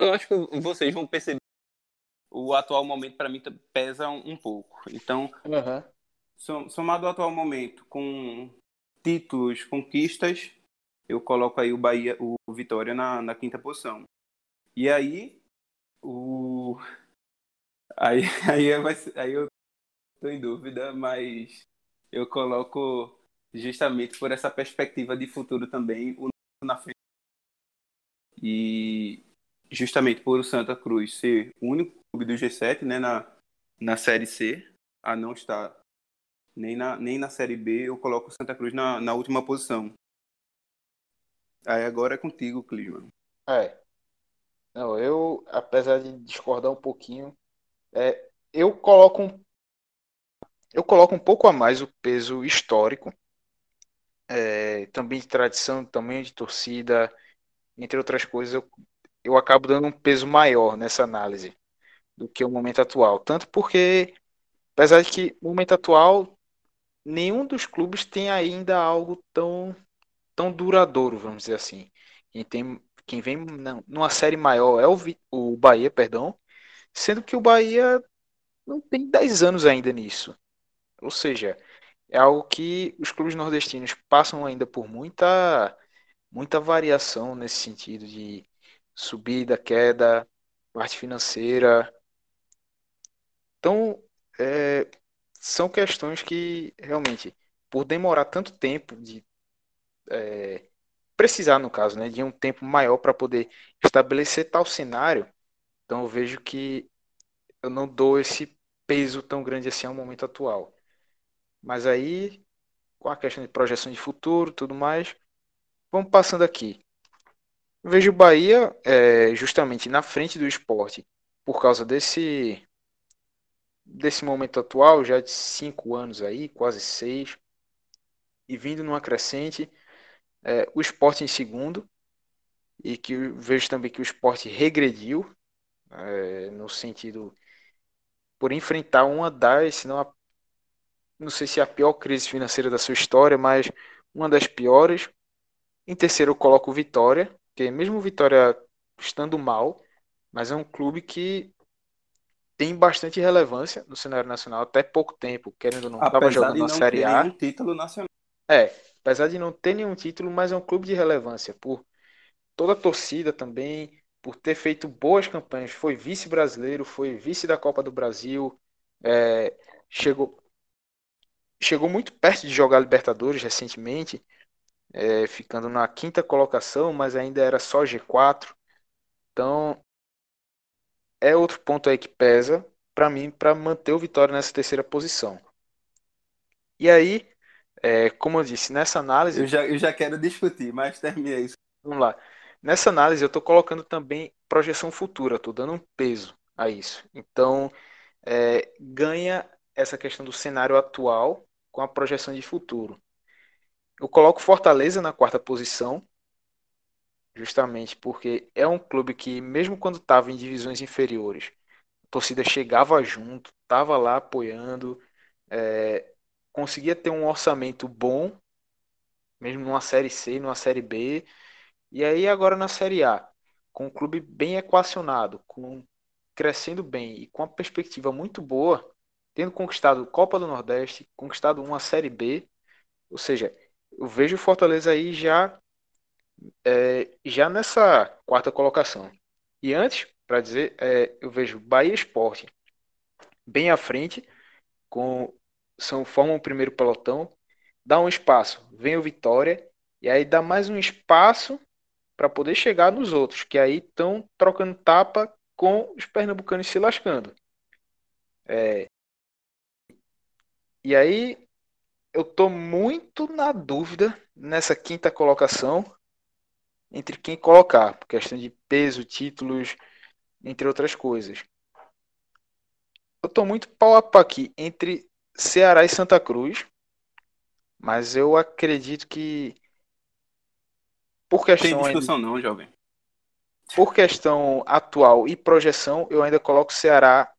Eu acho que vocês vão perceber o atual momento para mim pesa um, pouco. Então, som- somado ao atual momento com títulos, conquistas, eu coloco aí o Bahia, o Vitória na, na quinta posição. E aí, o aí aí, eu aí eu tô em dúvida, mas eu coloco justamente por essa perspectiva de futuro também o na frente. E justamente por o Santa Cruz ser o único clube do G7, né, na, na Série C, a não estar nem na, nem na Série B, eu coloco o Santa Cruz na, na última posição. Aí agora é contigo, Clisman. É. Não, eu, apesar de discordar um pouquinho, é, eu coloco um, eu coloco um pouco a mais o peso histórico, é, também de tradição, tamanho de torcida, entre outras coisas, eu, eu acabo dando um peso maior nessa análise do que o momento atual. Tanto porque, apesar de que no momento atual, nenhum dos clubes tem ainda algo tão, tão duradouro, vamos dizer assim. Quem tem, quem vem numa série maior é o, o Bahia, perdão, sendo que o Bahia não tem 10 anos ainda nisso. Ou seja, é algo que os clubes nordestinos passam ainda por muita, muita variação nesse sentido de subida, queda, parte financeira. Então, é, são questões que realmente, por demorar tanto tempo de é, precisar, no caso, né, de um tempo maior para poder estabelecer tal cenário, Então eu vejo que eu não dou esse peso tão grande assim ao momento atual. Mas aí, com a questão de projeção de futuro, tudo mais, vamos passando aqui. Eu vejo o Bahia é, justamente na frente do esporte por causa desse desse momento atual, já de cinco anos aí, quase seis, e vindo numa crescente, é, o esporte em segundo, e que vejo também que o esporte regrediu, é, no sentido por enfrentar uma das, se não a, não sei se é a pior crise financeira da sua história, mas uma das piores. Em terceiro eu coloco o Vitória, que mesmo o Vitória estando mal, mas é um clube que tem bastante relevância no cenário nacional até pouco tempo, querendo ou não, estava jogando na Série A. Título nacional. É, apesar de não ter nenhum título, mas é um clube de relevância por toda a torcida também, por ter feito boas campanhas. Foi vice brasileiro, foi vice da Copa do Brasil, é, chegou chegou muito perto de jogar Libertadores recentemente, é, ficando na quinta colocação, mas ainda era só G4. Então é outro ponto aí que pesa para mim para manter o Vitória nessa terceira posição. E aí, é, como eu disse, nessa análise. Eu já, eu já quero discutir, mas termina isso. Vamos lá. Nessa análise, eu estou colocando também projeção futura, estou dando um peso a isso. Então, é, ganha essa questão do cenário atual com a projeção de futuro. Eu coloco Fortaleza na quarta posição, justamente porque é um clube que, mesmo quando estava em divisões inferiores, a torcida chegava junto, estava lá apoiando, é, conseguia ter um orçamento bom, mesmo numa Série C, numa Série B, e aí agora na Série A, com um clube bem equacionado, com crescendo bem e com uma perspectiva muito boa, tendo conquistado Copa do Nordeste, conquistado uma Série B, ou seja, eu vejo o Fortaleza aí já é, já nessa quarta colocação. E antes, para dizer, é, eu vejo Bahia Esporte bem à frente, com são formam o primeiro pelotão, dá um espaço, vem o Vitória, e aí dá mais um espaço para poder chegar nos outros, que aí estão trocando tapa com os pernambucanos se lascando. É... E aí eu tô muito na dúvida nessa quinta colocação entre quem colocar, por questão de peso, títulos, entre outras coisas. Eu tô muito pau a pau aqui entre Ceará e Santa Cruz, mas eu acredito que por questão Tem discussão ainda, não, jovem. por questão atual e projeção, eu ainda coloco o Ceará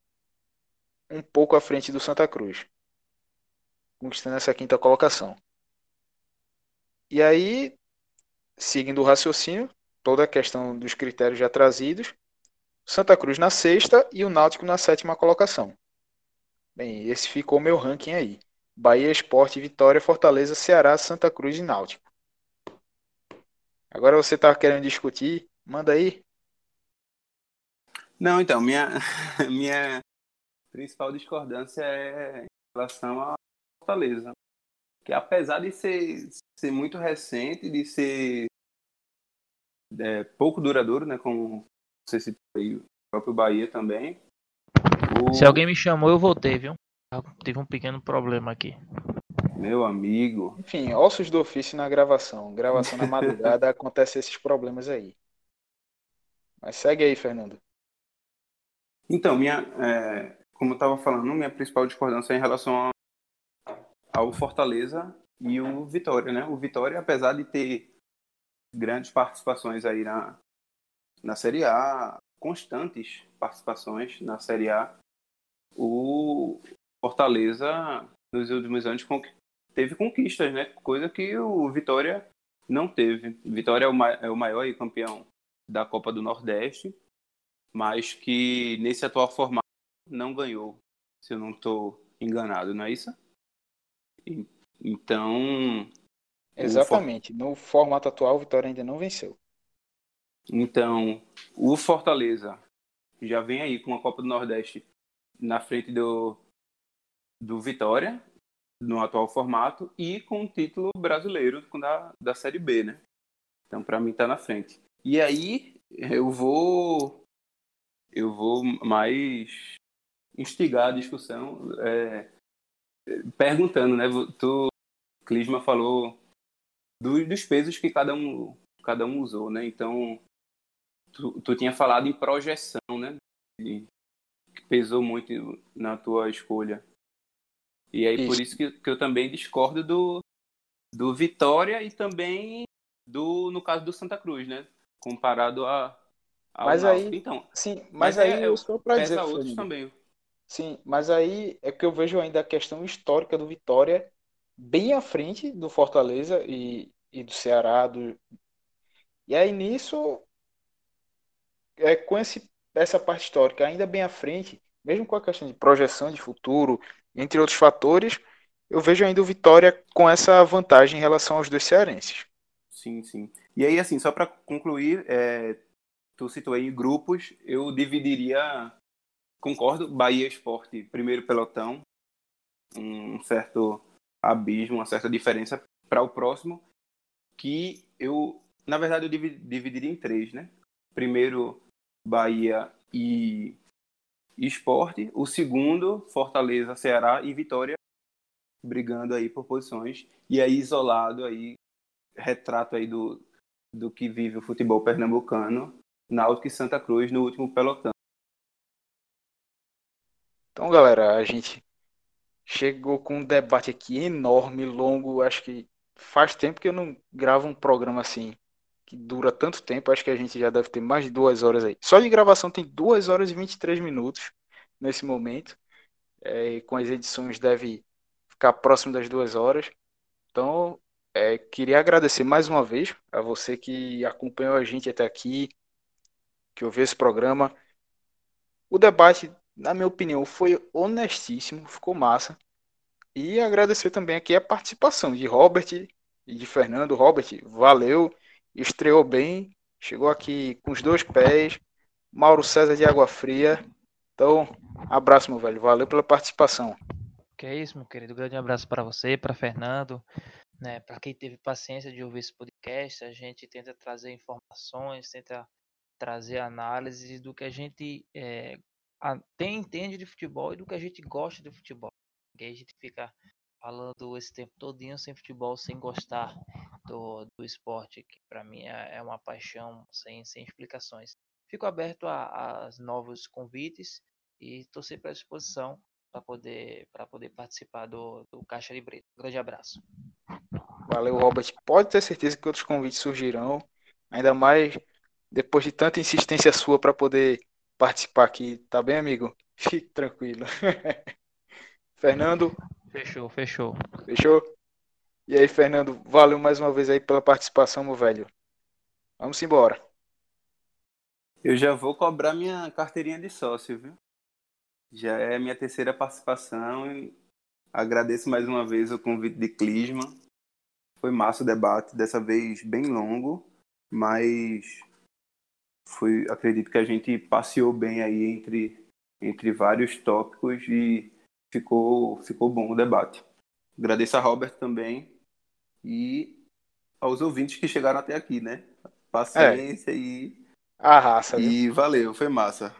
um pouco à frente do Santa Cruz, conquistando essa quinta colocação. E aí, seguindo o raciocínio, toda a questão dos critérios já trazidos, Santa Cruz na sexta e o Náutico na sétima colocação. Bem, esse ficou meu ranking aí. Bahia, Esporte, Vitória, Fortaleza, Ceará, Santa Cruz e Náutico. Agora você tá querendo discutir? Manda aí. Não, então, minha, minha principal discordância é em relação à Fortaleza. Que apesar de ser, ser muito recente, de ser é, pouco duradouro, né? Como você citou aí, o próprio Bahia também. O... Se alguém me chamou, eu voltei, viu? Tive um pequeno problema aqui. Meu amigo. Enfim, ossos do ofício na gravação. Gravação na madrugada acontece esses problemas aí. Mas segue aí, Fernando. Então, minha, é, como eu estava falando, minha principal discordância é em relação ao Fortaleza e o Vitória, né? O Vitória, apesar de ter grandes participações aí na, na Série A, constantes participações na Série A, o Fortaleza nos últimos anos teve conquistas, né? Coisa que o Vitória não teve. Vitória é o, é o maior campeão da Copa do Nordeste, mas que nesse atual formato não ganhou, se eu não estou enganado, não é isso? Então. Exatamente. For... No formato atual, o Vitória ainda não venceu. Então, o Fortaleza já vem aí com a Copa do Nordeste na frente do, do Vitória, no atual formato, e com o título brasileiro da, da Série B, né? Então, para mim, tá na frente. E aí, eu vou eu vou mais instigar a discussão é, perguntando, né? Tu, Clisma falou do, dos pesos que cada um, cada um usou, né? Então, tu, tu tinha falado em projeção, né? E, que pesou muito na tua escolha. E aí, isso. por isso que, que eu também discordo do, do Vitória e também do, no caso do Santa Cruz, né? Comparado a. Mas aí, então, sim, mas, mas aí é, eu sou para dizer outros também. Sim, mas aí é que eu vejo ainda a questão histórica do Vitória bem à frente do Fortaleza e, e do Ceará. Do... E aí nisso, é, com esse, essa parte histórica ainda bem à frente, mesmo com a questão de projeção de futuro, entre outros fatores, eu vejo ainda o Vitória com essa vantagem em relação aos dois cearenses. Sim, sim. E aí, assim, só para concluir, é, tu citou aí grupos, eu dividiria, concordo, Bahia Esporte, primeiro pelotão, um certo abismo, uma certa diferença para o próximo, que eu, na verdade, eu dividiria em três, né? Primeiro, Bahia e Esporte, o segundo, Fortaleza, Ceará e Vitória, brigando aí por posições, e aí isolado aí, retrato aí do, do que vive o futebol pernambucano, Náutico e Santa Cruz no último pelotão. Então, galera, a gente chegou com um debate aqui enorme, longo. Acho que faz tempo que eu não gravo um programa assim, que dura tanto tempo. Acho que a gente já deve ter mais de duas horas aí. Só de gravação tem duas horas e 23 minutos nesse momento. É, com as edições deve ficar próximo das duas horas. Então, é, queria agradecer mais uma vez a você que acompanhou a gente até aqui, que ouviu esse programa. O debate na minha opinião, foi honestíssimo, ficou massa. E agradecer também aqui a participação de Robert e de Fernando. Robert, valeu, estreou bem, chegou aqui com os dois pés. Mauro César de Água Fria. Então, abraço, meu velho. Valeu pela participação. Que é isso, meu querido. Grande abraço para você, para Fernando, né? Para quem teve paciência de ouvir esse podcast, a gente tenta trazer informações, tenta trazer análises do que a gente é, tem entende de futebol e do que a gente gosta de futebol. Que a gente fica falando esse tempo todinho sem futebol, sem gostar do, do esporte, que para mim é, é, uma paixão sem, sem explicações. Fico aberto a, a novos convites e estou sempre à disposição para poder, poder participar do, do Caixa de Brito. Um grande abraço. Valeu, Robert. Pode ter certeza que outros convites surgirão, ainda mais depois de tanta insistência sua para poder participar aqui, tá bem, amigo? Fique tranquilo. Fernando? Fechou, fechou. Fechou? E aí, Fernando, valeu mais uma vez aí pela participação, meu velho. Vamos embora. Eu já vou cobrar minha carteirinha de sócio, viu? Já é minha terceira participação e agradeço mais uma vez o convite de Clisma. Foi massa o debate, dessa vez bem longo, mas foi, acredito que a gente passeou bem aí entre, entre vários tópicos e ficou, ficou bom o debate. Agradeço a Robert também e aos ouvintes que chegaram até aqui, né? Paciência é. e. A raça. E viu? valeu, foi massa.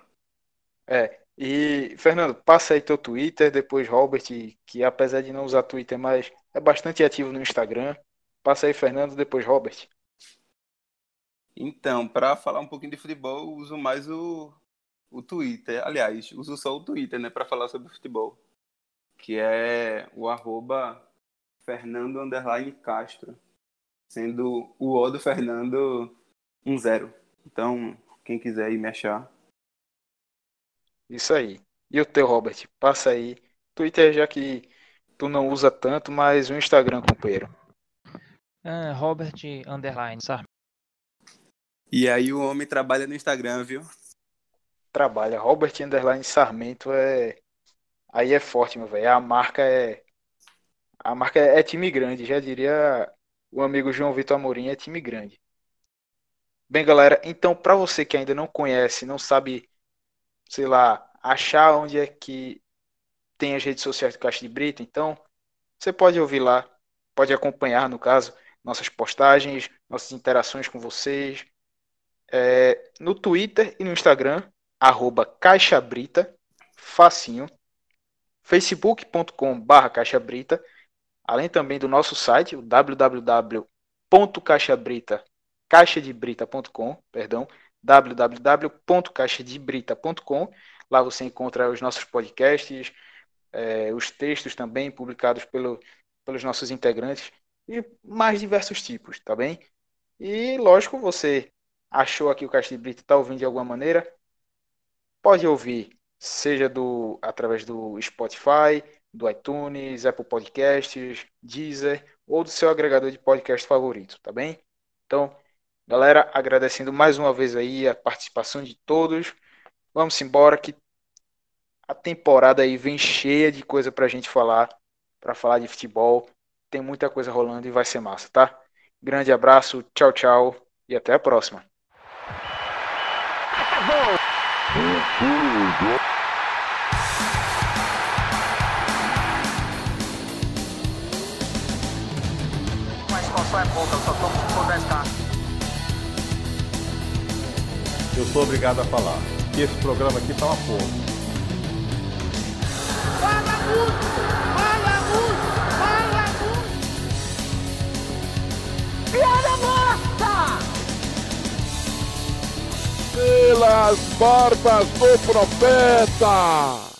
É. E, Fernando, passa aí teu Twitter, depois Robert, que apesar de não usar Twitter, mas é bastante ativo no Instagram. Passa aí, Fernando, depois Robert. Então, para falar um pouquinho de futebol, uso mais o, o Twitter. Aliás, uso só o Twitter, né, para falar sobre futebol. Que é o arroba Fernando Underline Castro. Sendo o O do Fernando um zero. Então, quem quiser ir me achar. Isso aí. E o teu, Robert? Passa aí. Twitter já que tu não usa tanto, mas o Instagram, companheiro. É, Robert Underline, sabe? E aí o homem trabalha no Instagram, viu? Trabalha. Robert Underline Sarmento é. Aí é forte, meu velho. A marca é. A marca é, time grande. Já diria o amigo João Vitor Amorim, é time grande. Bem, galera, então para você que ainda não conhece, não sabe, sei lá, achar onde é que tem as redes sociais do Caixa de Brito, então você pode ouvir lá, pode acompanhar, no caso, nossas postagens, nossas interações com vocês, é, no Twitter e no Instagram, arroba caixabrita, facinho, facebook.com barra além também do nosso site, o www.caixabrita, caixadebrita.com, perdão, www.caixadebrita.com, lá você encontra os nossos podcasts, é, os textos também publicados pelo, pelos nossos integrantes e mais diversos tipos, tá bem? E lógico, você achou aqui o Caixa de Brita, está ouvindo de alguma maneira, pode ouvir, seja do através do Spotify, do iTunes, Apple Podcasts, Deezer ou do seu agregador de podcast favorito, tá bem? Então, galera, agradecendo mais uma vez aí a participação de todos. Vamos embora que a temporada aí vem cheia de coisa pra gente falar, para falar de futebol. Tem muita coisa rolando e vai ser massa, tá? Grande abraço, tchau, tchau e até a próxima. É pouca, eu só tô por 10k. Eu sou obrigado a falar que esse programa aqui tá uma porra. Fala muito! Fala muito! Fala muito! Piada morta! Pelas barbas do profeta!